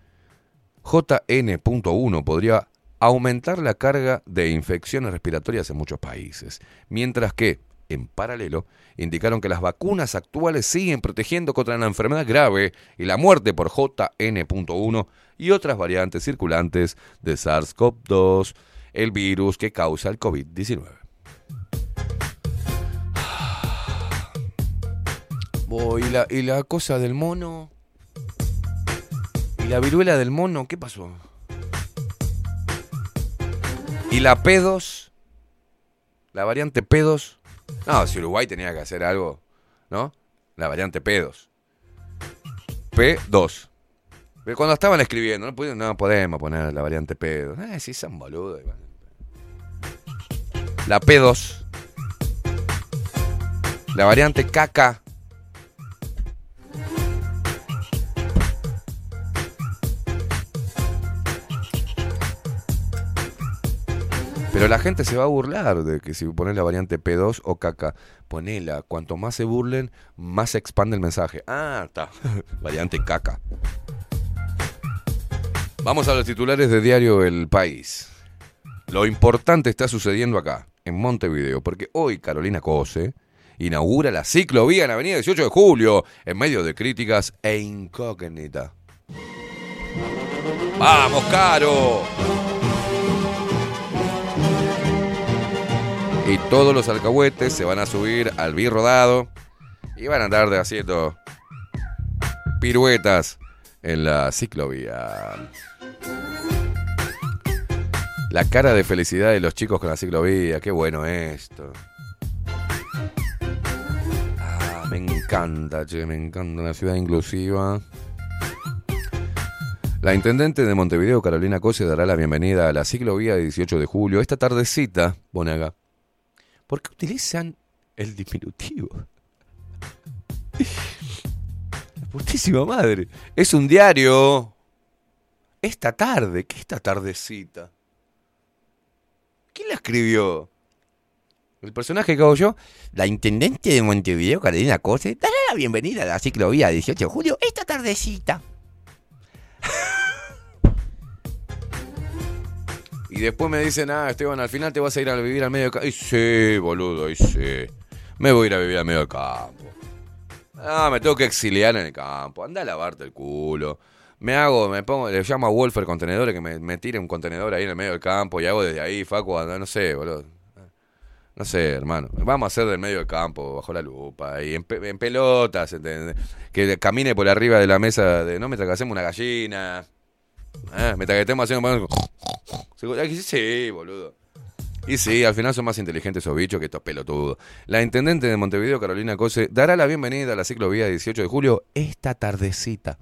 JN.1 podría aumentar la carga de infecciones respiratorias en muchos países, mientras que, en paralelo, indicaron que las vacunas actuales siguen protegiendo contra la enfermedad grave y la muerte por JN.1 y otras variantes circulantes de SARS-CoV-2, el virus que causa el COVID-19. Oh, ¿y, la, y la cosa del mono. ¿Y la viruela del mono? ¿Qué pasó? ¿Y la pedos? ¿La variante pedos? No, si Uruguay tenía que hacer algo, ¿no? La variante pedos. P2. Pero cuando estaban escribiendo, no, no podemos poner la variante pedos. Eh, sí, son boludos. La P2. La variante caca. Pero la gente se va a burlar de que si pones la variante P2 o caca, ponela. Cuanto más se burlen, más se expande el mensaje. Ah, está. variante caca. Vamos a los titulares de diario El País. Lo importante está sucediendo acá, en Montevideo, porque hoy Carolina Cose inaugura la ciclovía en Avenida 18 de Julio, en medio de críticas e incógnita. ¡Vamos, Caro! Y todos los alcahuetes se van a subir al birrodado y van a andar de haciendo piruetas en la ciclovía. La cara de felicidad de los chicos con la ciclovía, qué bueno esto. Ah, me encanta, che, me encanta una ciudad inclusiva. La intendente de Montevideo, Carolina Cose, dará la bienvenida a la ciclovía de 18 de julio. Esta tardecita, Bonaga. ¿Por qué utilizan el diminutivo? La putísima madre. Es un diario. Esta tarde, ¿qué esta tardecita? ¿Quién la escribió?
El personaje que hago yo, la intendente de Montevideo, Carolina Cose, dará la bienvenida a la ciclovía 18 de julio esta tardecita.
Y después me dicen, ah, Esteban, al final te vas a ir a vivir al medio del campo. Y sí, boludo, y sí. Me voy a ir a vivir al medio del campo. Ah, me tengo que exiliar en el campo. Anda a lavarte el culo. Me hago, me pongo, le llamo a Wolfer Contenedores que me, me tire un contenedor ahí en el medio del campo y hago desde ahí, Facu, no sé, boludo. No sé, hermano. Vamos a hacer del medio del campo, bajo la lupa, y en, en pelotas, ¿entendés? Que camine por arriba de la mesa de, no, mientras que hacemos una gallina. Ah, mientras que estemos haciendo... Sí, boludo. Y sí, al final son más inteligentes esos bichos que estos pelotudos. La intendente de Montevideo, Carolina Cose, dará la bienvenida a la ciclovía 18 de julio esta tardecita.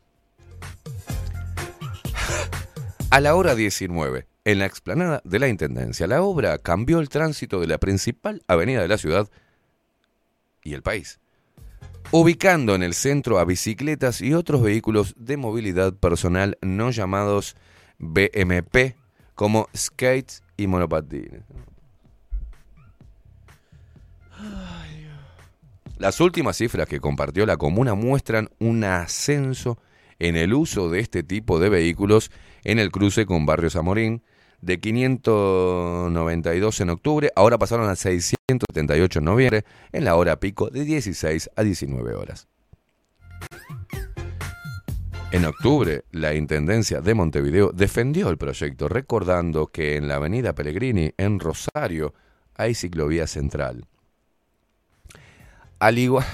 A la hora 19, en la explanada de la Intendencia, la obra cambió el tránsito de la principal avenida de la ciudad y el país, ubicando en el centro a bicicletas y otros vehículos de movilidad personal no llamados BMP, como skates y monopatines. Las últimas cifras que compartió la comuna muestran un ascenso en el uso de este tipo de vehículos en el cruce con Barrio Zamorín, de 592 en octubre, ahora pasaron a 678 en noviembre, en la hora pico de 16 a 19 horas. En octubre, la Intendencia de Montevideo defendió el proyecto, recordando que en la Avenida Pellegrini, en Rosario, hay ciclovía central. Al igual,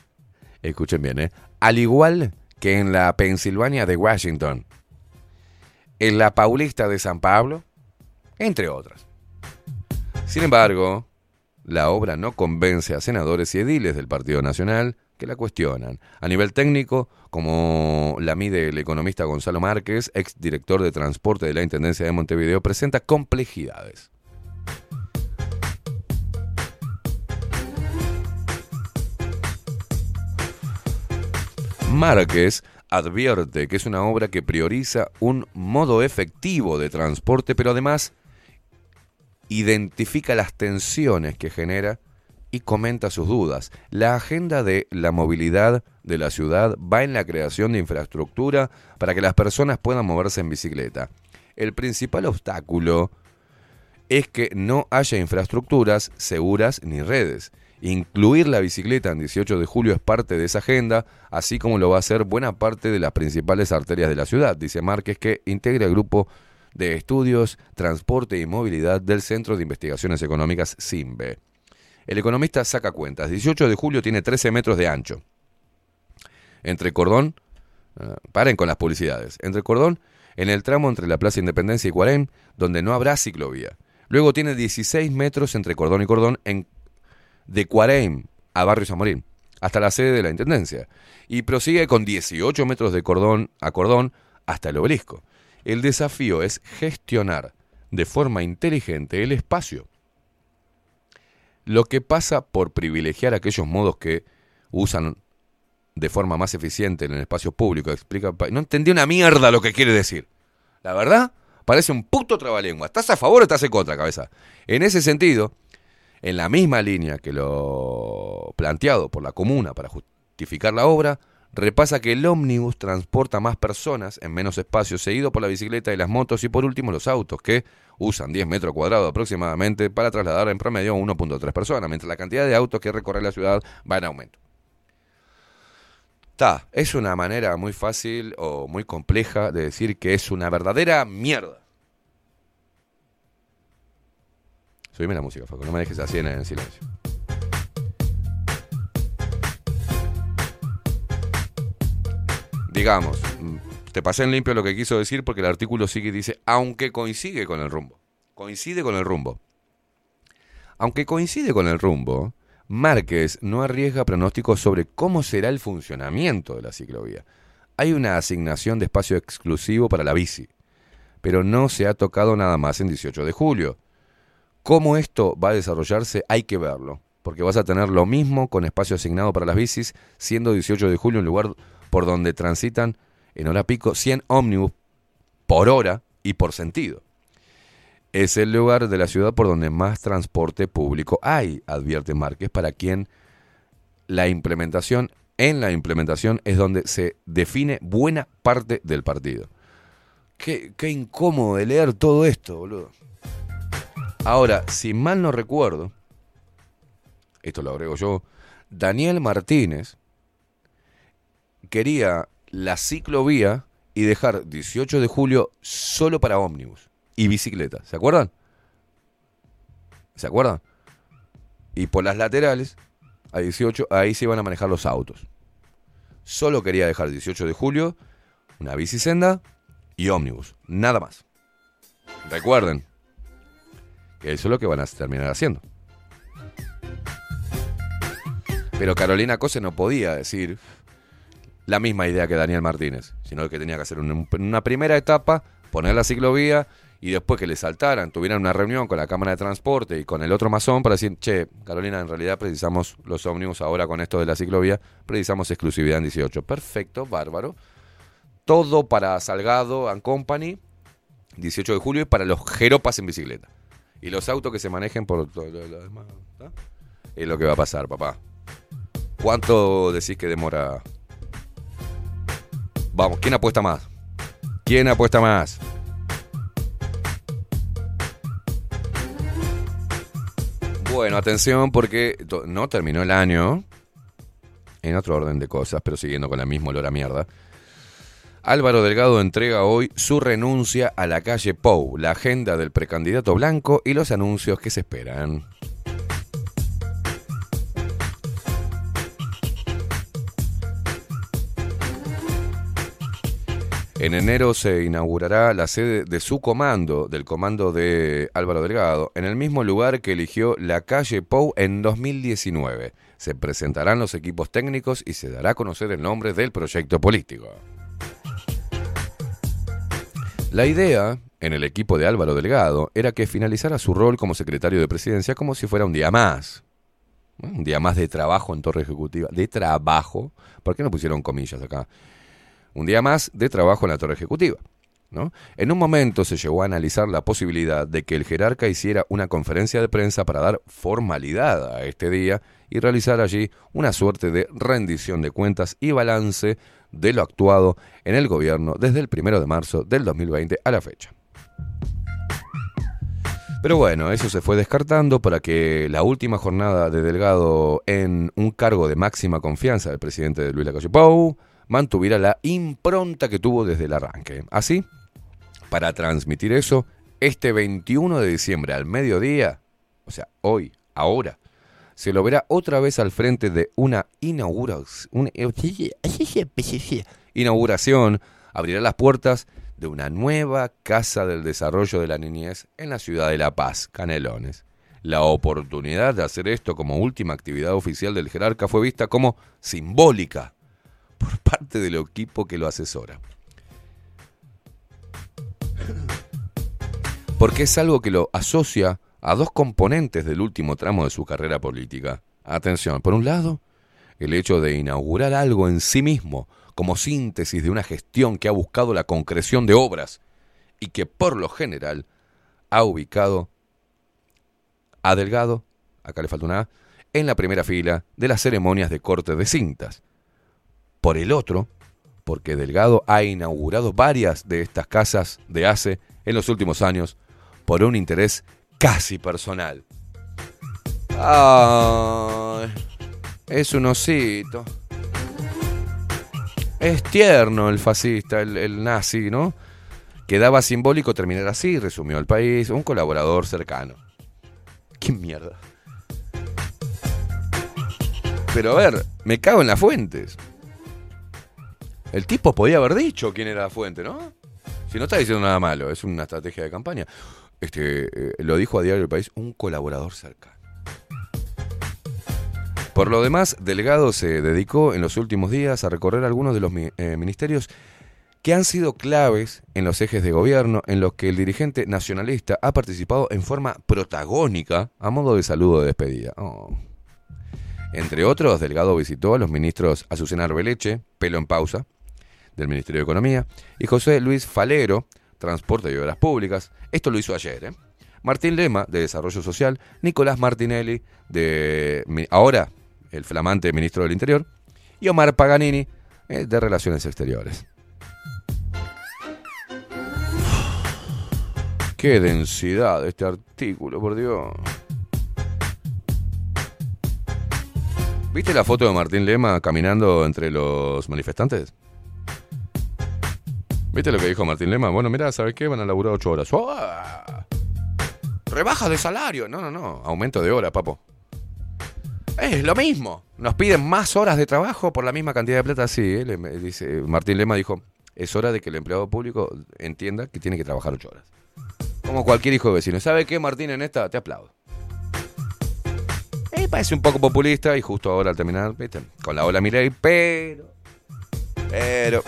escuchen bien, ¿eh? al igual que en la Pensilvania de Washington, en la Paulista de San Pablo, entre otras. Sin embargo, la obra no convence a senadores y ediles del Partido Nacional que la cuestionan. A nivel técnico, como la mide el economista Gonzalo Márquez, ex director de transporte de la Intendencia de Montevideo, presenta complejidades. Márquez advierte que es una obra que prioriza un modo efectivo de transporte, pero además identifica las tensiones que genera y comenta sus dudas. La agenda de la movilidad de la ciudad va en la creación de infraestructura para que las personas puedan moverse en bicicleta. El principal obstáculo es que no haya infraestructuras seguras ni redes. Incluir la bicicleta en 18 de julio es parte de esa agenda, así como lo va a hacer buena parte de las principales arterias de la ciudad, dice Márquez, que integra el grupo de estudios, transporte y movilidad del Centro de Investigaciones Económicas CIMBE. El economista saca cuentas. 18 de julio tiene 13 metros de ancho. Entre cordón, eh, paren con las publicidades, entre cordón en el tramo entre la Plaza Independencia y Cuarén, donde no habrá ciclovía. Luego tiene 16 metros entre cordón y cordón en, de Cuarén a Barrio Zamorín, hasta la sede de la Intendencia. Y prosigue con 18 metros de cordón a cordón hasta el obelisco. El desafío es gestionar de forma inteligente el espacio. Lo que pasa por privilegiar aquellos modos que usan de forma más eficiente en el espacio público. Explica, no entendí una mierda lo que quiere decir. La verdad, parece un puto trabalengua. ¿Estás a favor o estás en contra, cabeza? En ese sentido, en la misma línea que lo planteado por la comuna para justificar la obra, repasa que el ómnibus transporta más personas en menos espacio, seguido por la bicicleta y las motos y por último los autos, que usan 10 metros cuadrados aproximadamente para trasladar en promedio a 1.3 personas, mientras la cantidad de autos que recorre la ciudad va en aumento. Está, es una manera muy fácil o muy compleja de decir que es una verdadera mierda. Subime la música, Facu, no me dejes así en silencio. Digamos, mm, te pasé en limpio lo que quiso decir porque el artículo sigue y dice, aunque coincide con el rumbo. Coincide con el rumbo. Aunque coincide con el rumbo, Márquez no arriesga pronósticos sobre cómo será el funcionamiento de la ciclovía. Hay una asignación de espacio exclusivo para la bici, pero no se ha tocado nada más en 18 de julio. Cómo esto va a desarrollarse hay que verlo, porque vas a tener lo mismo con espacio asignado para las bicis, siendo 18 de julio un lugar por donde transitan en hora pico 100 ómnibus por hora y por sentido. es el lugar de la ciudad por donde más transporte público hay, advierte Márquez, para quien la implementación, en la implementación es donde se define buena parte del partido. Qué, qué incómodo de leer todo esto, boludo. Ahora, si mal no recuerdo, esto lo agrego yo, Daniel Martínez quería la ciclovía y dejar 18 de julio solo para ómnibus y bicicleta. ¿Se acuerdan? ¿Se acuerdan? Y por las laterales, a 18, ahí se iban a manejar los autos. Solo quería dejar 18 de julio, una bicisenda y ómnibus. Nada más. Recuerden eso es lo que van a terminar haciendo. Pero Carolina Cose no podía decir la misma idea que Daniel Martínez, sino que tenía que hacer una, una primera etapa, poner la ciclovía y después que le saltaran, tuvieran una reunión con la Cámara de Transporte y con el otro masón para decir, che, Carolina, en realidad precisamos los ómnibus ahora con esto de la ciclovía, precisamos exclusividad en 18. Perfecto, bárbaro. Todo para Salgado and Company, 18 de julio, y para los jeropas en bicicleta. Y los autos que se manejen por todo lo, demás. Es lo que va a pasar, papá. ¿Cuánto decís que demora? Vamos, ¿quién apuesta más? ¿Quién apuesta más? Bueno, atención porque no terminó el año. En otro orden de cosas, pero siguiendo con la misma olor a mierda. Álvaro Delgado entrega hoy su renuncia a la calle Pou, la agenda del precandidato blanco y los anuncios que se esperan. En enero se inaugurará la sede de su comando, del comando de Álvaro Delgado, en el mismo lugar que eligió la calle Pou en 2019. Se presentarán los equipos técnicos y se dará a conocer el nombre del proyecto político. La idea en el equipo de Álvaro Delgado era que finalizara su rol como secretario de presidencia como si fuera un día más. Un día más de trabajo en Torre Ejecutiva. De trabajo. ¿Por qué no pusieron comillas acá? Un día más de trabajo en la Torre Ejecutiva. ¿no? En un momento se llegó a analizar la posibilidad de que el jerarca hiciera una conferencia de prensa para dar formalidad a este día y realizar allí una suerte de rendición de cuentas y balance de lo actuado en el gobierno desde el primero de marzo del 2020 a la fecha. Pero bueno, eso se fue descartando para que la última jornada de Delgado en un cargo de máxima confianza del presidente de Luis Lacalle Pou mantuviera la impronta que tuvo desde el arranque. Así, para transmitir eso, este 21 de diciembre al mediodía, o sea, hoy, ahora, se lo verá otra vez al frente de una inauguración. Abrirá las puertas de una nueva Casa del Desarrollo de la Niñez en la ciudad de La Paz, Canelones. La oportunidad de hacer esto como última actividad oficial del jerarca fue vista como simbólica por parte del equipo que lo asesora. Porque es algo que lo asocia a dos componentes del último tramo de su carrera política. Atención, por un lado, el hecho de inaugurar algo en sí mismo como síntesis de una gestión que ha buscado la concreción de obras y que por lo general ha ubicado a Delgado, acá le falta una A, en la primera fila de las ceremonias de corte de cintas. Por el otro, porque Delgado ha inaugurado varias de estas casas de ACE en los últimos años por un interés casi personal. Ay, es un osito. Es tierno el fascista, el, nazi, ¿no? Quedaba simbólico terminar así, resumió el país, un colaborador cercano. ¿Qué mierda? Pero a ver, me cago en las fuentes. El tipo podía haber dicho quién era la fuente, ¿no? Si no está diciendo nada malo, es una estrategia de campaña. Este, eh, lo dijo a Diario del País, un colaborador cercano. Por lo demás, Delgado se dedicó en los últimos días a recorrer algunos de los eh, ministerios que han sido claves en los ejes de gobierno en los que el dirigente nacionalista ha participado en forma protagónica a modo de saludo de despedida. Oh. Entre otros, Delgado visitó a los ministros Azucena Arbeleche, pelo en pausa, del Ministerio de Economía, y José Luis Falero, Transporte y Obras Públicas. Esto lo hizo ayer, ¿eh? Martín Lema, de Desarrollo Social, Nicolás Martinelli, de ahora el flamante ministro del Interior, y Omar Paganini, eh, de Relaciones Exteriores. Qué densidad de este artículo, por Dios. ¿Viste la foto de Martín Lema caminando entre los manifestantes? ¿Viste lo que dijo Martín Lema? Bueno, mira, ¿sabes qué? Van a laburar ocho horas. ¡Ah! Rebaja de salario. No, no, no. Aumento de horas, papo. Es lo mismo. Nos piden más horas de trabajo por la misma cantidad de plata. Sí, dice, Martín Lema dijo, es hora de que el empleado público entienda que tiene que trabajar ocho horas. Como cualquier hijo de vecino. ¿Sabe qué, Martín? En esta te aplaudo. Eh, parece un poco populista y justo ahora al terminar, ¿viste? Con la ola Milei, pero... Pero...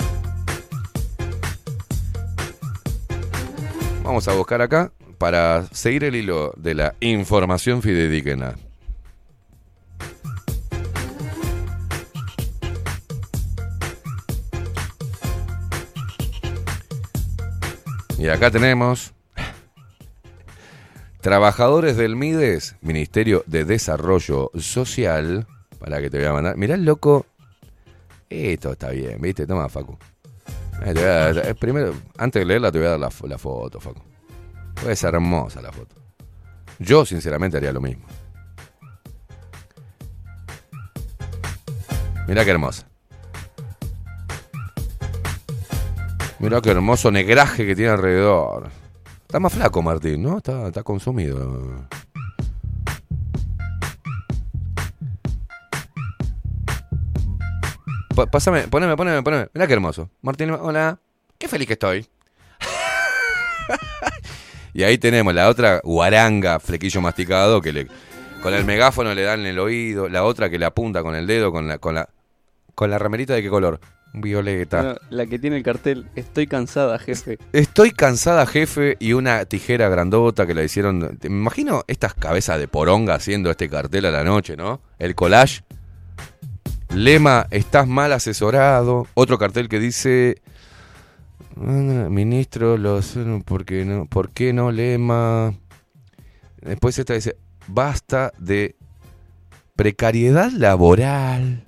Vamos a buscar acá para seguir el hilo de la información fidedigna. Y acá tenemos trabajadores del MIDES, Ministerio de Desarrollo Social, para que te voy a mandar. Mirá loco. Esto está bien, ¿viste? Toma, Facu. Eh, eh, primero, antes de leerla, te voy a dar la, fo- la foto, Facu. Es hermosa la foto. Yo, sinceramente, haría lo mismo. Mirá qué hermosa. Mirá qué hermoso negraje que tiene alrededor. Está más flaco, Martín, ¿no? Está, está consumido. Pásame, poneme, poneme, poneme. Mirá qué hermoso. Martín, hola. Qué feliz que estoy. y ahí tenemos la otra guaranga, flequillo masticado, que le, con el megáfono le dan en el oído. La otra que le apunta con el dedo, con la, con la, con la remerita de qué color? Violeta.
La que tiene el cartel, estoy cansada, jefe.
Estoy cansada, jefe, y una tijera grandota que la hicieron. Me imagino estas cabezas de poronga haciendo este cartel a la noche, ¿no? El collage. Lema, estás mal asesorado. Otro cartel que dice. "Ah, Ministro, los. ¿Por qué no? ¿Por qué no, Lema? Después esta dice. Basta de precariedad laboral.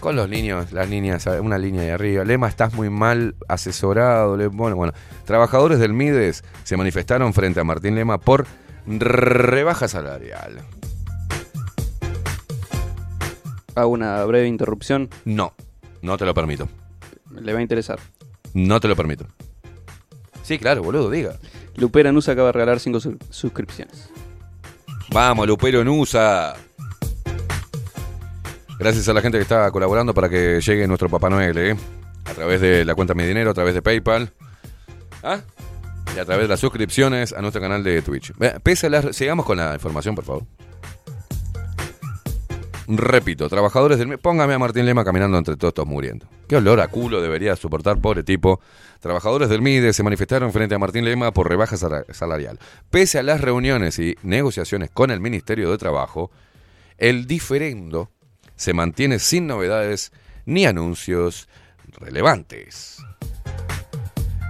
Con los niños, las niñas, una línea de arriba. Lema, estás muy mal asesorado. Bueno, bueno. Trabajadores del MIDES se manifestaron frente a Martín Lema por rebaja salarial.
Hago una breve interrupción.
No, no te lo permito.
Le va a interesar.
No te lo permito. Sí, claro, boludo, diga.
Lupera Nusa acaba de regalar 5 suscripciones.
Vamos, Lupero Nusa. Gracias a la gente que está colaborando para que llegue nuestro Papá Noel, ¿eh? A través de la cuenta Mi Dinero, a través de PayPal. ¿Ah? Y a través de las suscripciones a nuestro canal de Twitch. Pese a las... Sigamos con la información, por favor. Repito, trabajadores del... Póngame a Martín Lema caminando entre todos estos muriendo. Qué olor a culo debería soportar, pobre tipo. Trabajadores del MIDE se manifestaron frente a Martín Lema por rebaja sala- salarial. Pese a las reuniones y negociaciones con el Ministerio de Trabajo, el diferendo se mantiene sin novedades ni anuncios relevantes.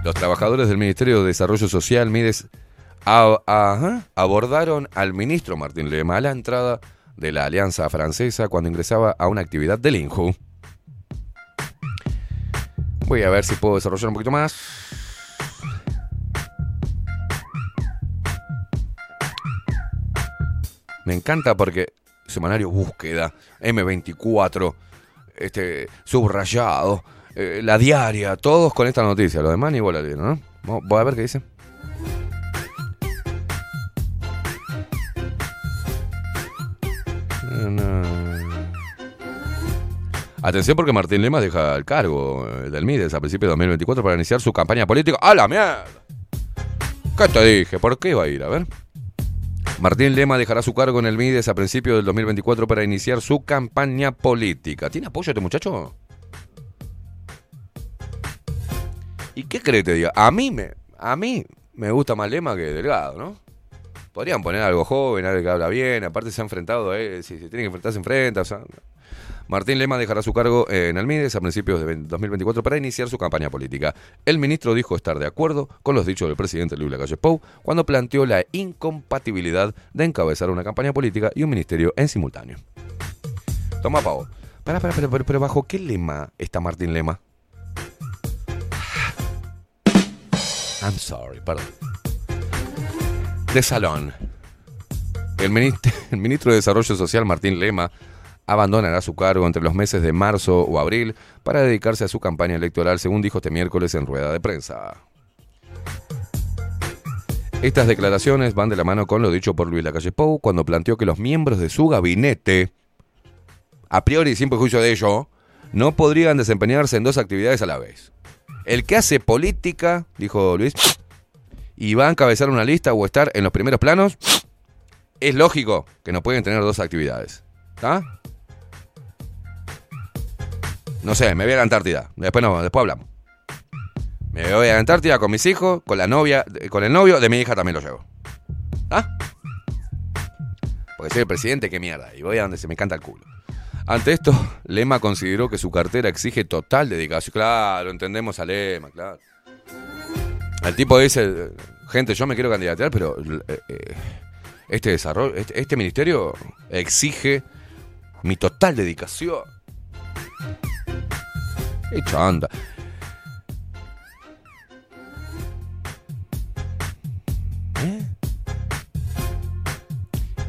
Los trabajadores del Ministerio de Desarrollo Social, MIDES, abordaron al ministro Martín Lema a la entrada de la Alianza Francesa cuando ingresaba a una actividad del INJU. Voy a ver si puedo desarrollar un poquito más. Me encanta porque semanario búsqueda, M24, este, subrayado, eh, la diaria, todos con esta noticia. Lo demás ni bola ¿no? Voy a ver qué dice. Atención porque Martín Lemas deja el cargo del MIDES a principios de 2024 para iniciar su campaña política. ¡A la mierda! ¿Qué te dije? ¿Por qué va a ir? A ver. Martín Lema dejará su cargo en el MIDES a principios del 2024 para iniciar su campaña política. ¿Tiene apoyo este muchacho? ¿Y qué crees que te diga? A mí me, a mí me gusta más Lema que Delgado, ¿no? Podrían poner algo joven, algo que habla bien. Aparte se ha enfrentado, si se tiene que enfrentar, se enfrenta. o sea, Martín Lema dejará su cargo en Almides a principios de 2024 para iniciar su campaña política. El ministro dijo estar de acuerdo con los dichos del presidente Luis Lacalle Pou cuando planteó la incompatibilidad de encabezar una campaña política y un ministerio en simultáneo. Toma, Pau. Para, para, pero, pero, ¿bajo qué lema está Martín Lema? I'm sorry, perdón. De Salón. El ministro de Desarrollo Social, Martín Lema, abandonará su cargo entre los meses de marzo o abril para dedicarse a su campaña electoral, según dijo este miércoles en rueda de prensa. Estas declaraciones van de la mano con lo dicho por Luis Lacalle Pou cuando planteó que los miembros de su gabinete, a priori sin perjuicio de ello, no podrían desempeñarse en dos actividades a la vez. El que hace política, dijo Luis, y va a encabezar una lista o estar en los primeros planos, es lógico que no pueden tener dos actividades. ¿Está? No sé, me voy a la Antártida. Después no, después hablamos. Me voy a la Antártida con mis hijos, con la novia, con el novio de mi hija también lo llevo. ¿Ah? Porque soy el presidente, qué mierda. Y voy a donde se me canta el culo. Ante esto, Lema consideró que su cartera exige total dedicación. Claro, entendemos a Lema, claro. El tipo dice, gente, yo me quiero candidatear, pero eh, eh, este desarrollo, este, este ministerio exige mi total dedicación.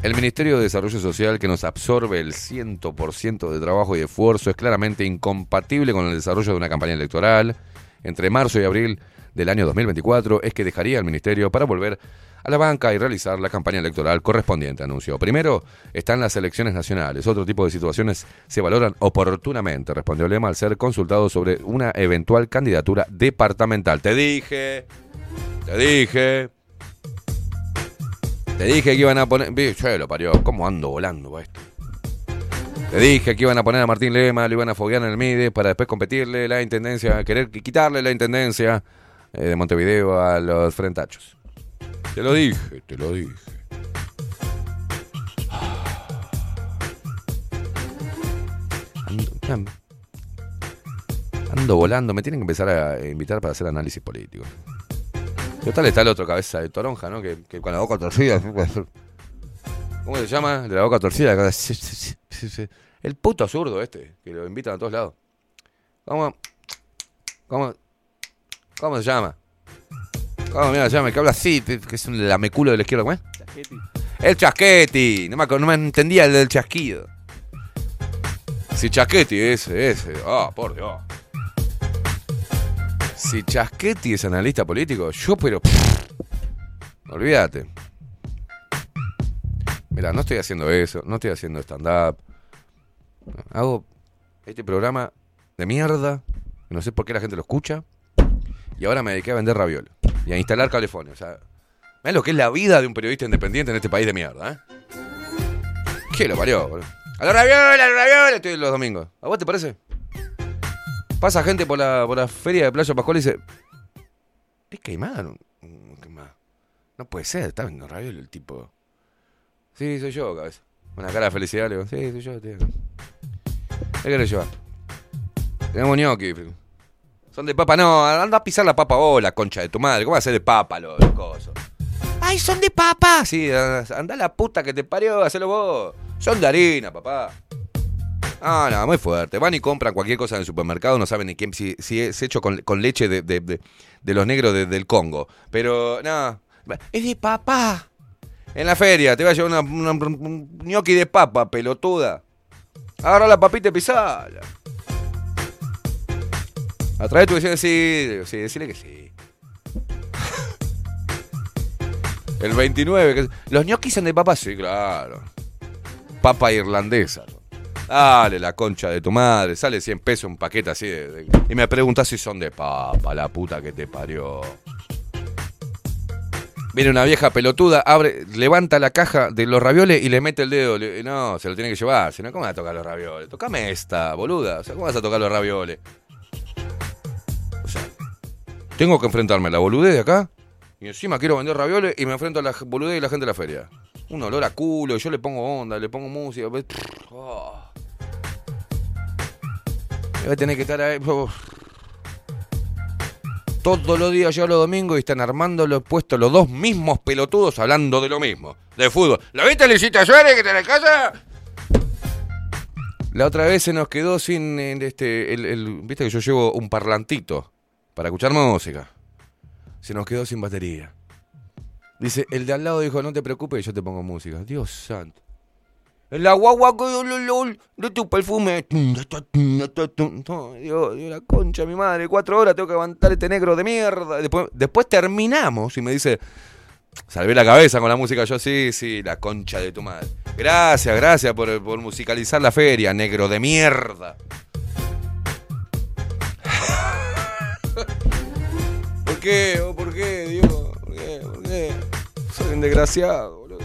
El Ministerio de Desarrollo Social que nos absorbe el 100% de trabajo y esfuerzo es claramente incompatible con el desarrollo de una campaña electoral. Entre marzo y abril del año 2024 es que dejaría el Ministerio para volver a la banca y realizar la campaña electoral correspondiente, anunció. Primero están las elecciones nacionales. Otro tipo de situaciones se valoran oportunamente, respondió Lema al ser consultado sobre una eventual candidatura departamental. Te dije, te dije, te dije que iban a poner... Che, lo parió, ¿cómo ando volando esto? Te dije que iban a poner a Martín Lema, lo iban a foguear en el MIDE para después competirle la intendencia, querer quitarle la intendencia eh, de Montevideo a los frentachos. Te lo dije, te lo dije. Ando, ando volando, me tienen que empezar a invitar para hacer análisis político. Total está el otro cabeza de toronja, ¿no? Que, que con la boca torcida. ¿Cómo se llama? De la boca torcida. El puto zurdo este, que lo invitan a todos lados. ¿Cómo? ¿Cómo? ¿Cómo se llama? ¿Cómo mira, se llama? Que habla así, que es un lameculo de la izquierda, ¿cómo es? El chasqueti. No me, no me entendía el del chasquido. Si chasqueti ese, ese. Ah, por Dios. Si Chasquetti es analista político, yo pero... olvídate. Mira, no estoy haciendo eso, no estoy haciendo stand-up. Hago este programa de mierda, no sé por qué la gente lo escucha. Y ahora me dediqué a vender ravioles y a instalar calefones. O sea, ¿ves lo que es la vida de un periodista independiente en este país de mierda, eh? ¿Qué lo parió, boludo? ¡A los ravioles, a los ravioles! Estoy los domingos. ¿A vos te parece? Pasa gente por la, por la feria de Playa Pascual y dice: ¿Es Caimán? Mm, ¿Qué más? No puede ser, está vendiendo ravioles el tipo. Sí, soy yo, cabeza. Una cara de felicidad, le digo: Sí, soy yo, tío. ¿Qué querés llevar? Tenemos gnocchi. Son de papa, no, anda a pisar la papa vos, la concha de tu madre. ¿Cómo va a ser de papa los, los cosos? ¡Ay, son de papa! Sí, anda la puta que te parió, hacelo vos. Son de harina, papá. Ah, no, muy fuerte. Van y compran cualquier cosa en el supermercado, no saben ni quién, si, si es hecho con, con leche de, de- de- de los negros de- del Congo. Pero, no, es de papá. En la feria, te va a llevar una, una- un gnocchi de papa, pelotuda. Agarra la papita y pisala. Atrae tu vecino sí, sí, decirle que sí. El 29, que- los gnocchis son de papa, sí, claro. Papa irlandesa. Dale, la concha de tu madre, sale 100 pesos un paquete así de, de- y me preguntas si son de papa, la puta que te parió. Viene una vieja pelotuda, abre, levanta la caja de los ravioles y le mete el dedo. le- no, se lo tiene que llevar. Si no, ¿cómo vas a tocar los ravioles? Tocame esta, boluda. O sea, ¿cómo vas a tocar los ravioles? Tengo que enfrentarme a la boludez de acá Y encima quiero vender ravioles y me enfrento a la boludez y la gente de la feria. Un olor a culo, yo le pongo onda, le pongo música. oh. Voy a tener que estar ahí. oh. Todos los días yo los domingos y están armando los puestos los dos mismos pelotudos hablando de lo mismo. De fútbol. ¿Lo viste, Luisita Suárez, que está en casa? La otra vez se nos quedó sin el, este, viste que yo llevo un parlantito para escuchar música. Se nos quedó sin batería. Dice, el de al lado dijo, no te preocupes, yo te pongo música. Dios santo. La guagua de tu perfume. Dios, Dios, la concha mi madre. Cuatro horas tengo que aguantar este negro de mierda. Después, después terminamos y me dice, salvé la cabeza con la música. Yo, sí, sí, la concha de tu madre. Gracias, gracias por musicalizar la feria, negro de mierda. Qué? ¿Por qué? ¿Por qué? ¿Por qué? Soy un desgraciado, boludo.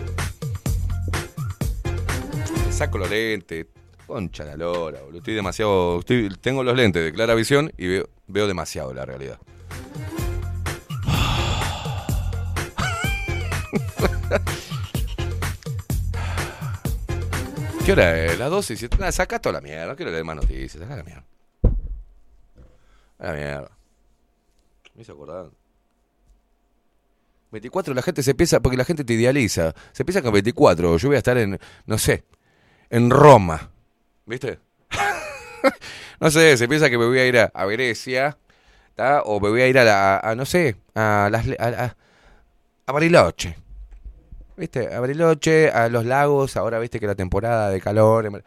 Saco los lentes. Concha la lora, boludo. Estoy demasiado. tengo los lentes de clara visión y veo, demasiado la realidad. ¿Qué hora es? Las 12 y 7. Nada, saca toda la mierda. No quiero leer más noticias. Saca la mierda. La mierda. Me hizo acordar. 24, la gente se piensa, porque la gente te idealiza. Se piensa que en 24 yo voy a estar en, no sé, en Roma. ¿Viste? no sé, se piensa que me voy a ir a, a ¿tá? o me voy a ir a, la, no sé, a, las, a, a- a Bariloche. ¿Viste? A Bariloche, a los lagos, ahora viste que la temporada de calor. em-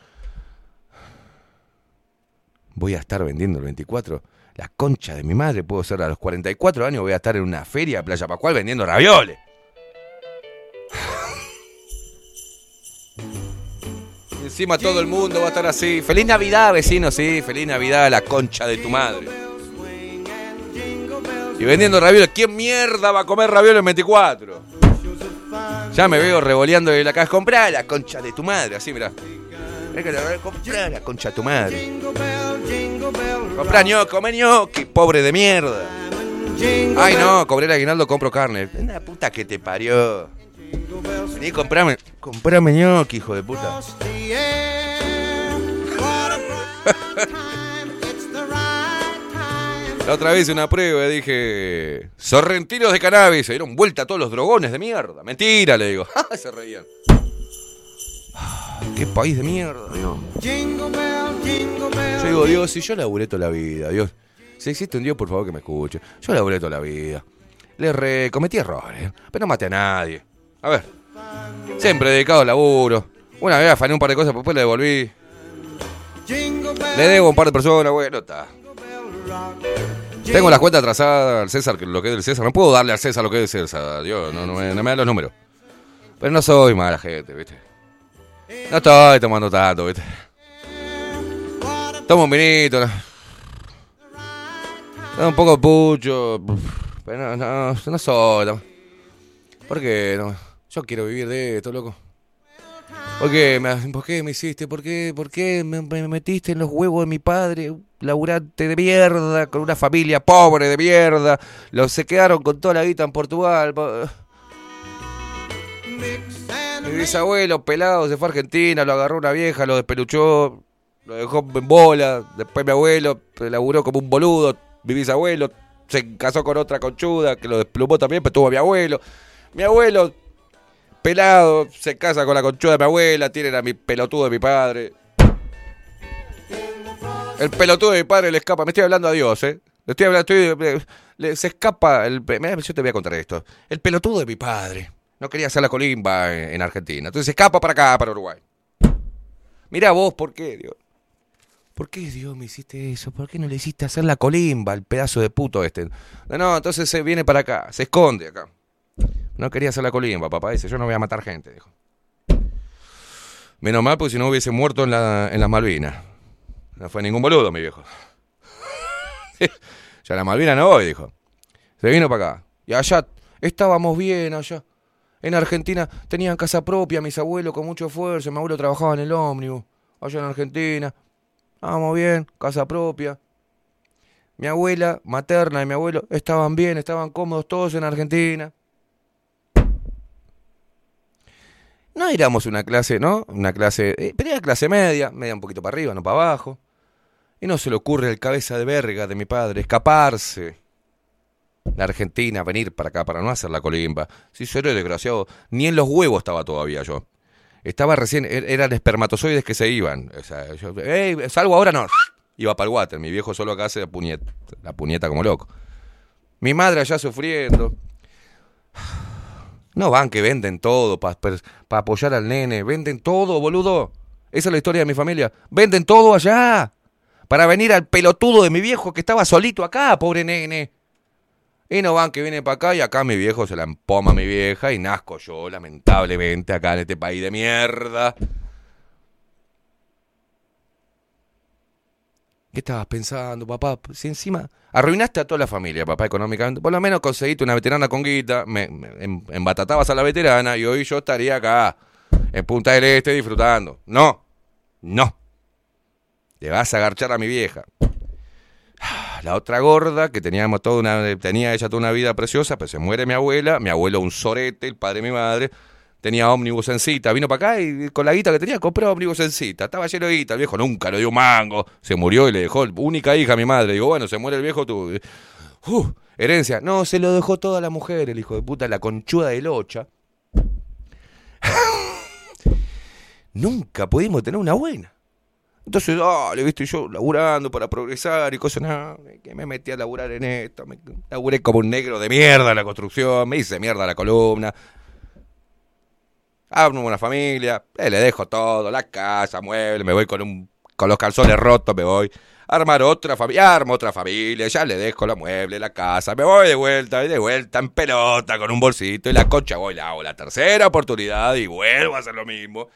Voy a estar vendiendo el 24. La concha de mi madre, puedo ser a los 44 años, voy a estar en una feria de Playa Pascual vendiendo ravioles. Encima todo el mundo va a estar así. Feliz Navidad, vecino, sí. Feliz Navidad, la concha de tu madre. Y vendiendo ravioles. ¿Quién mierda va a comer ravioles en 24? Ya me veo revoleando de la caja. Comprá la concha de tu madre. Así, mirá. Comprá la concha tu madre. Comprá ñoqui, come ñoqui, pobre de mierda. Ay, no, cobré el aguinaldo, compro carne. La puta que te parió. Vení, comprame, comprame ñoqui, hijo de puta. La otra vez una prueba dije, sorrentinos de cannabis, se dieron vuelta a todos los drogones de mierda. Mentira, le digo. se reían. Qué país de mierda, Dios. Yo digo, Dios, si yo laburé toda la vida, Dios. Si existe un Dios, por favor, que me escuche. Yo laburé toda la vida. Le re cometí errores, pero no maté a nadie. A ver. Siempre dedicado al laburo. Una vez afané un par de cosas, pero después le devolví. Le debo a un par de personas, bueno, está. Tengo las cuentas atrasadas al César, lo que es del César. No puedo darle al César lo que es del César, Dios, no, me, no me dan los números. Pero no soy mala gente, ¿viste? No estoy tomando tanto, ¿viste? Tomo un vinito, ¿no? Tomo un poco de pucho, pero no, no, no soy. no. ¿Por qué? No? Yo quiero vivir de esto, loco. ¿Por qué me, por qué me hiciste? ¿Por qué, por qué me, me metiste en los huevos de mi padre? Laburante de mierda, con una familia pobre de mierda. Los se quedaron con toda la guita en Portugal. Mi bisabuelo pelado se fue a Argentina, lo agarró una vieja, lo despeluchó, lo dejó en bola. Después mi abuelo laburó como un boludo. Mi bisabuelo se casó con otra conchuda que lo desplumó también, pero tuvo a mi abuelo. Mi abuelo pelado, se casa con la conchuda de mi abuela, tienen a mi pelotudo de mi padre. El pelotudo de mi padre le escapa, me estoy hablando a Dios, ¿eh? Le estoy hablando, estoy- le- se escapa, el, yo te voy a contar esto. El pelotudo de mi padre no quería hacer la colimba en, en Argentina, entonces se escapa para acá, para Uruguay. Mirá vos, ¿por qué, Dios? ¿Por qué, Dios, me hiciste eso? ¿Por qué no le hiciste hacer la colimba al pedazo de puto este? No, no, entonces se viene para acá, se esconde acá. No quería hacer la colimba, papá dice, yo no voy a matar gente, dijo. Menos mal, porque si no hubiese muerto en, la, en las Malvinas. No fue ningún boludo, mi viejo. ya a la Malvina no voy, dijo. Se vino para acá. Y allá estábamos bien, allá. En Argentina tenían casa propia, mis abuelos con mucho esfuerzo. Mi abuelo trabajaba en el ómnibus. Allá en Argentina. Estábamos bien, casa propia. Mi abuela materna y mi abuelo estaban bien, estaban cómodos todos en Argentina. No éramos una clase, ¿no? Una clase, eh, pero era clase media, media un poquito para arriba, no para abajo. Y no se le ocurre al cabeza de verga de mi padre escaparse de Argentina, venir para acá para no hacer la colimba. Si yo era desgraciado, ni en los huevos estaba todavía yo. Estaba recién, er- eran espermatozoides que se iban. O sea, yo, "Ey, salgo ahora, no. Iba para el water. Mi viejo solo acá hace la puñeta, la puñeta como loco. Mi madre allá sufriendo. No van que venden todo para apoyar al nene. Venden todo, boludo. Esa es la historia de mi familia. Venden todo allá. Para venir al pelotudo de mi viejo que estaba solito acá, pobre nene. Y no van que viene para acá y acá mi viejo se la empoma a mi vieja y nazco yo, lamentablemente, acá en este país de mierda. ¿Qué estabas pensando, papá? Si encima arruinaste a toda la familia, papá, económicamente. Por lo menos conseguiste una veterana con guita, me, me em- embatatabas a la veterana y hoy yo estaría acá, en Punta del Este, disfrutando. No, no. Le vas a agarchar a mi vieja. La otra gorda, que teníamos toda una, tenía ella toda una vida preciosa, pero se muere mi abuela, mi abuelo un sorete, el padre de mi madre, tenía ómnibus en cita, vino para acá y con la guita que tenía compró ómnibus en cita, estaba lleno de guita, el viejo nunca le dio mango, se murió y le dejó única hija a mi madre, digo, bueno, se muere el viejo, tú, uh, herencia, no, se lo dejó toda la mujer, el hijo de puta, la conchuda de locha. nunca pudimos tener una buena. Entonces, dale, viste, yo laburando para progresar y cosas, no, que me metí a laburar en esto, me laburé como un negro de mierda en la construcción, me hice mierda la columna, armo una familia, eh, le dejo todo, la casa, muebles, me voy con un con los calzones rotos, me voy armar otra familia, armo otra familia, ya le dejo la mueble, la casa, me voy de vuelta, y de vuelta en pelota con un bolsito y la concha voy, la hago la tercera oportunidad y vuelvo a hacer lo mismo.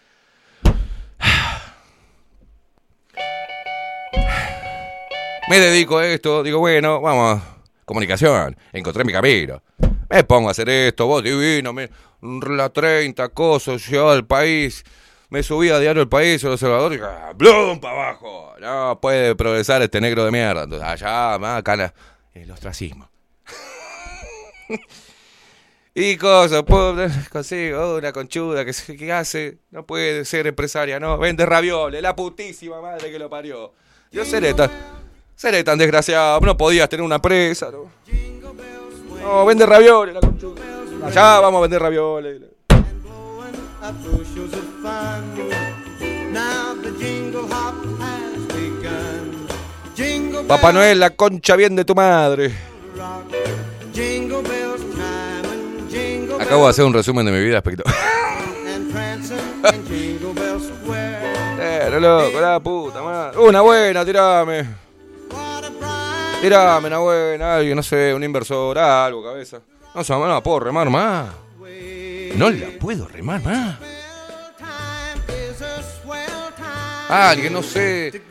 Me dedico a esto, digo, bueno, vamos, comunicación, encontré mi camino. Me pongo a hacer esto, vos divino, me, la 30 cosas, yo al país, me subí a diario el país, el observador, y ¡blum! para abajo. No puede progresar este negro de mierda. Entonces, allá, más acá, el ostracismo. y cosas, consigo una conchuda que, que hace, no puede ser empresaria, no, vende ravioles, la putísima madre que lo parió. Yo seré seré tan desgraciado, no podías tener una presa, ¿no? No, vende ravioles, la conchuda. Allá vamos a vender ravioles. Papá Noel, la concha bien de tu madre. Acabo de hacer un resumen de mi vida espectacular. Pero loco, la puta madre. Una buena, tirame. Tirame una buena, alguien, no sé, un inversor, algo, cabeza. No sé, no la puedo remar más. No la puedo remar más. Alguien, no sé.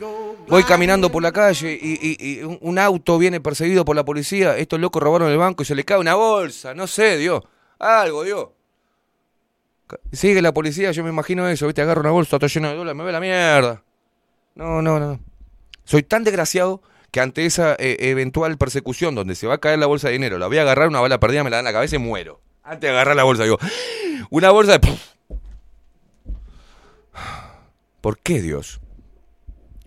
Voy caminando por la calle y, un- auto viene perseguido por la policía. Estos locos robaron el banco y se le cae una bolsa. No sé, Dios. Algo, Dios. Sigue la policía, yo me imagino eso, ¿viste? Agarro una bolsa, está llena de dólares, me ve la mierda. No, no, no. Soy tan desgraciado que ante esa eh, eventual persecución donde se va a caer la bolsa de dinero, la voy a agarrar, una bala perdida me la dan en la cabeza y muero. Antes de agarrar la bolsa, digo, una bolsa de... ¿Por qué, Dios?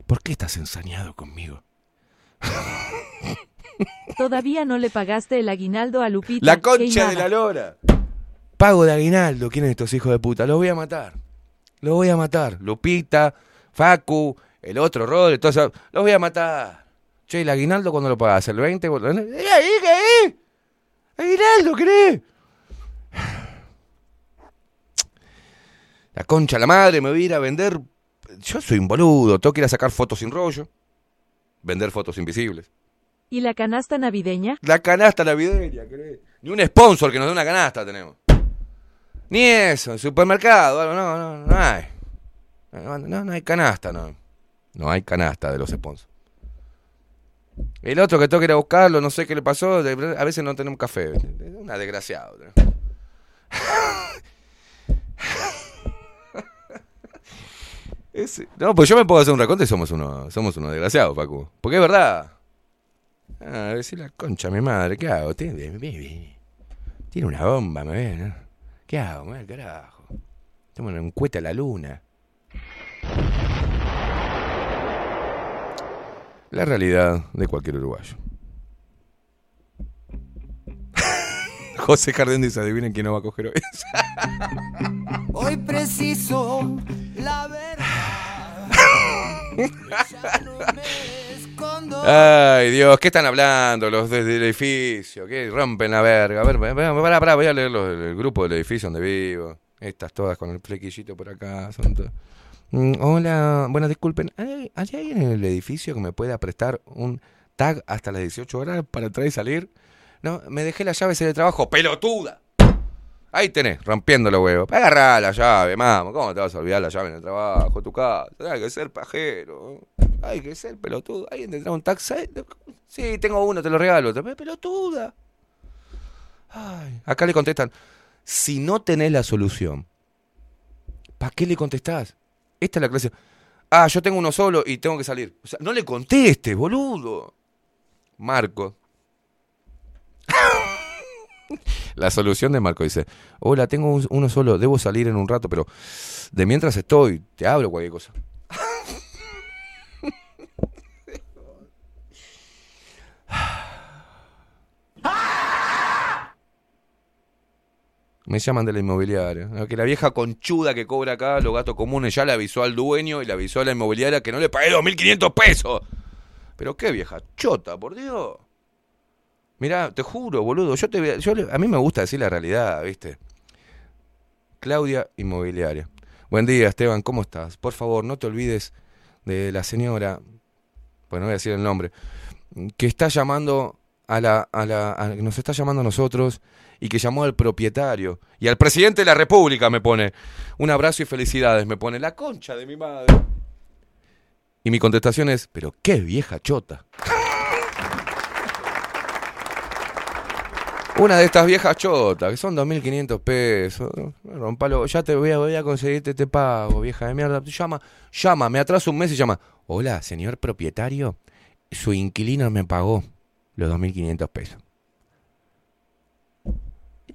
¿Por qué estás ensañado conmigo?
Todavía no le pagaste el aguinaldo a Lupita.
La concha de la lora. Pago de aguinaldo. ¿Quiénes estos hijos de puta? Los voy a matar. Los voy a matar. Lupita, Facu, el otro Rod, todo eso. Los voy a matar. Che, ¿el aguinaldo cuándo lo pagas? ¿El 20? ¿Eh, ahí, qué? ¿Aguinaldo querés? La concha, la madre, me voy a ir a vender. Yo soy un boludo. Tengo que ir a sacar fotos sin rollo. Vender fotos invisibles.
¿Y la canasta navideña?
La canasta navideña, ¿querés? Ni un sponsor que nos dé una canasta tenemos. Ni eso, en supermercado, no, no, no hay. No, no, no hay canasta, no. No hay canasta de los sponsors. El otro que tengo que ir a buscarlo, no sé qué le pasó, a veces no tenemos café. Una desgraciado. Ese- no, pues yo me puedo hacer un raconte y somos unos somos unos desgraciados, Paco. Porque es verdad. Ah, decir la concha mi madre, ¿qué hago? Tiene, tiene una bomba, me ve, ¿no? ¿Qué hago? Me carajo. Tengo un cohete a la luna. La realidad de cualquier uruguayo. José Jardín dice, adivinen quién no va a coger hoy.
Hoy preciso la verdad. No.
Ay, Dios, ¿qué están hablando los del edificio? ¿Qué rompen la verga? A ver, pará, pará, voy a leer los del grupo del edificio donde vivo. Estas todas con el flequillito por acá. Son todas. Mm, hola, bueno, disculpen. ¿Hay, ¿Hay alguien en el edificio que me pueda prestar un tag hasta las 18 horas para entrar y salir? No, me dejé las llaves en el trabajo. ¡Pelotuda! Ahí tenés, rompiendo los huevos. Agarrá la llave, mamá. ¿Cómo te vas a olvidar la llave en el trabajo, tu casa? Hay que ser pajero. Hay que ser pelotudo. ¿Alguien tendrá un taxi? Sí, tengo uno, te lo regalo. Pelotuda. Acá le contestan, si no tenés la solución, ¿para qué le contestás? Esta es la clase. Ah, yo tengo uno solo y tengo que salir. O sea, no le contestes, boludo. Marco. La solución de Marco dice, hola, tengo un- uno solo, debo salir en un rato, pero de mientras estoy, te hablo cualquier cosa. Me llaman de la inmobiliaria. Que la vieja conchuda que cobra acá los gastos comunes ya le avisó al dueño y le avisó a la inmobiliaria que no le pagué 2.500 pesos. Pero qué vieja chota, por Dios. Mirá, te juro, boludo. Yo te, yo a mí me gusta decir la realidad, ¿viste? Claudia Inmobiliaria. Buen día, Esteban, ¿cómo estás? Por favor, no te olvides de la señora, pues no voy a decir el nombre, que está llamando a la, a la, a- nos está llamando a nosotros y que llamó al propietario y al presidente de la República me pone un abrazo y felicidades, me pone la concha de mi madre. Y mi contestación es, pero qué vieja chota. Una de estas viejas chotas, que son 2.500 pesos. Rompalo, ya te voy a, voy a conseguirte, te pago, vieja de mierda. Llama, llama, me atraso un mes y llama. Hola, señor propietario, su inquilino me pagó los 2.500 pesos.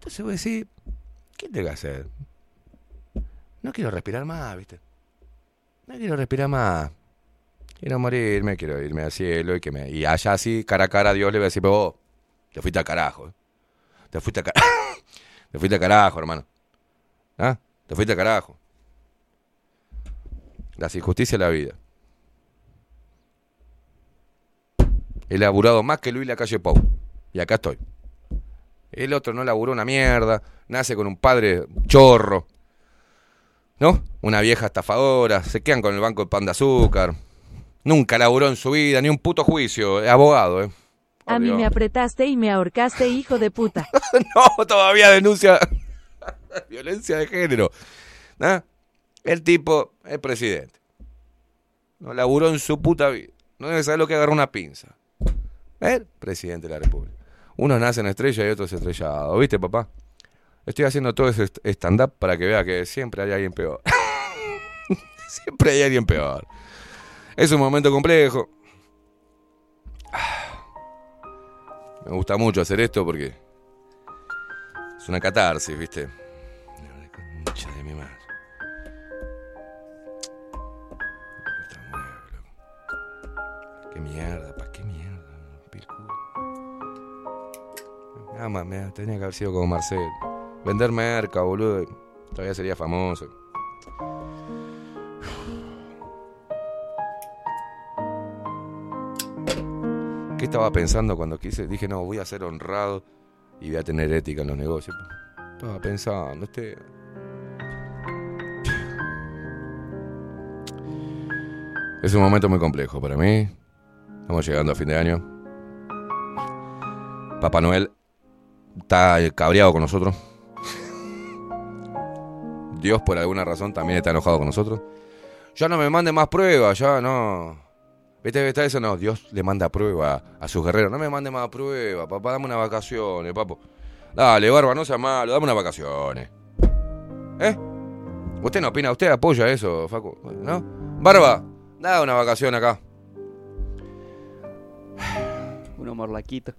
Entonces voy a decir, ¿qué tengo que hacer? No quiero respirar más, ¿viste? No quiero respirar más. Quiero morirme, quiero irme al cielo y que me... Y allá así, cara a cara a Dios le voy a decir, pero vos, te fuiste al carajo. ¿eh? Te fuiste al carajo. te fuiste al carajo, hermano. ¿Ah? Te fuiste al carajo. Las injusticias de la vida. He laburado más que Luis la calle Pau. Y acá estoy. El otro no laburó una mierda. Nace con un padre chorro. ¿No? Una vieja estafadora. Se quedan con el banco de pan de azúcar. Nunca laburó en su vida, ni un puto juicio. Es abogado, ¿eh?
A mí me apretaste y me ahorcaste, hijo de puta.
no, todavía denuncia violencia de género. ¿Ah? El tipo es presidente. No laburó en su puta vida. No debe saber lo que agarró una pinza. ¿Eh? Presidente de la República. Unos nacen estrella y otros estrellados. ¿Viste, papá? Estoy haciendo todo ese stand-up para que vea que siempre hay alguien peor. siempre hay alguien peor. Es un momento complejo. Me gusta mucho hacer esto porque es una catarsis, ¿viste? La concha de mi madre. Puta huevo, loco. ¿Qué mierda? ¿Para qué mierda? Más, me- tenía que haber sido como Marcel. Vender merca, boludo. Todavía sería famoso. ¿Qué estaba pensando cuando quise? Dije, no, voy a ser honrado y voy a tener ética en los negocios. Estaba pensando, este. Es un momento muy complejo para mí. Estamos llegando a fin de año. Papá Noel está cabreado con nosotros. Dios por alguna razón también está enojado con nosotros. Ya no me mande más pruebas, ya no. ¿Viste está eso? No, Dios le manda prueba a sus guerreros. No me mande más prueba, papá, dame unas vacaciones, papo. Dale, barba, no sea malo, dame unas vacaciones. ¿Eh? ¿Usted no opina? ¿Usted apoya eso, Facu? ¿No? Barba, da una vacación acá.
Unos morlaquitos.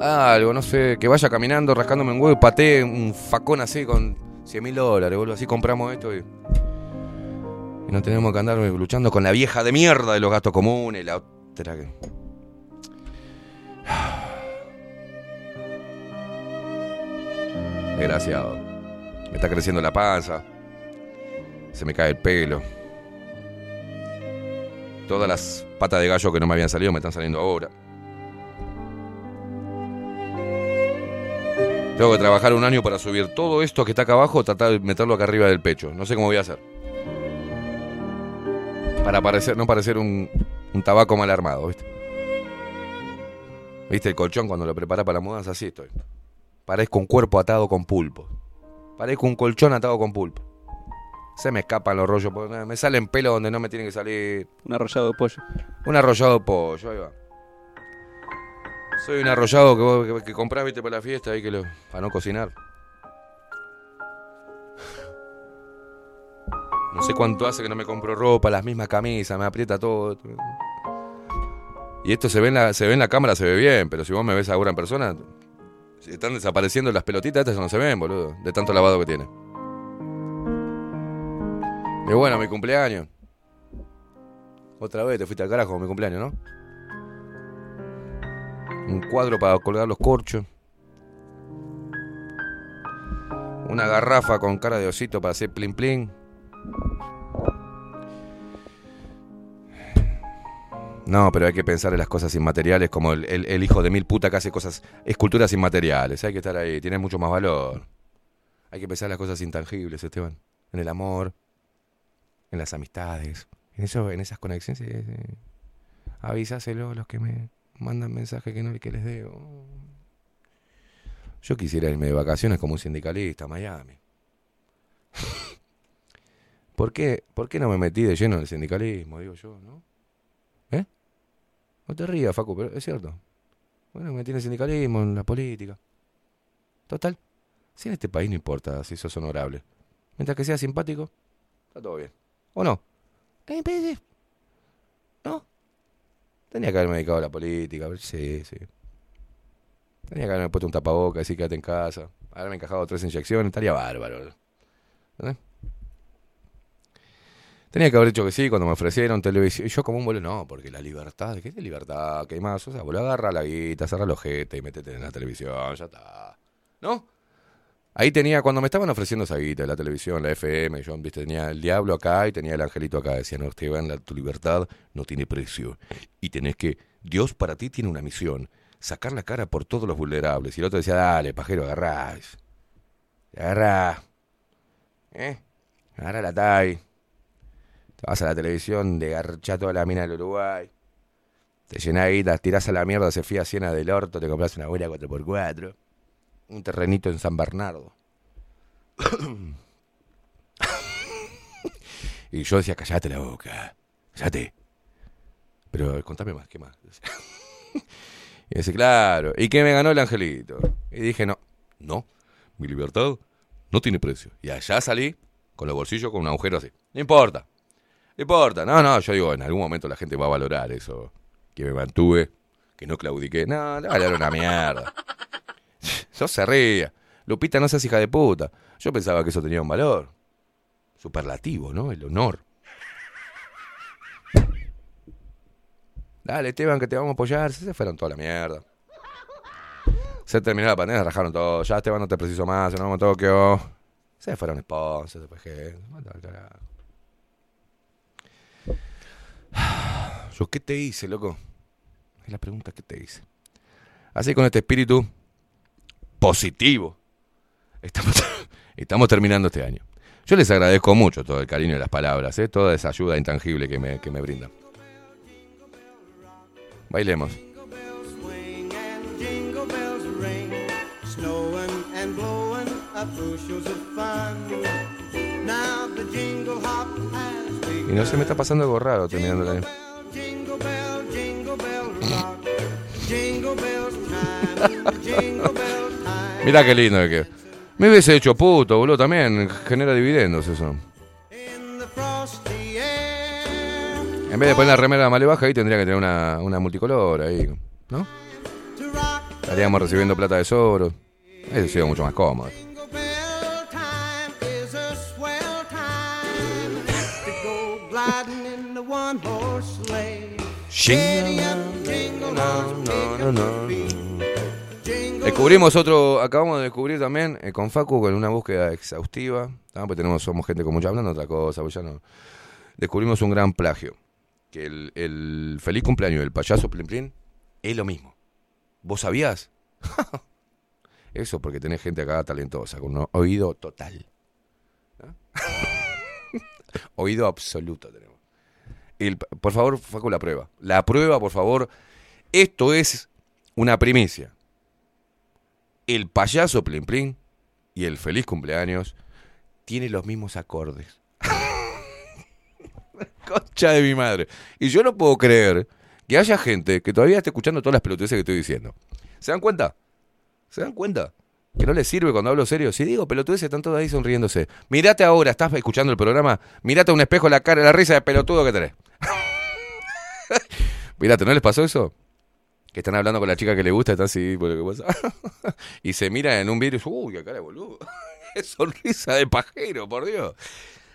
Algo, no sé, que vaya caminando, rascándome un huevo y patee un facón así con 100 mil dólares, boludo. Así compramos esto y. Y no tenemos que andar luchando con la vieja de mierda de los gastos comunes la otra que. Desgraciado. Me está creciendo la panza. Se me cae el pelo. Todas las patas de gallo que no me habían salido me están saliendo ahora. Tengo que trabajar un año para subir todo esto que está acá abajo, tratar de meterlo acá arriba del pecho. No sé cómo voy a hacer. Para parecer, no parecer un, un tabaco mal armado, ¿viste? ¿Viste el colchón cuando lo prepara para la mudanza? Así estoy. Parezco un cuerpo atado con pulpo. Parezco un colchón atado con pulpo. Se me escapan los rollos, me salen pelos donde no me tienen que salir.
Un arrollado de pollo.
Un arrollado de pollo, ahí va. Soy un arrollado que, vos- que, que para la fiesta, ahí que lo, para no cocinar. No sé cuánto hace que no me compro ropa, las mismas camisas, me aprieta todo. Y esto se ve en la, se ve en la cámara, se ve bien, pero si vos me ves ahora en persona, si están desapareciendo las pelotitas, estas no se ven, boludo, de tanto lavado que tiene. Y bueno, mi cumpleaños. Otra vez te fuiste al carajo, mi cumpleaños, ¿no? Un cuadro para colgar los corchos. Una garrafa con cara de osito para hacer plin plin. No, pero hay que pensar en las cosas inmateriales como el, hijo de mil puta que hace cosas, esculturas inmateriales. Hay que estar ahí, tiene mucho más valor. Hay que pensar en las cosas intangibles, Esteban. En el amor, en las amistades, en eso, en esas conexiones. eh. Avísaselo a los que me mandan mensajes que no que les debo. Yo quisiera irme de vacaciones como un sindicalista a Miami. ¿Por qué, ¿Por qué no me metí de lleno en el sindicalismo, digo yo, no? ¿Eh? No te rías, Facu, pero es cierto. Bueno, me metí en el sindicalismo, en la política. Total, si en este país no importa si sos honorable. Mientras que seas simpático, está todo bien. ¿O no? ¿No? Tenía que haberme dedicado a la política, ver, sí, sí. Tenía que haberme puesto un tapaboca, decir quédate en casa. Haberme encajado tres inyecciones, estaría bárbaro. ¿Eh? Tenía que haber dicho que sí cuando me ofrecieron televisión. Y yo como un boludo, no, porque la libertad, ¿qué es libertad? ¿Qué más? O sea, boludo, agarra la guita, cerra el ojete y métete en la televisión, ya está. ¿No? Ahí tenía, cuando me estaban ofreciendo esa guita, la televisión, la FM, yo viste, tenía el diablo acá y tenía el angelito acá. Decían, no, Esteban, la- tu libertad no tiene precio. Y tenés que, Dios para ti tiene una misión, sacar la cara por todos los vulnerables. Y el otro decía, dale, pajero, agarrá. Agarrá. ¿Eh? Agarrá la TAI. Te vas a la televisión, de toda la mina del Uruguay. Te llenás guita, tirás a la mierda, se fía Siena del orto, te compras una buena 4x4. Un terrenito en San Bernardo. y yo decía, callate la boca. Callate. Pero contame más, ¿qué más? y dice, claro. ¿Y qué me ganó el angelito? Y dije, no, no. Mi libertad no tiene precio. Y allá salí con los bolsillos con un agujero así. No importa. No importa. No, no, yo digo, en algún momento la gente va a valorar eso. Que me mantuve, que no claudiqué. No, le vale una mierda. Yo se ría. Lupita, no seas hija de puta. Yo pensaba que eso tenía un valor. Superlativo, ¿no? El honor. Dale, Esteban, que te vamos a apoyar. Se fueron toda la mierda. Se terminó la pandemia, rajaron todo. Ya, Esteban, no te preciso más. No vamos a Tokio. Se fueron sponsors, después gente. Yo, ¿qué te hice, loco? Es la pregunta, ¿qué te hice? Así con este espíritu positivo. Estamos, estamos terminando este año. Yo les agradezco mucho todo el cariño y las palabras, ¿eh? toda esa ayuda intangible que me, que me brindan. Bailemos. Y no se me está pasando algo raro terminando el año. Mirá qué lindo que quedó. Me hubiese hecho puto, boludo, también. Genera dividendos eso. En vez de poner la remera male baja ahí tendría que tener una, una multicolor ahí. ¿no? Estaríamos recibiendo plata de sobro. Eso sería mucho más cómodo. Descubrimos otro, acabamos de descubrir también eh, con Facu con una búsqueda exhaustiva, pues tenemos, somos gente con mucha hablando otra cosa, pues ya no. Descubrimos un gran plagio, que el, el feliz cumpleaños del payaso Plin Plin es lo mismo. ¿Vos sabías? Eso porque tenés gente acá talentosa, con un oído total. oído absoluto tenemos. Por favor, Facu, la prueba. La prueba, por favor. Esto es una primicia. El payaso Plin Plin y el feliz cumpleaños tienen los mismos acordes. Concha de mi madre. Y yo no puedo creer que haya gente que todavía esté escuchando todas las pelotudeces que estoy diciendo. ¿Se dan cuenta? ¿Se dan cuenta? Que no les sirve cuando hablo serio. Si digo pelotudeces, están todos ahí sonriéndose. Mirate ahora, estás escuchando el programa. Mirate a un espejo la cara, la risa de pelotudo que tenés. Mirate, ¿no les pasó eso? Que están hablando con la chica que le gusta, están así, por lo que pasa. y se mira en un dice, uy, qué cara de boludo. sonrisa de pajero, por Dios.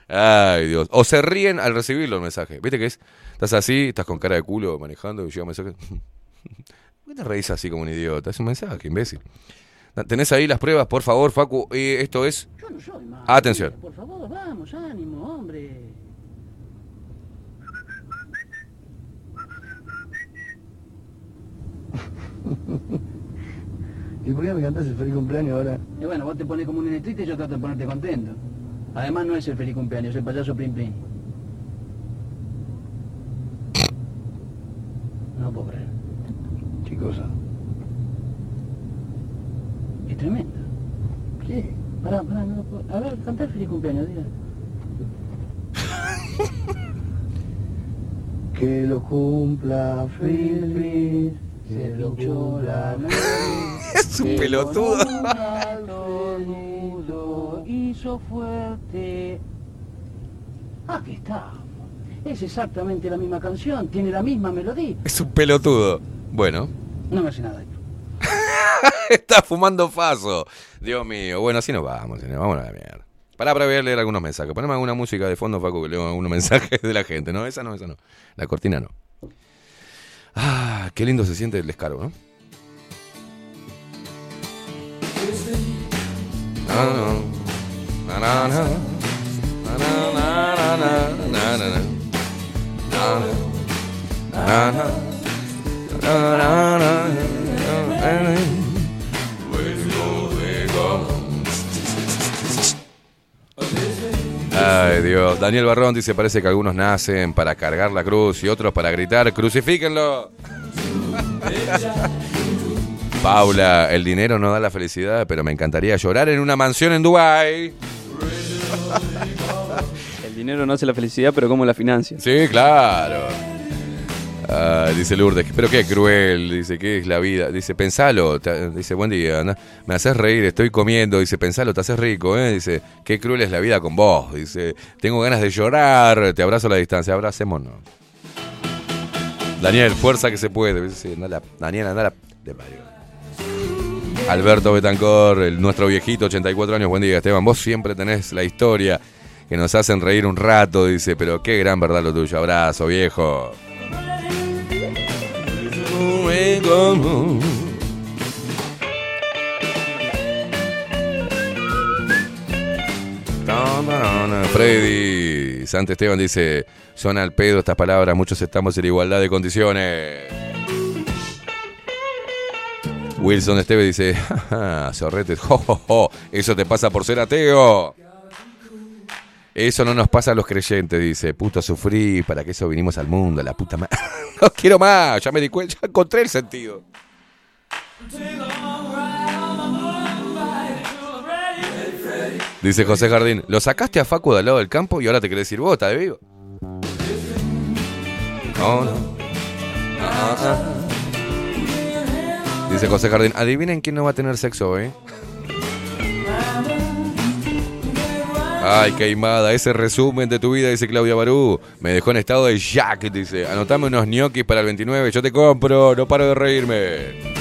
Ay, Dios. O se ríen al recibir los mensajes. ¿Viste que es? Estás así, estás con cara de culo manejando y llega un mensaje. ¿Por qué te reís así como un idiota? Es un mensaje, imbécil. ¿Tenés ahí las pruebas, por favor, Facu? Y esto es. Atención.
Por favor, vamos, ánimo, hombre.
¿Y por qué me cantás el feliz cumpleaños ahora?
Y bueno, vos te pones como un nene triste y yo trato de ponerte contento. Además no es el feliz cumpleaños, es el payaso Plin Plin. No puedo creer.
¿Qué cosa?
Es tremendo. ¿Qué? Pará, pará, no puedo- A ver, cantá el feliz cumpleaños, diga.
Que lo cumpla feliz, se lo cumpla
Es un pelotudo.
Lo hizo fuerte. Aquí está. Es exactamente la misma canción, tiene la misma melodía.
Es un pelotudo. Bueno.
No me hace nada.
Está fumando faso. Dios mío. Bueno, así nos vamos, señor. Vamos a la mierda. Pará para ver leer algunos mensajes. Poneme alguna música de fondo, Facu, que leo algunos mensajes de la gente. No, esa no, esa no. La cortina no. Ah, qué lindo se siente el descargo, ¿no? Ay, Dios. Daniel Barrón dice, parece que algunos nacen para cargar la cruz y otros para gritar, crucifíquenlo. Paula, el dinero no da la felicidad, pero me encantaría llorar en una mansión en Dubái.
El dinero no hace la felicidad, pero como la financia.
Sí, claro. Ah, dice Lourdes, pero qué cruel, dice, ¿qué es la vida? Dice, pensalo, dice, buen día, anda, me haces reír, estoy comiendo, dice, pensalo, te haces rico, ¿eh? Dice, qué cruel es la vida con vos, dice, tengo ganas de llorar, te abrazo a la distancia, abracémonos. Daniel, fuerza que se puede, dice, anda la- Daniel, anda la- de parió. Alberto Betancor, el, nuestro viejito, 84 años, buen día, Esteban, vos siempre tenés la historia que nos hacen reír un rato, dice, pero qué gran verdad lo tuyo, abrazo, viejo. Freddy Santo Esteban dice, son al pedo estas palabras, muchos estamos en igualdad de condiciones. Wilson Esteve dice, "Ja, jo, jo, jo, eso te pasa por ser ateo. Eso no nos pasa a los creyentes, dice, puto sufrí, para que eso vinimos al mundo, la puta madre. no quiero más, ya me di cuenta, ya encontré el sentido. Dice José Jardín, lo sacaste a Facu de al lado del campo y ahora te querés ir vos, ¿está de vivo? No, no. Ah, ah. Dice José Jardín, adivinen quién no va a tener sexo hoy. Ay, queimada, ese resumen de tu vida, dice Claudia Barú. Me dejó en estado de jack, dice. Anotame unos ñoquis para el 29, yo te compro, no paro de reírme.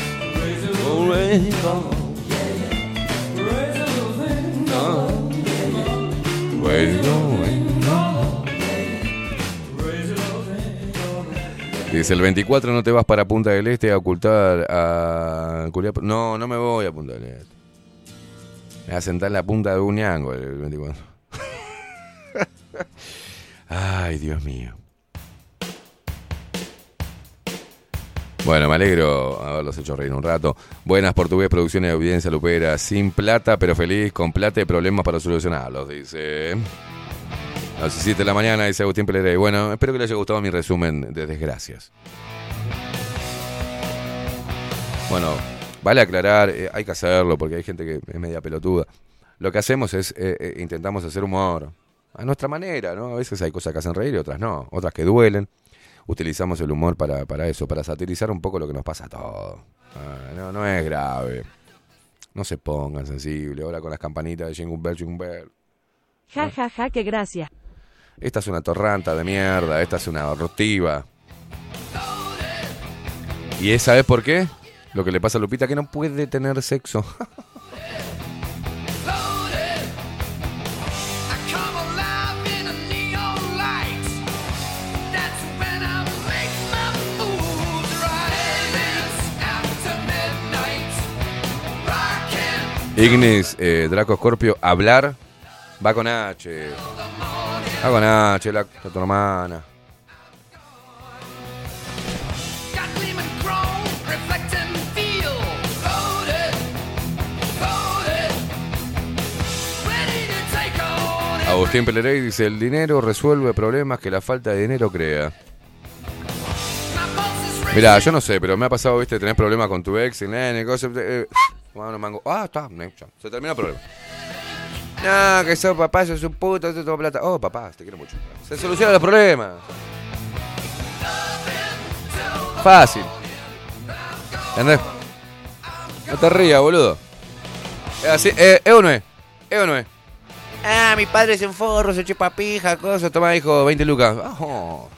Dice, el 24 no te vas para Punta del Este a ocultar a... No, no me voy a Punta del Este. Me voy a sentar en la punta de un ñango el 24. Ay, Dios mío. Bueno, me alegro haberlos hecho reír un rato. Buenas portugués, producciones de audiencia lupera. Sin plata, pero feliz, con plata y problemas para solucionarlos, dice. A las 7 de la mañana, dice Agustín Pelerey. Bueno, espero que les haya gustado mi resumen de desgracias. Bueno, vale aclarar, eh, hay que hacerlo porque hay gente que es media pelotuda. Lo que hacemos es, eh, eh, intentamos hacer humor a nuestra manera, ¿no? A veces hay cosas que hacen reír y otras no, otras que duelen. Utilizamos el humor para, para eso, para satirizar un poco lo que nos pasa a todos. Ah, no, no es grave. No se pongan sensibles. Ahora con las campanitas de Jingle Bell, Jingle Bell.
Ja, ja, ja, qué gracia.
Esta es una torranta de mierda, esta es una rotiva. ¿Y es, sabes por qué? Lo que le pasa a Lupita que no puede tener sexo. Ignis, eh, Draco Scorpio, hablar, va con H. Va con H, la, la tu hermana. Agustín Pelerey dice, el dinero resuelve problemas que la falta de dinero crea. Mirá, yo no sé, pero me ha pasado, viste, tenés problemas con tu ex, el nene, cosas, eh, ah, está, se termina el problema. No, que sos papá, sos un puto, sos todo plata. Oh, papá, te quiero mucho. Se solucionan los problemas. Fácil. ¿Entendés? No te rías, boludo. Es así, eh, ¿es o. Ah, mi padre es un forro, se chupa pija, cosa. Toma, hijo, 20 lucas. Oh.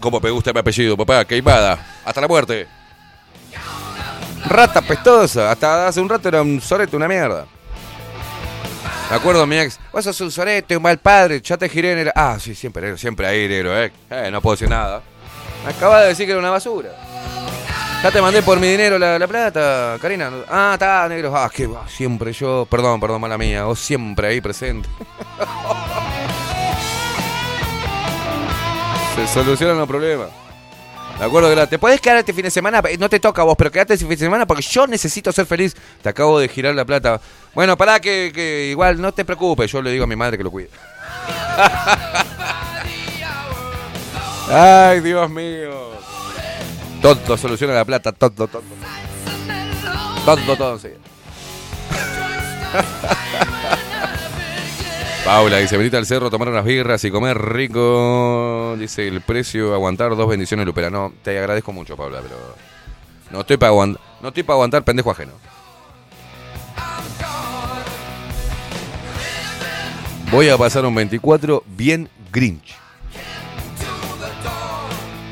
¿Cómo me gusta mi apellido, papá? Queimada. Hasta la muerte. Rata pestosa. Hasta hace un rato era un sorete, una mierda. Me acuerdo mi ex. Vos sos un sorete, un mal padre. Ya te giré en el... Ah, sí, siempre siempre ahí negro, eh. Eh, no puedo decir nada. Me acaba de decir que era una basura. Ya te mandé por mi dinero la, la plata, Karina. Ah, está, negro. Ah, que va, siempre yo. Perdón, perdón, mala mía. Vos siempre ahí presente. Se solucionan los problemas. Me acuerdo que te puedes quedar este fin de semana, no te toca a vos, pero quedate este fin de semana porque yo necesito ser feliz. Te acabo de girar la plata. Bueno, pará que, igual no te preocupes, yo le digo a mi madre que lo cuide. Ay, Dios mío. Todo soluciona la plata, todo, todo. Todo, todo, sí. Paula dice, venite al cerro, tomar unas birras y comer rico. Dice, el precio, aguantar dos bendiciones Lupera. No, te agradezco mucho, Paula, pero... No estoy para aguantar, no estoy aguantar pendejo ajeno. Voy a pasar un 24 bien Grinch.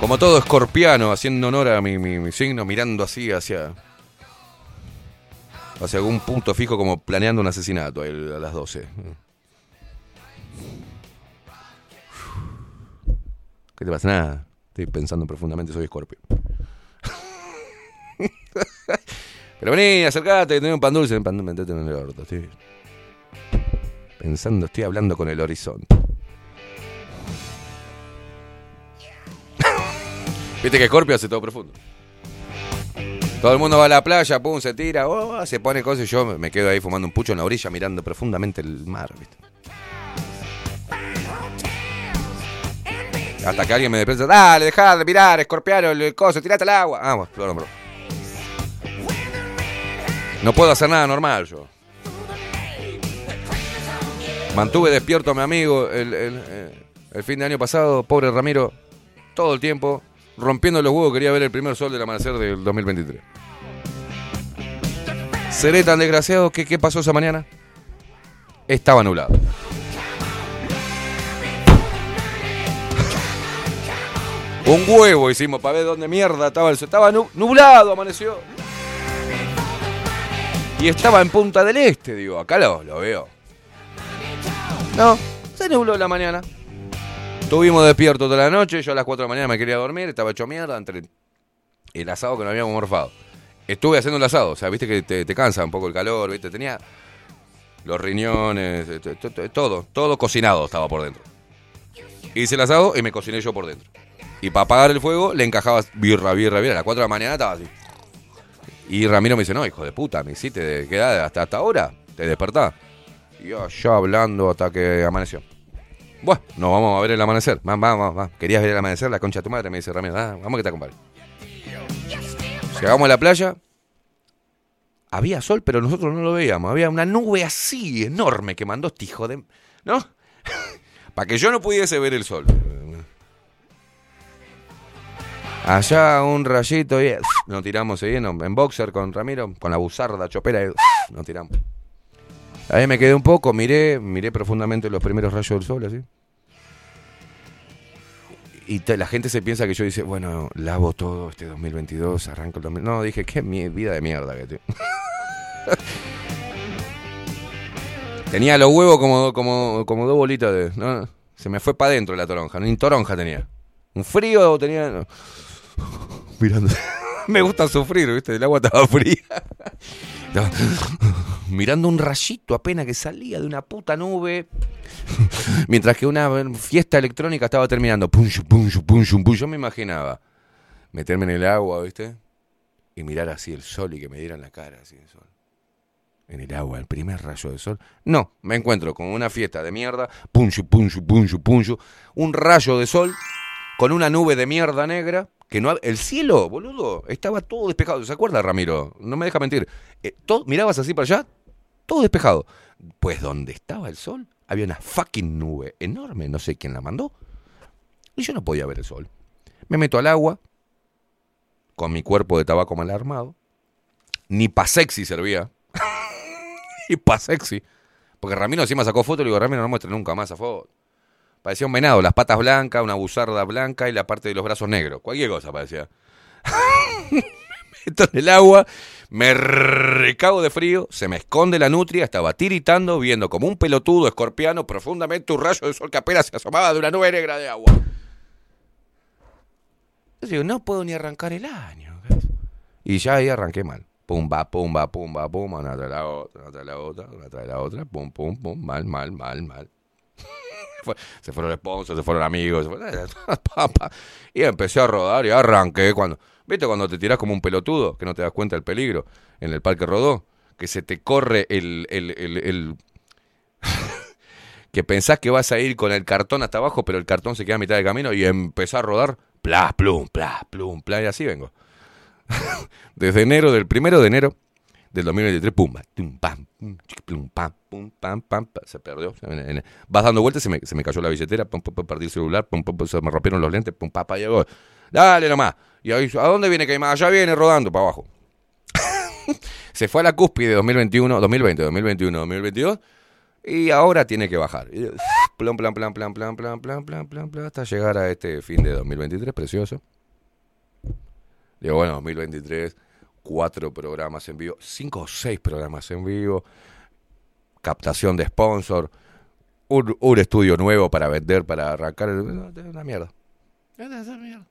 Como todo escorpiano, haciendo honor a mi, signo, mirando así hacia... Hacia algún punto fijo como planeando un asesinato a las 12. ¿Qué te pasa? Nada. Estoy pensando profundamente, soy escorpio. Pero vení, acercate, tenés un pan dulce. Un pan dulce, metete en el orto. Estoy pensando, estoy hablando con el horizonte. Viste que Scorpio hace todo profundo. Todo el mundo va a la playa, pum, se tira, oh, se pone cosas y yo me quedo ahí fumando un pucho en la orilla mirando profundamente el mar, ¿viste? Hasta que alguien me despierta, dale, dejá de mirar, escorpiano, el, coso, tirate al agua. Ah, bueno, perdón. No puedo hacer nada normal yo. Mantuve despierto a mi amigo el, el, eh, el fin de año pasado, pobre Ramiro, todo el tiempo, rompiendo los huevos, quería ver el primer sol del amanecer del 2023. ¿Seré tan desgraciado que qué pasó esa mañana? Estaba nublado. Un huevo hicimos para ver dónde mierda estaba el sol. Estaba nu- nublado, amaneció. Y estaba en Punta del Este, digo, acá lo, lo veo. No, se nubló la mañana. Estuvimos despiertos toda la noche, yo a las 4 de la mañana me quería dormir, estaba hecho mierda entre el asado que no habíamos morfado. Estuve haciendo el asado, o sea, viste que te, te cansa un poco el calor, viste, tenía los riñones, t- t- t- todo, todo cocinado estaba por dentro. Hice el asado y me cociné yo por dentro. Y para apagar el fuego le encajaba birra, birra, birra. A las 4 de la mañana estaba así. Y Ramiro me dice, no, hijo de puta, me hiciste quedar hasta, hasta ahora, te despertás. Y yo allá hablando hasta que amaneció. Bueno, nos vamos a ver el amanecer. Vamos, vamos, vamos. ¿Querías ver el amanecer? La concha de tu madre, me dice Ramiro. Ah, vamos que te acompañe. Llegamos a la playa. Había sol, pero nosotros no lo veíamos. Había una nube así enorme que mandó este hijo de... ¿No? Para que yo no pudiese ver el sol. Allá un rayito y nos tiramos ahí en, boxer con Ramiro, con la buzarda chopera y nos tiramos. Ahí me quedé un poco, miré, miré profundamente los primeros rayos del sol así. Y la gente se piensa que yo dice, bueno, lavo todo este 2022, arranco el 2000. No, dije, qué vida de mierda que tengo. tenía los huevos como, como, como dos bolitas de... Se me fue para adentro la toronja, ni toronja tenía. Un frío tenía... Mirando. me gusta sufrir, ¿viste? El agua estaba fría. Mirando un rayito apenas que salía de una puta nube. Mientras que una fiesta electrónica estaba terminando. Punchu. Yo me imaginaba meterme en el agua, ¿viste? Y mirar así el sol y que me dieran la cara así el sol. En el agua, el primer rayo de sol. No, me encuentro con una fiesta de mierda. Punchu, punchu, punchu, punchu. Un rayo de sol con una nube de mierda negra. Que no, el cielo, boludo, estaba todo despejado. ¿Se acuerda, Ramiro? No me deja mentir. Eh, todo- mirabas así para allá, todo despejado. Pues donde estaba el sol, había una fucking nube enorme, no sé quién la mandó. Y yo no podía ver el sol. Me meto al agua, con mi cuerpo de tabaco mal armado. Ni pa' sexy servía. Ni pa' sexy. Porque Ramiro encima sacó foto y le digo, Ramiro, no muestre nunca más esa foto. Parecía un venado, las patas blancas, una buzarda blanca y la parte de los brazos negros. Cualquier cosa parecía. me meto en el agua, me recago de frío, se me esconde la nutria, estaba tiritando, viendo como un pelotudo escorpiano profundamente un rayo de sol que apenas se asomaba de una nube negra de agua. Yo digo, no puedo ni arrancar el año. Y ya ahí arranqué mal. Pumba, pumba, pumba, pumba, una tras la otra, una tras la otra, una tras la otra, pum, pum, pum, mal, mal, mal, mal. Se fueron sponsors, se fueron amigos, se fueron- pa. y empecé a rodar y arranqué cuando, ¿viste cuando te tirás como un pelotudo, que no te das cuenta del peligro en el Parque Rodó? Que se te corre el, el, el, que pensás que vas a ir con el cartón hasta abajo, pero el cartón se queda a mitad de camino y empezás a rodar, plas, plum, plas, plum, plas, y así vengo. Desde enero, del primero de enero del 2023, pum, tum, pam, pum, pam, pum, pam, pam, pa, se perdió. Vas dando vueltas, se me, se me cayó la billetera, pum, pum, perdí el celular, pum, pum, se me rompieron los lentes, pum, pa, pa, llegó. Dale nomás. Y ahí, ¿a dónde viene Caimán? Allá viene rodando para abajo. se fue a la cúspide de 2021, 2020, 2021, 2022 y ahora tiene que bajar. Plan, plan, plan, plan, plan, plan, plan, plan, plan, plan, hasta llegar a este fin de 2023, precioso. Digo, bueno, 2023, cuatro programas en vivo, cinco o seis programas en vivo, captación de sponsor, un, un estudio nuevo para vender, para arrancar. Es una mierda. Es una mierda.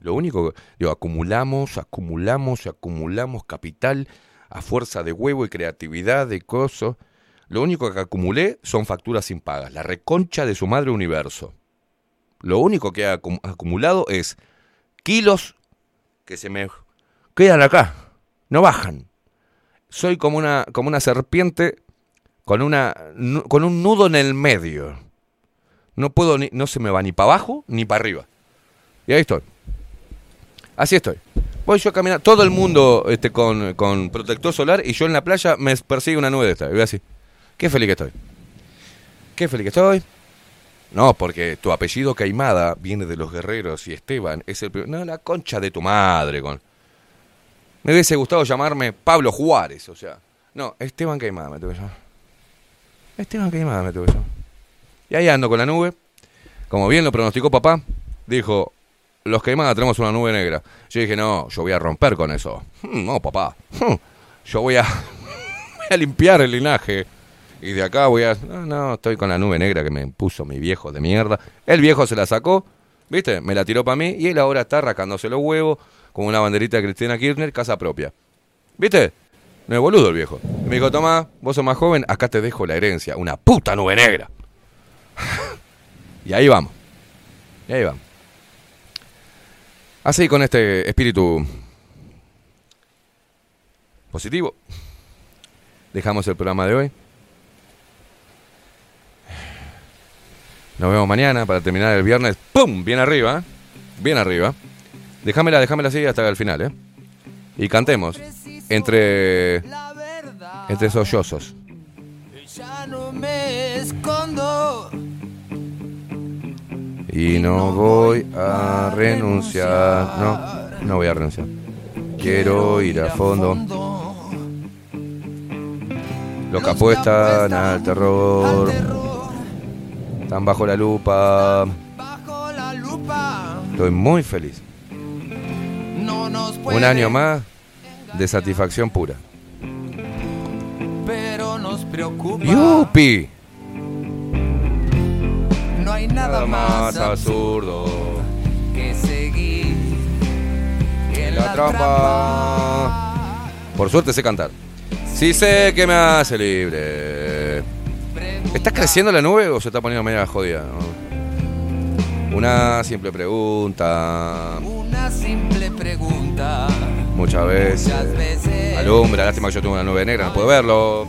Lo único, que- digo, acumulamos, acumulamos, acumulamos capital a fuerza de huevo y creatividad, de cosas. Lo único que acumulé son facturas impagas. La reconcha de su madre universo. Lo único que acu- acumulado es kilos que se me quedan acá. No bajan. Soy como una, como una serpiente con, una, con un nudo en el medio. No puedo ni, no se me va ni para abajo ni para arriba. Y ahí estoy. Así estoy. Voy yo a caminar, todo el mundo este, con, con protector solar y yo en la playa me persigue una nube de esta. Y voy así. Qué feliz que estoy. Qué feliz que estoy. No, porque tu apellido Caimada viene de los guerreros y Esteban es el... pri- No, la concha de tu madre. Con... Me hubiese gustado llamarme Pablo Juárez, o sea. No, Esteban Caimada me tengo que llamar. Esteban, ¿qué más me tuve yo? Y ahí ando con la nube. Como bien lo pronosticó papá, dijo, los queimadas tenemos una nube negra. Yo dije, no, yo voy a romper con eso. "Hmm, No, papá. Hmm, Yo voy a, limpiar el linaje. Y de acá voy a... No, no, estoy con la nube negra que me puso mi viejo de mierda. El viejo se la sacó, ¿viste? Me la tiró para mí y él ahora está arrancándose los huevos con una banderita de Cristina Kirchner, casa propia. ¿Viste? No es boludo el viejo. Y me dijo, Tomás, vos sos más joven, acá te dejo la herencia. Una puta nube negra. y ahí vamos. Y ahí vamos. Así con este espíritu positivo. Dejamos el programa de hoy. Nos vemos mañana para terminar el viernes. ¡Pum! Bien arriba. ¿eh? Bien arriba. Déjamela, déjamela así hasta el final, ¿eh? Y cantemos. Entre. Entre sollozos.
Ya no me escondo.
Y no voy a renunciar. No, no voy a renunciar. Quiero ir a fondo. Los que apuestan al terror. Están bajo la lupa.
Bajo la lupa.
Estoy muy feliz. Un año más de satisfacción pura.
Pero nos preocupa.
¡Yupi!
No hay nada más
absurdo
que seguir en
la trampa. Por suerte sé cantar. Sí sé que me hace libre. ¿Está creciendo la nube o se está poniendo media jodida? no? Una simple pregunta.
Una simple pregunta.
Muchas veces.
Muchas veces.
Alumbra, lástima que yo tengo una nube negra, no puedo verlo.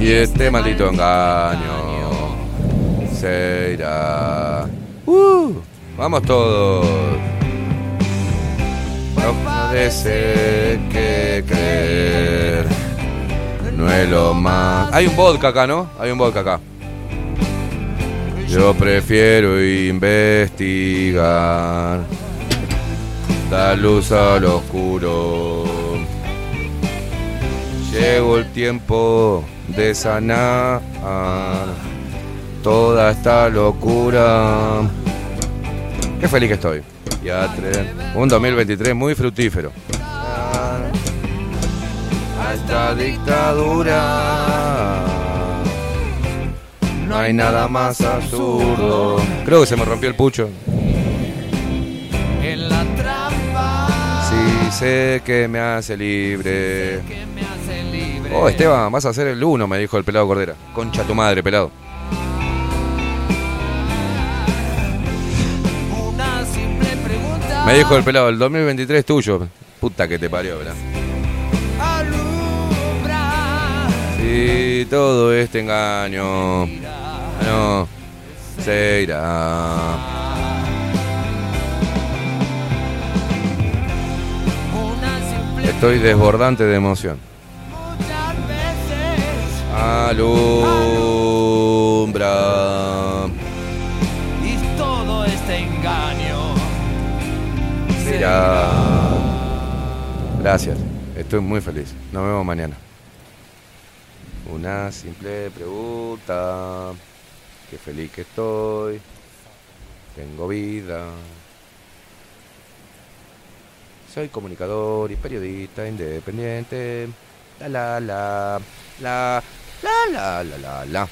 Y este maldito engaño se irá. Uh, vamos todos. No parece que creer no es lo más. Hay un vodka acá, ¿no? Hay un vodka acá. Yo prefiero investigar. Dar luz al oscuro. Llegó el tiempo de sanar toda esta locura. Qué feliz que estoy. Ya un 2023 muy fructífero. A esta dictadura no hay nada más absurdo. Creo que se me rompió el pucho.
En la trampa.
Sí, sé que me hace libre.
Me hace libre.
Oh, Esteban, vas a hacer el uno, me dijo el pelado Cordera. Concha tu madre, pelado.
Una simple pregunta.
Me dijo el pelado, el 2023 es tuyo. Puta que te parió, ¿verdad? Sí, todo este engaño. No, se irá. Estoy desbordante de emoción. Alumbra.
Y todo este engaño.
Será. Gracias. Estoy muy feliz. Nos vemos mañana. Una simple pregunta. Qué feliz que estoy. Tengo vida. Soy comunicador y periodista independiente. La la la. La la la la la la.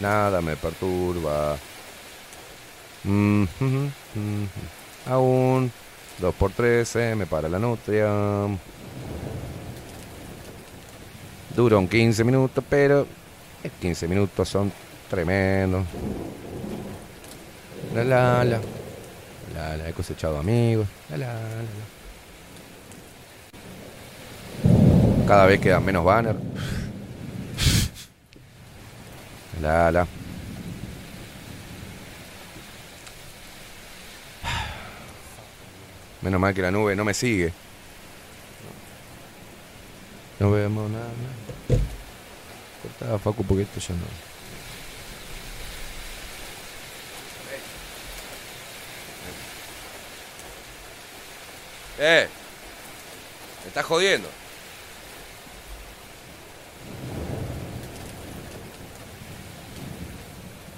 Nada me perturba. Mm, ujú, ujú. Aún. Dos por trece, me para la nutria. Duró un 15 minutos, pero 15 minutos son tremendos. La la la. La la, he cosechado amigos. La la la. Cada vez quedan menos banners. La la. Menos mal que la nube no me sigue. No vemos nada. Cortá, Facu, porque esto ya no. ¡Eh! Me estás jodiendo.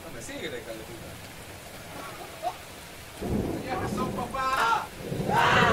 No me sigue, de puta. Tenías razón, papá. ¡Ah!